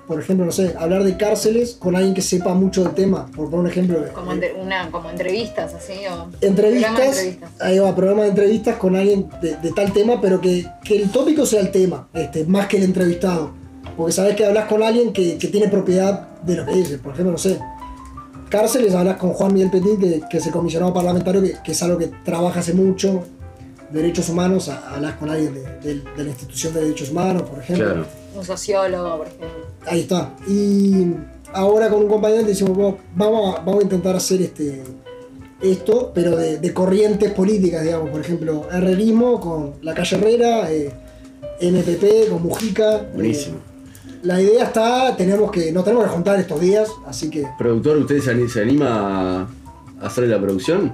por ejemplo, no sé, hablar de cárceles con alguien que sepa mucho del tema, por poner un ejemplo. Como, entre- una, como entrevistas, así. O entrevistas, entrevistas. ahí va, programa de entrevistas con alguien de, de tal tema, pero que, que el tópico sea el tema, este, más que el entrevistado. Porque sabes que hablas con alguien que, que tiene propiedad de lo que dice. Por ejemplo, no sé, cárceles, hablas con Juan Miguel Petit, que, que es el comisionado parlamentario, que, que es algo que trabaja hace mucho. Derechos humanos, a- hablas con alguien de, de- de la institución de derechos humanos, por ejemplo. Claro. Un sociólogo, por ejemplo. Ahí está. Y ahora con un compañero decimos, "Bueno, vamos a, vamos a intentar hacer este esto, pero de, de corrientes políticas, digamos. Por ejemplo, herrerismo con la calle Herrera, eh, MPP con Mujica. Buenísimo. Eh, la idea está, tenemos que, nos tenemos que juntar estos días, así que ¿Productor, usted se anima a hacer la producción?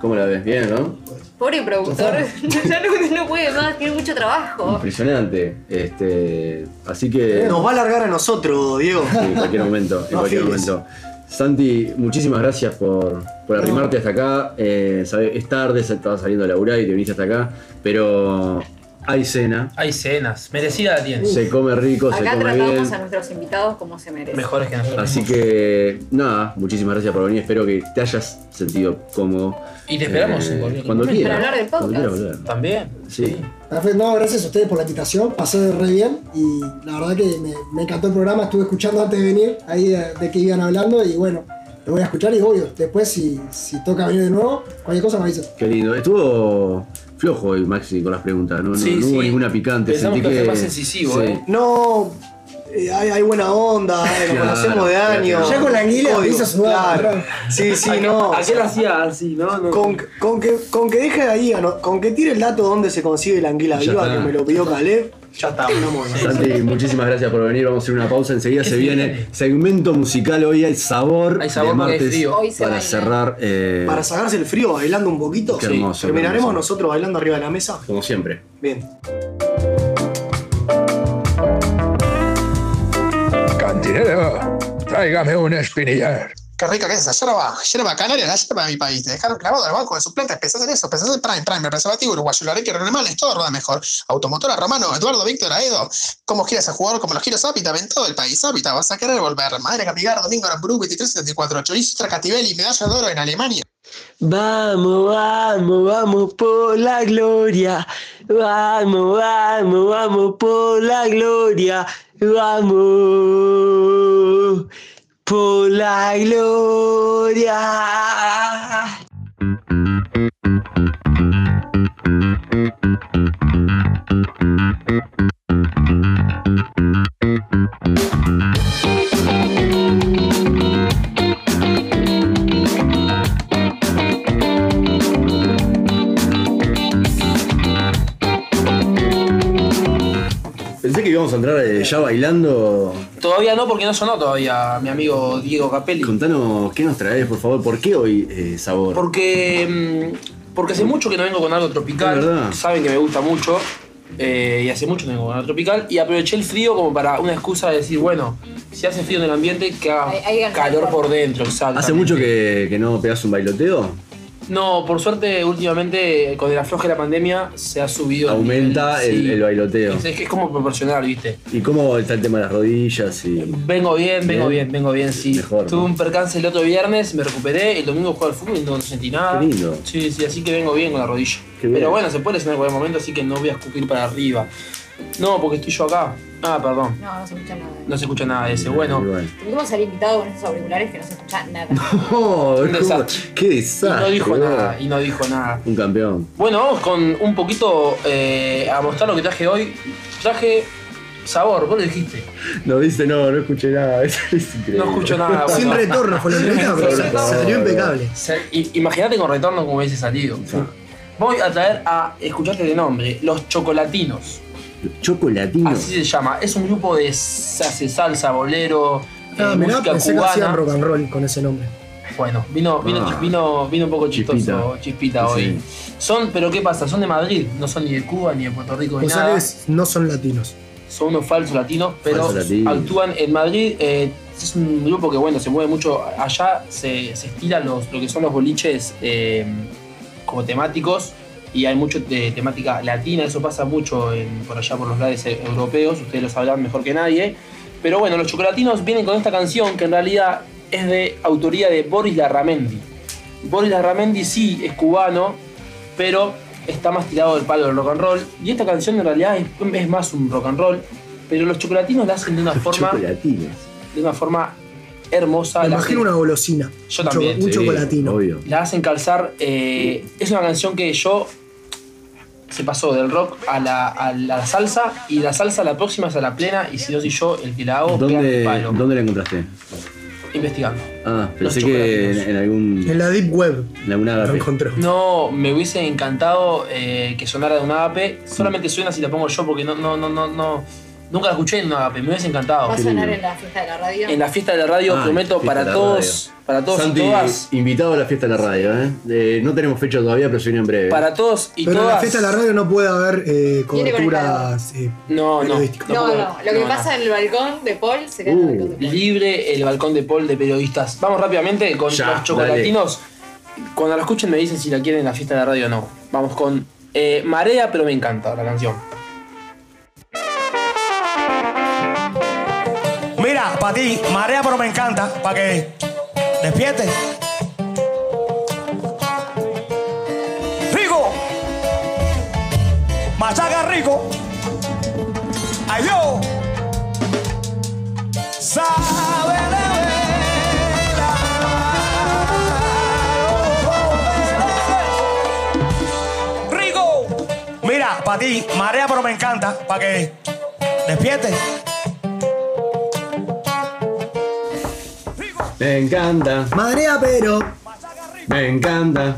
¿Cómo la ves? Bien, ¿no? Pobre productor, [laughs] ya no, no puede más, tiene mucho trabajo. Impresionante. Este, así que... Nos va a alargar a nosotros, Diego. Sí, en cualquier momento, en No cualquier momento. Santi, muchísimas gracias por, por arrimarte hasta acá. Eh, es tarde, se estaba saliendo a laburar y te viniste hasta acá, pero hay cena, Hay cenas, merecida la tienes. se come rico, se Acá come tratamos bien. a nuestros invitados como se merecen. Mejores que nosotros. Así que nada, muchísimas gracias por venir. Espero que te hayas sentido cómodo. Y te esperamos en cualquier cuando momento. quieras. Para hablar del Cuando quieras podcast. También. Sí. Perfecto, no, gracias a ustedes por la invitación, pasé re bien y la verdad que me, me encantó el programa, estuve escuchando antes de venir, ahí de, de que iban hablando y bueno, lo voy a escuchar y obvio, después si, si toca venir de nuevo, cualquier cosa me avisan. Qué lindo. Estuvo flojo hoy Maxi con las preguntas, no, no- Sí, no hubo sí. ninguna picante. Pensamos Sentí que más incisivo, sí. ¿eh? No, eh, hay, hay buena onda, eh, nos Claro, conocemos de claro. años. Ya con la anguila empieza a sudar, Claro. ¿verdad? Sí, sí, ¿A qué- no. ¿A o qué sea, lo hacía así, no? no. Con, con que, con que deje ahí, con que tire el dato donde se consigue la anguila Ya viva, está. que me lo pidió Caleb, Ya está. Santi, muchísimas gracias por venir. Vamos a hacer una pausa. Enseguida se viene segmento musical. Hoy hay sabor, Hay sabor de martes frío. Hoy se para baila. cerrar. eh, para sacarse el frío bailando un poquito. Qué hermoso, Terminaremos hermoso. nosotros bailando arriba de la mesa. como siempre. Bien. Cantinero, tráigame un espinillar. Qué rica que es esa yerba, yerba canaria, la yerba de mi país. Te dejaron clavado al banco de suplentes, pensás en eso, pensás en Prime, Prime, preservativo uruguayo, el arequio es todo rueda mejor. Automotora Romano, Eduardo Víctor Aedo. Como quieras a jugar como los giros Hábitat en todo el país. Hábitat, vas a querer volver. Madre Capigar, Domingo Aramburu, 2374, Chorizo Tracativelli, medalla de oro en Alemania. Vamos, vamos, vamos por la gloria. Vamos, vamos, vamos por la gloria. Vamos por la gloria. Pensé que íbamos a entrar eh, ya bailando. Todavía no, porque no sonó todavía mi amigo Diego Capelli. Contanos qué nos traes, por favor. ¿Por qué hoy eh, sabor? Porque, mm, porque hace mucho que no vengo con algo tropical. Saben que me gusta mucho. eh, y hace mucho que no vengo con algo tropical. Y aproveché el frío como para una excusa de decir, bueno, si hace frío en el ambiente, que haga Hay- calor por dentro. Exacto. ¿Hace mucho que, que no pegas un bailoteo? No, por suerte, últimamente, con el afloje de la pandemia, se ha subido. el Aumenta nivel, el, sí. el bailoteo. Es, que es como proporcional, ¿viste? ¿Y cómo está el tema de las rodillas? Y... Vengo bien, vengo Bien. bien, vengo bien, sí. Mejor, Tuve ¿no? un percance el otro viernes, me recuperé, el domingo jugué al fútbol y no, sentí nada. Qué lindo. Sí, sí, así que vengo bien con la rodilla. Qué bien. Pero bueno, se puede lesionar en cualquier momento, así que no voy a escupir para arriba. No, porque estoy yo acá. Ah, perdón. No, no se escucha nada. No se escucha nada de ese. Bueno. Tuvimos al invitado con esos auriculares que no se escucha nada. [laughs] Oh, Un desastre. qué y desastre. no dijo boludo. nada, y no dijo nada. Un campeón. Bueno, vamos con un poquito eh, a mostrar lo que traje hoy. Traje sabor, vos lo dijiste. No dice, no, no escuché nada. [laughs] Eso es increíble. No escucho nada. Sin bueno. retorno fue la entrevista, pero salió impecable. Se- i- Imagínate con retorno como hubiese salido. Voy a traer a escucharte de nombre, Los Chocolatinos. Chocolatino. Así se llama. Es un grupo de se hace salsa, bolero, eh, Ah, mirá, música pensé que hacían cubana. rock and roll con ese nombre. Bueno, vino, vino, Ah. vino, vino un poco chistoso, Chispita. chispita, Sí. hoy. Son, pero ¿qué pasa? Son de Madrid, no son ni de Cuba, ni de Puerto Rico, ni O sea nada. es- no son latinos. Son unos falsos latinos, pero Falsos latinos. actúan en Madrid. eh, es un grupo que, bueno, se mueve mucho. Allá se, se estiran los, lo que son los boliches eh, como temáticos y hay mucho de temática latina. Eso pasa mucho en- por allá por los lares eh, europeos. Ustedes lo sabrán mejor que nadie. Pero bueno, los chocolatinos vienen con esta canción que en realidad es de autoría de Boris Larramendi. Boris Larramendi sí es cubano, pero está más tirado del palo del rock and roll. Y esta canción en realidad es, es más un rock and roll, pero los chocolatinos la hacen de una forma, Chocolatinos. de una forma hermosa. Me la imagino hacen- una golosina. Yo Un cho- también, Un Sí, chocolatino. Obvio. la hacen calzar. eh, es una canción que yo se pasó del rock a la, a la salsa y la salsa la próxima es a la plena y si no soy yo el que la hago pega el ¿Dónde, palo. ¿Dónde la encontraste? Investigando. Ah, Los pensé que en, chocolatinos. en algún. En la Deep Web En alguna lo agape. encontró. No, me hubiese encantado eh, que sonara de un agape. Solamente suena si la pongo yo porque no, no, no, no, no. Nunca la escuché en un agape, me hubiese encantado. Va a sonar en la fiesta de la radio. En la fiesta de la radio Ah, prometo fiesta para la todos, para todos Santi, y todas, invitado a la fiesta de la radio, ¿eh? Eh, no tenemos fecha todavía, pero se viene en breve. para todos y Pero en todas. la fiesta de la radio no puede haber eh, coberturas eh, No, no. periodísticas. No, no, lo que No, pasa no. en el balcón de Paul se queda en el balcón de Paul. Libre el balcón de Paul de periodistas. Vamos rápidamente con Ya, los chocolatinos. Cuando la escuchen me dicen si la quieren en la fiesta de la radio o no. Vamos con eh, Marea, pero me encanta la canción. Para ti, marea, pero me encanta, para que despiertes. Rico, machaca rico. Yo, sabe de. Rico, mira, para ti, marea, pero me encanta, para que despiertes. Me encanta, Marea, pero. me encanta.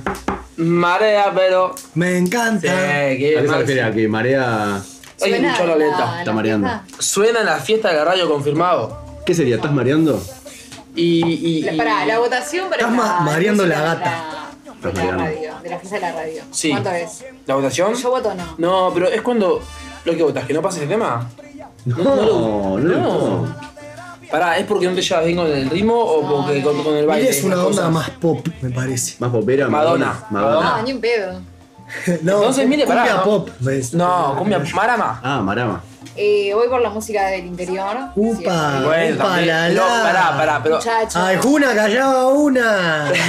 Marea, pero. Me Sí, encanta. ¿A qué se mal. refiere? ¿A que marea? Ay, Suena escuchó la la- letra. la Está mareando. fiesta. Suena en la fiesta de la radio confirmado. ¿Qué sería? ¿Estás mareando? Y. y, La- y- Pará, la votación para Estás la ma- mareando la música de gata. De la, radio, de la fiesta de la radio. Sí. ¿Cuánto es? ¿La votación? Yo voto no. No, pero es cuando. ¿Lo que votas? ¿Que no pasa ese tema? No, no, no, no. Pará, ¿es porque no te llevas bien con el ritmo o porque con, con el baile? Es una onda cosas? más pop, me parece. Más popera, Madonna. No, ni un pedo. [laughs] no, Entonces, mire, pará, cumbia ¿no? pop. ¿ves? No, cumbia marama. Ah, Marama. Eh, voy por la música del interior. Upa, Bueno, upa, también. la, No, la. pará, pará, pero. Muchacho. Ay, Juna, callaba una. [laughs]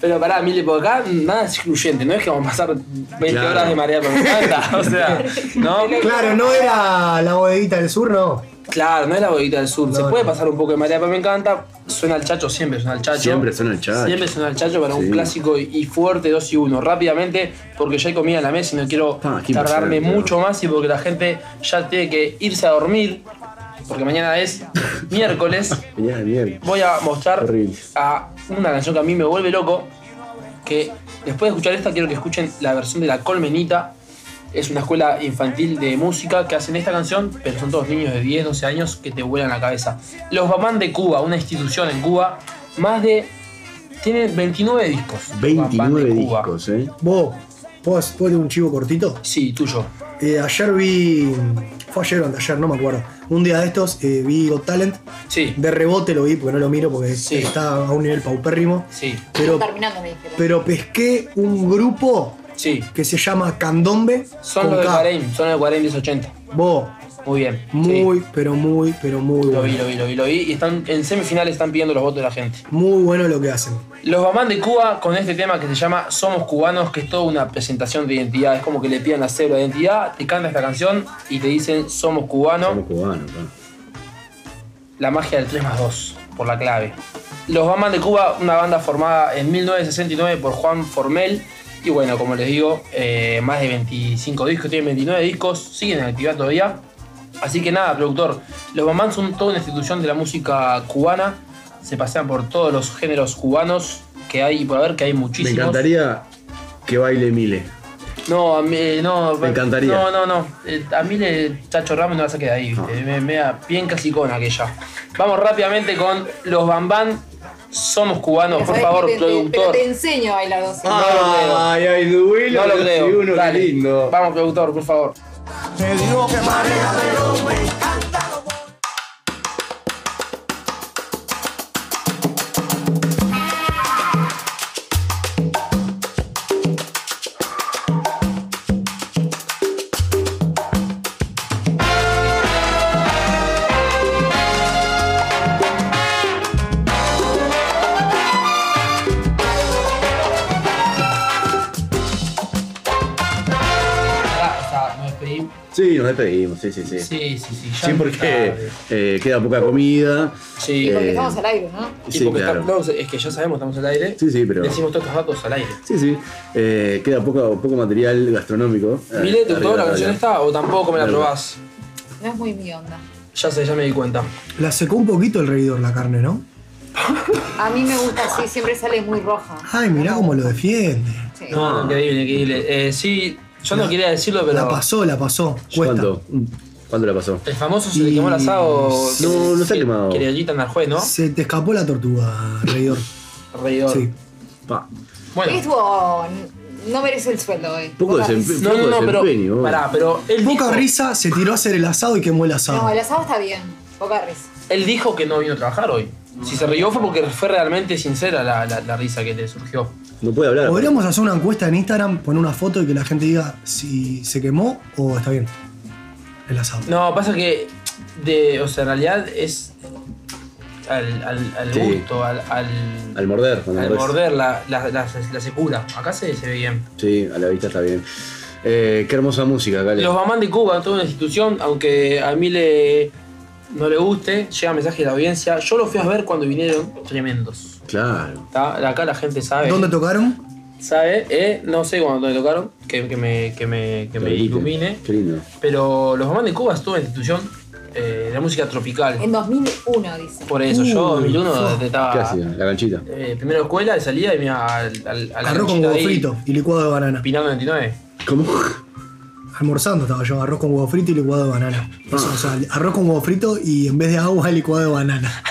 Pero pará, Mile, por acá nada es excluyente, no es que vamos a pasar 20 Claro. horas de marea me encanta. O sea, [laughs] ¿no? Claro, no era la bodeguita del sur, no. Claro, no es la bodeguita del sur. Se puede no. pasar un poco de marea pero me encanta. Suena el chacho, siempre suena el chacho. Siempre suena el chacho. Siempre suena el chacho para un clásico y fuerte 2 y 1. Rápidamente, porque ya hay comida en la mesa y no quiero Ah, tardarme mucho más y porque la gente ya tiene que irse a dormir. Porque mañana es [laughs] miércoles. Bien, bien. voy a mostrar Horrible. a una canción que a mí me vuelve loco. Que después de escuchar esta, quiero que escuchen la versión de La Colmenita. Es una escuela infantil de música que hacen esta canción, pero son todos niños de 10, 12 años que te vuelan la cabeza. Los Bamán de Cuba, una institución en Cuba, más de. Tienen 29 discos. Bam Bam 29 de Cuba. discos, ¿eh? Vos, ¿puedo, ¿puedo un chivo cortito? Sí, tuyo. Eh, ayer vi. Fue ayer o ayer, no me acuerdo. Un día de estos eh, vi Got Talent. Sí, De rebote lo vi porque no lo miro porque Sí. está a un nivel paupérrimo. sí, Pero, Terminando me dijeron. pero pesqué un grupo sí. que se llama Candombe. Son los de K. Guarem, son los de Guarem 1080. Vos, Muy bien. sí. muy, pero muy, pero muy Lo vi, bueno. lo vi, lo vi, lo vi. Y están, en semifinales están pidiendo los votos de la gente. Muy bueno lo que hacen. Los Bamán de Cuba con este tema que se llama Somos Cubanos, que es toda una presentación de identidad. Es como que le piden la cédula de identidad, te canta esta canción y te dicen Somos Cubanos. Somos cubanos, claro. La magia del 3 más 2, por la clave. Los Bamán de Cuba, una banda formada en 1969 por Juan Formel. Y bueno, como les digo, eh, más de 25 discos, tienen 29 discos, siguen en actividad todavía. Así que nada, productor, los Bamán son toda una institución de la música cubana. Se pasean por todos los géneros cubanos que hay por haber, que hay Me muchísimos. encantaría que baile Mile. No, a mí, eh, no. Me encantaría. No, no, no. Eh, A mí le Chacho Ramos no va a quedar ahí, ¿viste? Me, me da bien casicona aquella. Vamos rápidamente con los Bambán. Somos cubanos, por ¿Sabes favor? Te- te- Pero productor. te enseño a bailar dos. No lo creo. Ay, ay, duelo. No lo creo. uno, qué Dale. lindo. Vamos, productor, por favor. Te digo que marea, pero me encanta. Sí, nos despedimos, sí, sí, sí. Sí, sí, sí. ya Sí, porque tarde. eh, queda poca comida. Sí, Porque Eh, estamos al aire, ¿no? Y Sí, porque claro. está- no, es que ya sabemos, estamos al aire. Sí, sí, pero. Decimos todos estos datos al aire. Sí, sí. Eh, queda poco, poco material gastronómico. eh, ¿Mile, ¿te gustó la canción esta o tampoco me la Dale. probás? No es muy mi onda. Ya sé, ya me di cuenta. La secó un poquito el reidor la carne, ¿no? [laughs] A mí me gusta así, siempre sale muy roja. Ay, mirá cómo lo defiende. Sí. No, increíble, increíble. Eh, sí, yo no quería decirlo, pero. La pasó, la pasó. Cuesta. ¿Cuánto? ¿Cuánto le pasó? El famoso se le quemó el asado. No, no está que- quemado. Que le gritan al juez, ¿no? Se te escapó la tortuga, reidor. Reidor. Sí. Pa. Bueno. Estuvo. No merece el sueldo hoy. Poco Poca desempe- risa. No, no, no, pero. desempeño, Pará, pero él Poca dijo, risa, se tiró a hacer el asado y quemó el asado. No, el asado está bien. Poca risa. él dijo que no vino a trabajar hoy. Si se rió fue porque fue realmente sincera la, la- la risa que le surgió. No puede hablar. Podríamos hacer una encuesta en Instagram, poner una foto y que la gente diga si se quemó o está bien el asado. No, pasa que. De, o sea, en realidad es. Al, al, al Sí. gusto, al, al, Al morder. cuando al mordés. morder la, la, la, la secura. Acá se, se ve bien. Sí, a la vista está bien. Eh, qué hermosa música, Cale. Los mamán de Cuba, toda una institución, aunque a mí le, no le guste, llega mensaje de la audiencia. Yo los fui a ver cuando vinieron tremendos. Claro. ¿tá? Acá la gente sabe. ¿Dónde tocaron? Sabe, eh, no sé cuándo me tocaron, que, que me, que me, que me ilumine. Qué lindo. Pero los mamán de Cuba es toda una institución eh, de música tropical. En 2001, dice. Por eso, yo en 2001 fo. estaba. ¿Qué hacía? La ganchita. eh, primero escuela, salía y me iba al, al, a la Arroz con huevo ahí, frito y licuado de banana. Pinar 99. ¿Cómo? Almorzando estaba yo, arroz con huevo frito y licuado de banana. Eso, o sea, arroz con huevo frito y en vez de agua, [laughs] licuado de banana.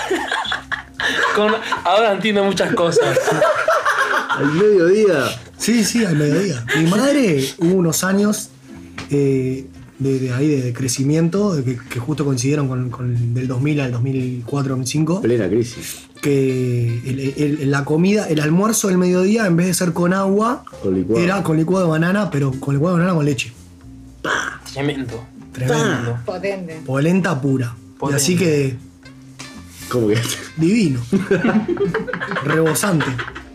Con, ahora entiendo muchas cosas. Al mediodía. Sí, sí, al mediodía. Mi madre hubo unos años eh, de, de ahí de, crecimiento de que, que justo coincidieron con, con del 2000 al 2004-2005 Plena crisis. que el- el- la comida, el almuerzo del mediodía en vez de ser con agua Con licuado. era con licuado de banana, pero con licuado de banana con leche. Tremendo. Tremendo. Potente. Polenta pura. Y Potente. así que ¿Cómo que? divino. [laughs] Rebosante.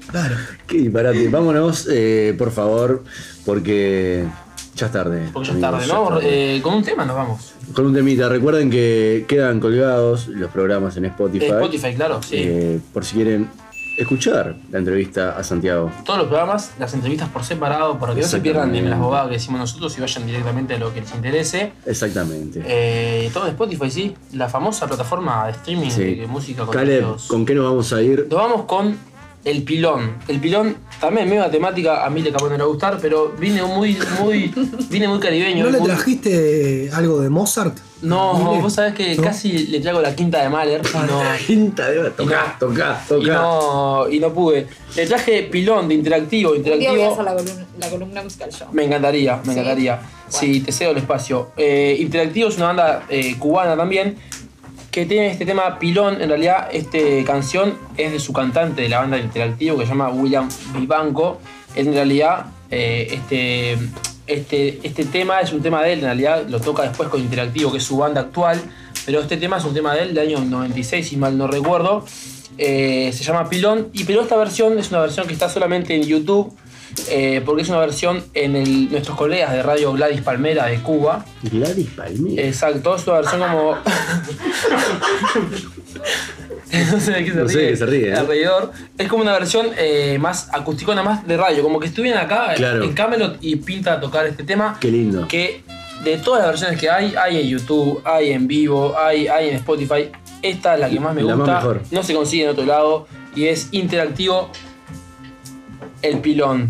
Claro. Qué disparate. Vámonos, eh, por favor, porque ya es tarde. Porque ya es amigos, tarde, ya ¿no? es tarde. Eh, con un tema nos vamos. Con un temita. Recuerden que quedan colgados los programas en Spotify. Spotify, claro, sí. Eh, por si quieren escuchar la entrevista a Santiago. Todos los programas, las entrevistas por separado, para que no se pierdan de Exactamente. las bobadas que decimos nosotros y vayan directamente a lo que les interese. Exactamente. Eh, todo en Spotify, sí. La famosa plataforma de streaming Sí. de música con Caleb. ¿con qué nos vamos a ir? Nos vamos con El Pilón. El Pilón también medio temática, a mí le capaz no le va a gustar, pero viene muy, muy, [laughs] viene muy caribeño. ¿No le muy- trajiste algo de Mozart? No, vos sabés que ¿No? casi le traigo la quinta de Mahler y no, Quinta de toca, toca, y toca. no, y no pude. Le traje Pilón de interactivo, Un día voy a interactivo. hacer la columna, la columna musical yo. Me encantaría, me ¿Sí? encantaría. Sí, te cedo el espacio. Eh, Interactivo es una banda eh, cubana también que tiene este tema Pilón. En realidad, esta canción es de su cantante de la banda Interactivo que se llama William Vivanco. En realidad, eh, este, este, este tema es un tema de él. En realidad, lo toca después con Interactivo, que es su banda actual. Pero este tema es un tema de él, del año 96, si mal no recuerdo. Eh, se llama Pilón. Y pero esta versión es una versión que está solamente en YouTube. Eh, porque es una versión en el- nuestros colegas de Radio Gladys Palmera de Cuba. Gladys Palmera. Exacto, es una versión como. [laughs] no sé de qué se No sé ríe. qué se ríe, ¿eh? Alrededor. Es como una versión eh, más acusticona, más de radio. Como que estuvieran acá Claro. en Camelot y pinta a tocar este tema. Qué lindo. Que de todas las versiones que hay, hay en YouTube, hay en vivo, hay, hay en Spotify. Esta es la que más me La más gusta. mejor. No se consigue en otro lado. Y es interactivo el pilón.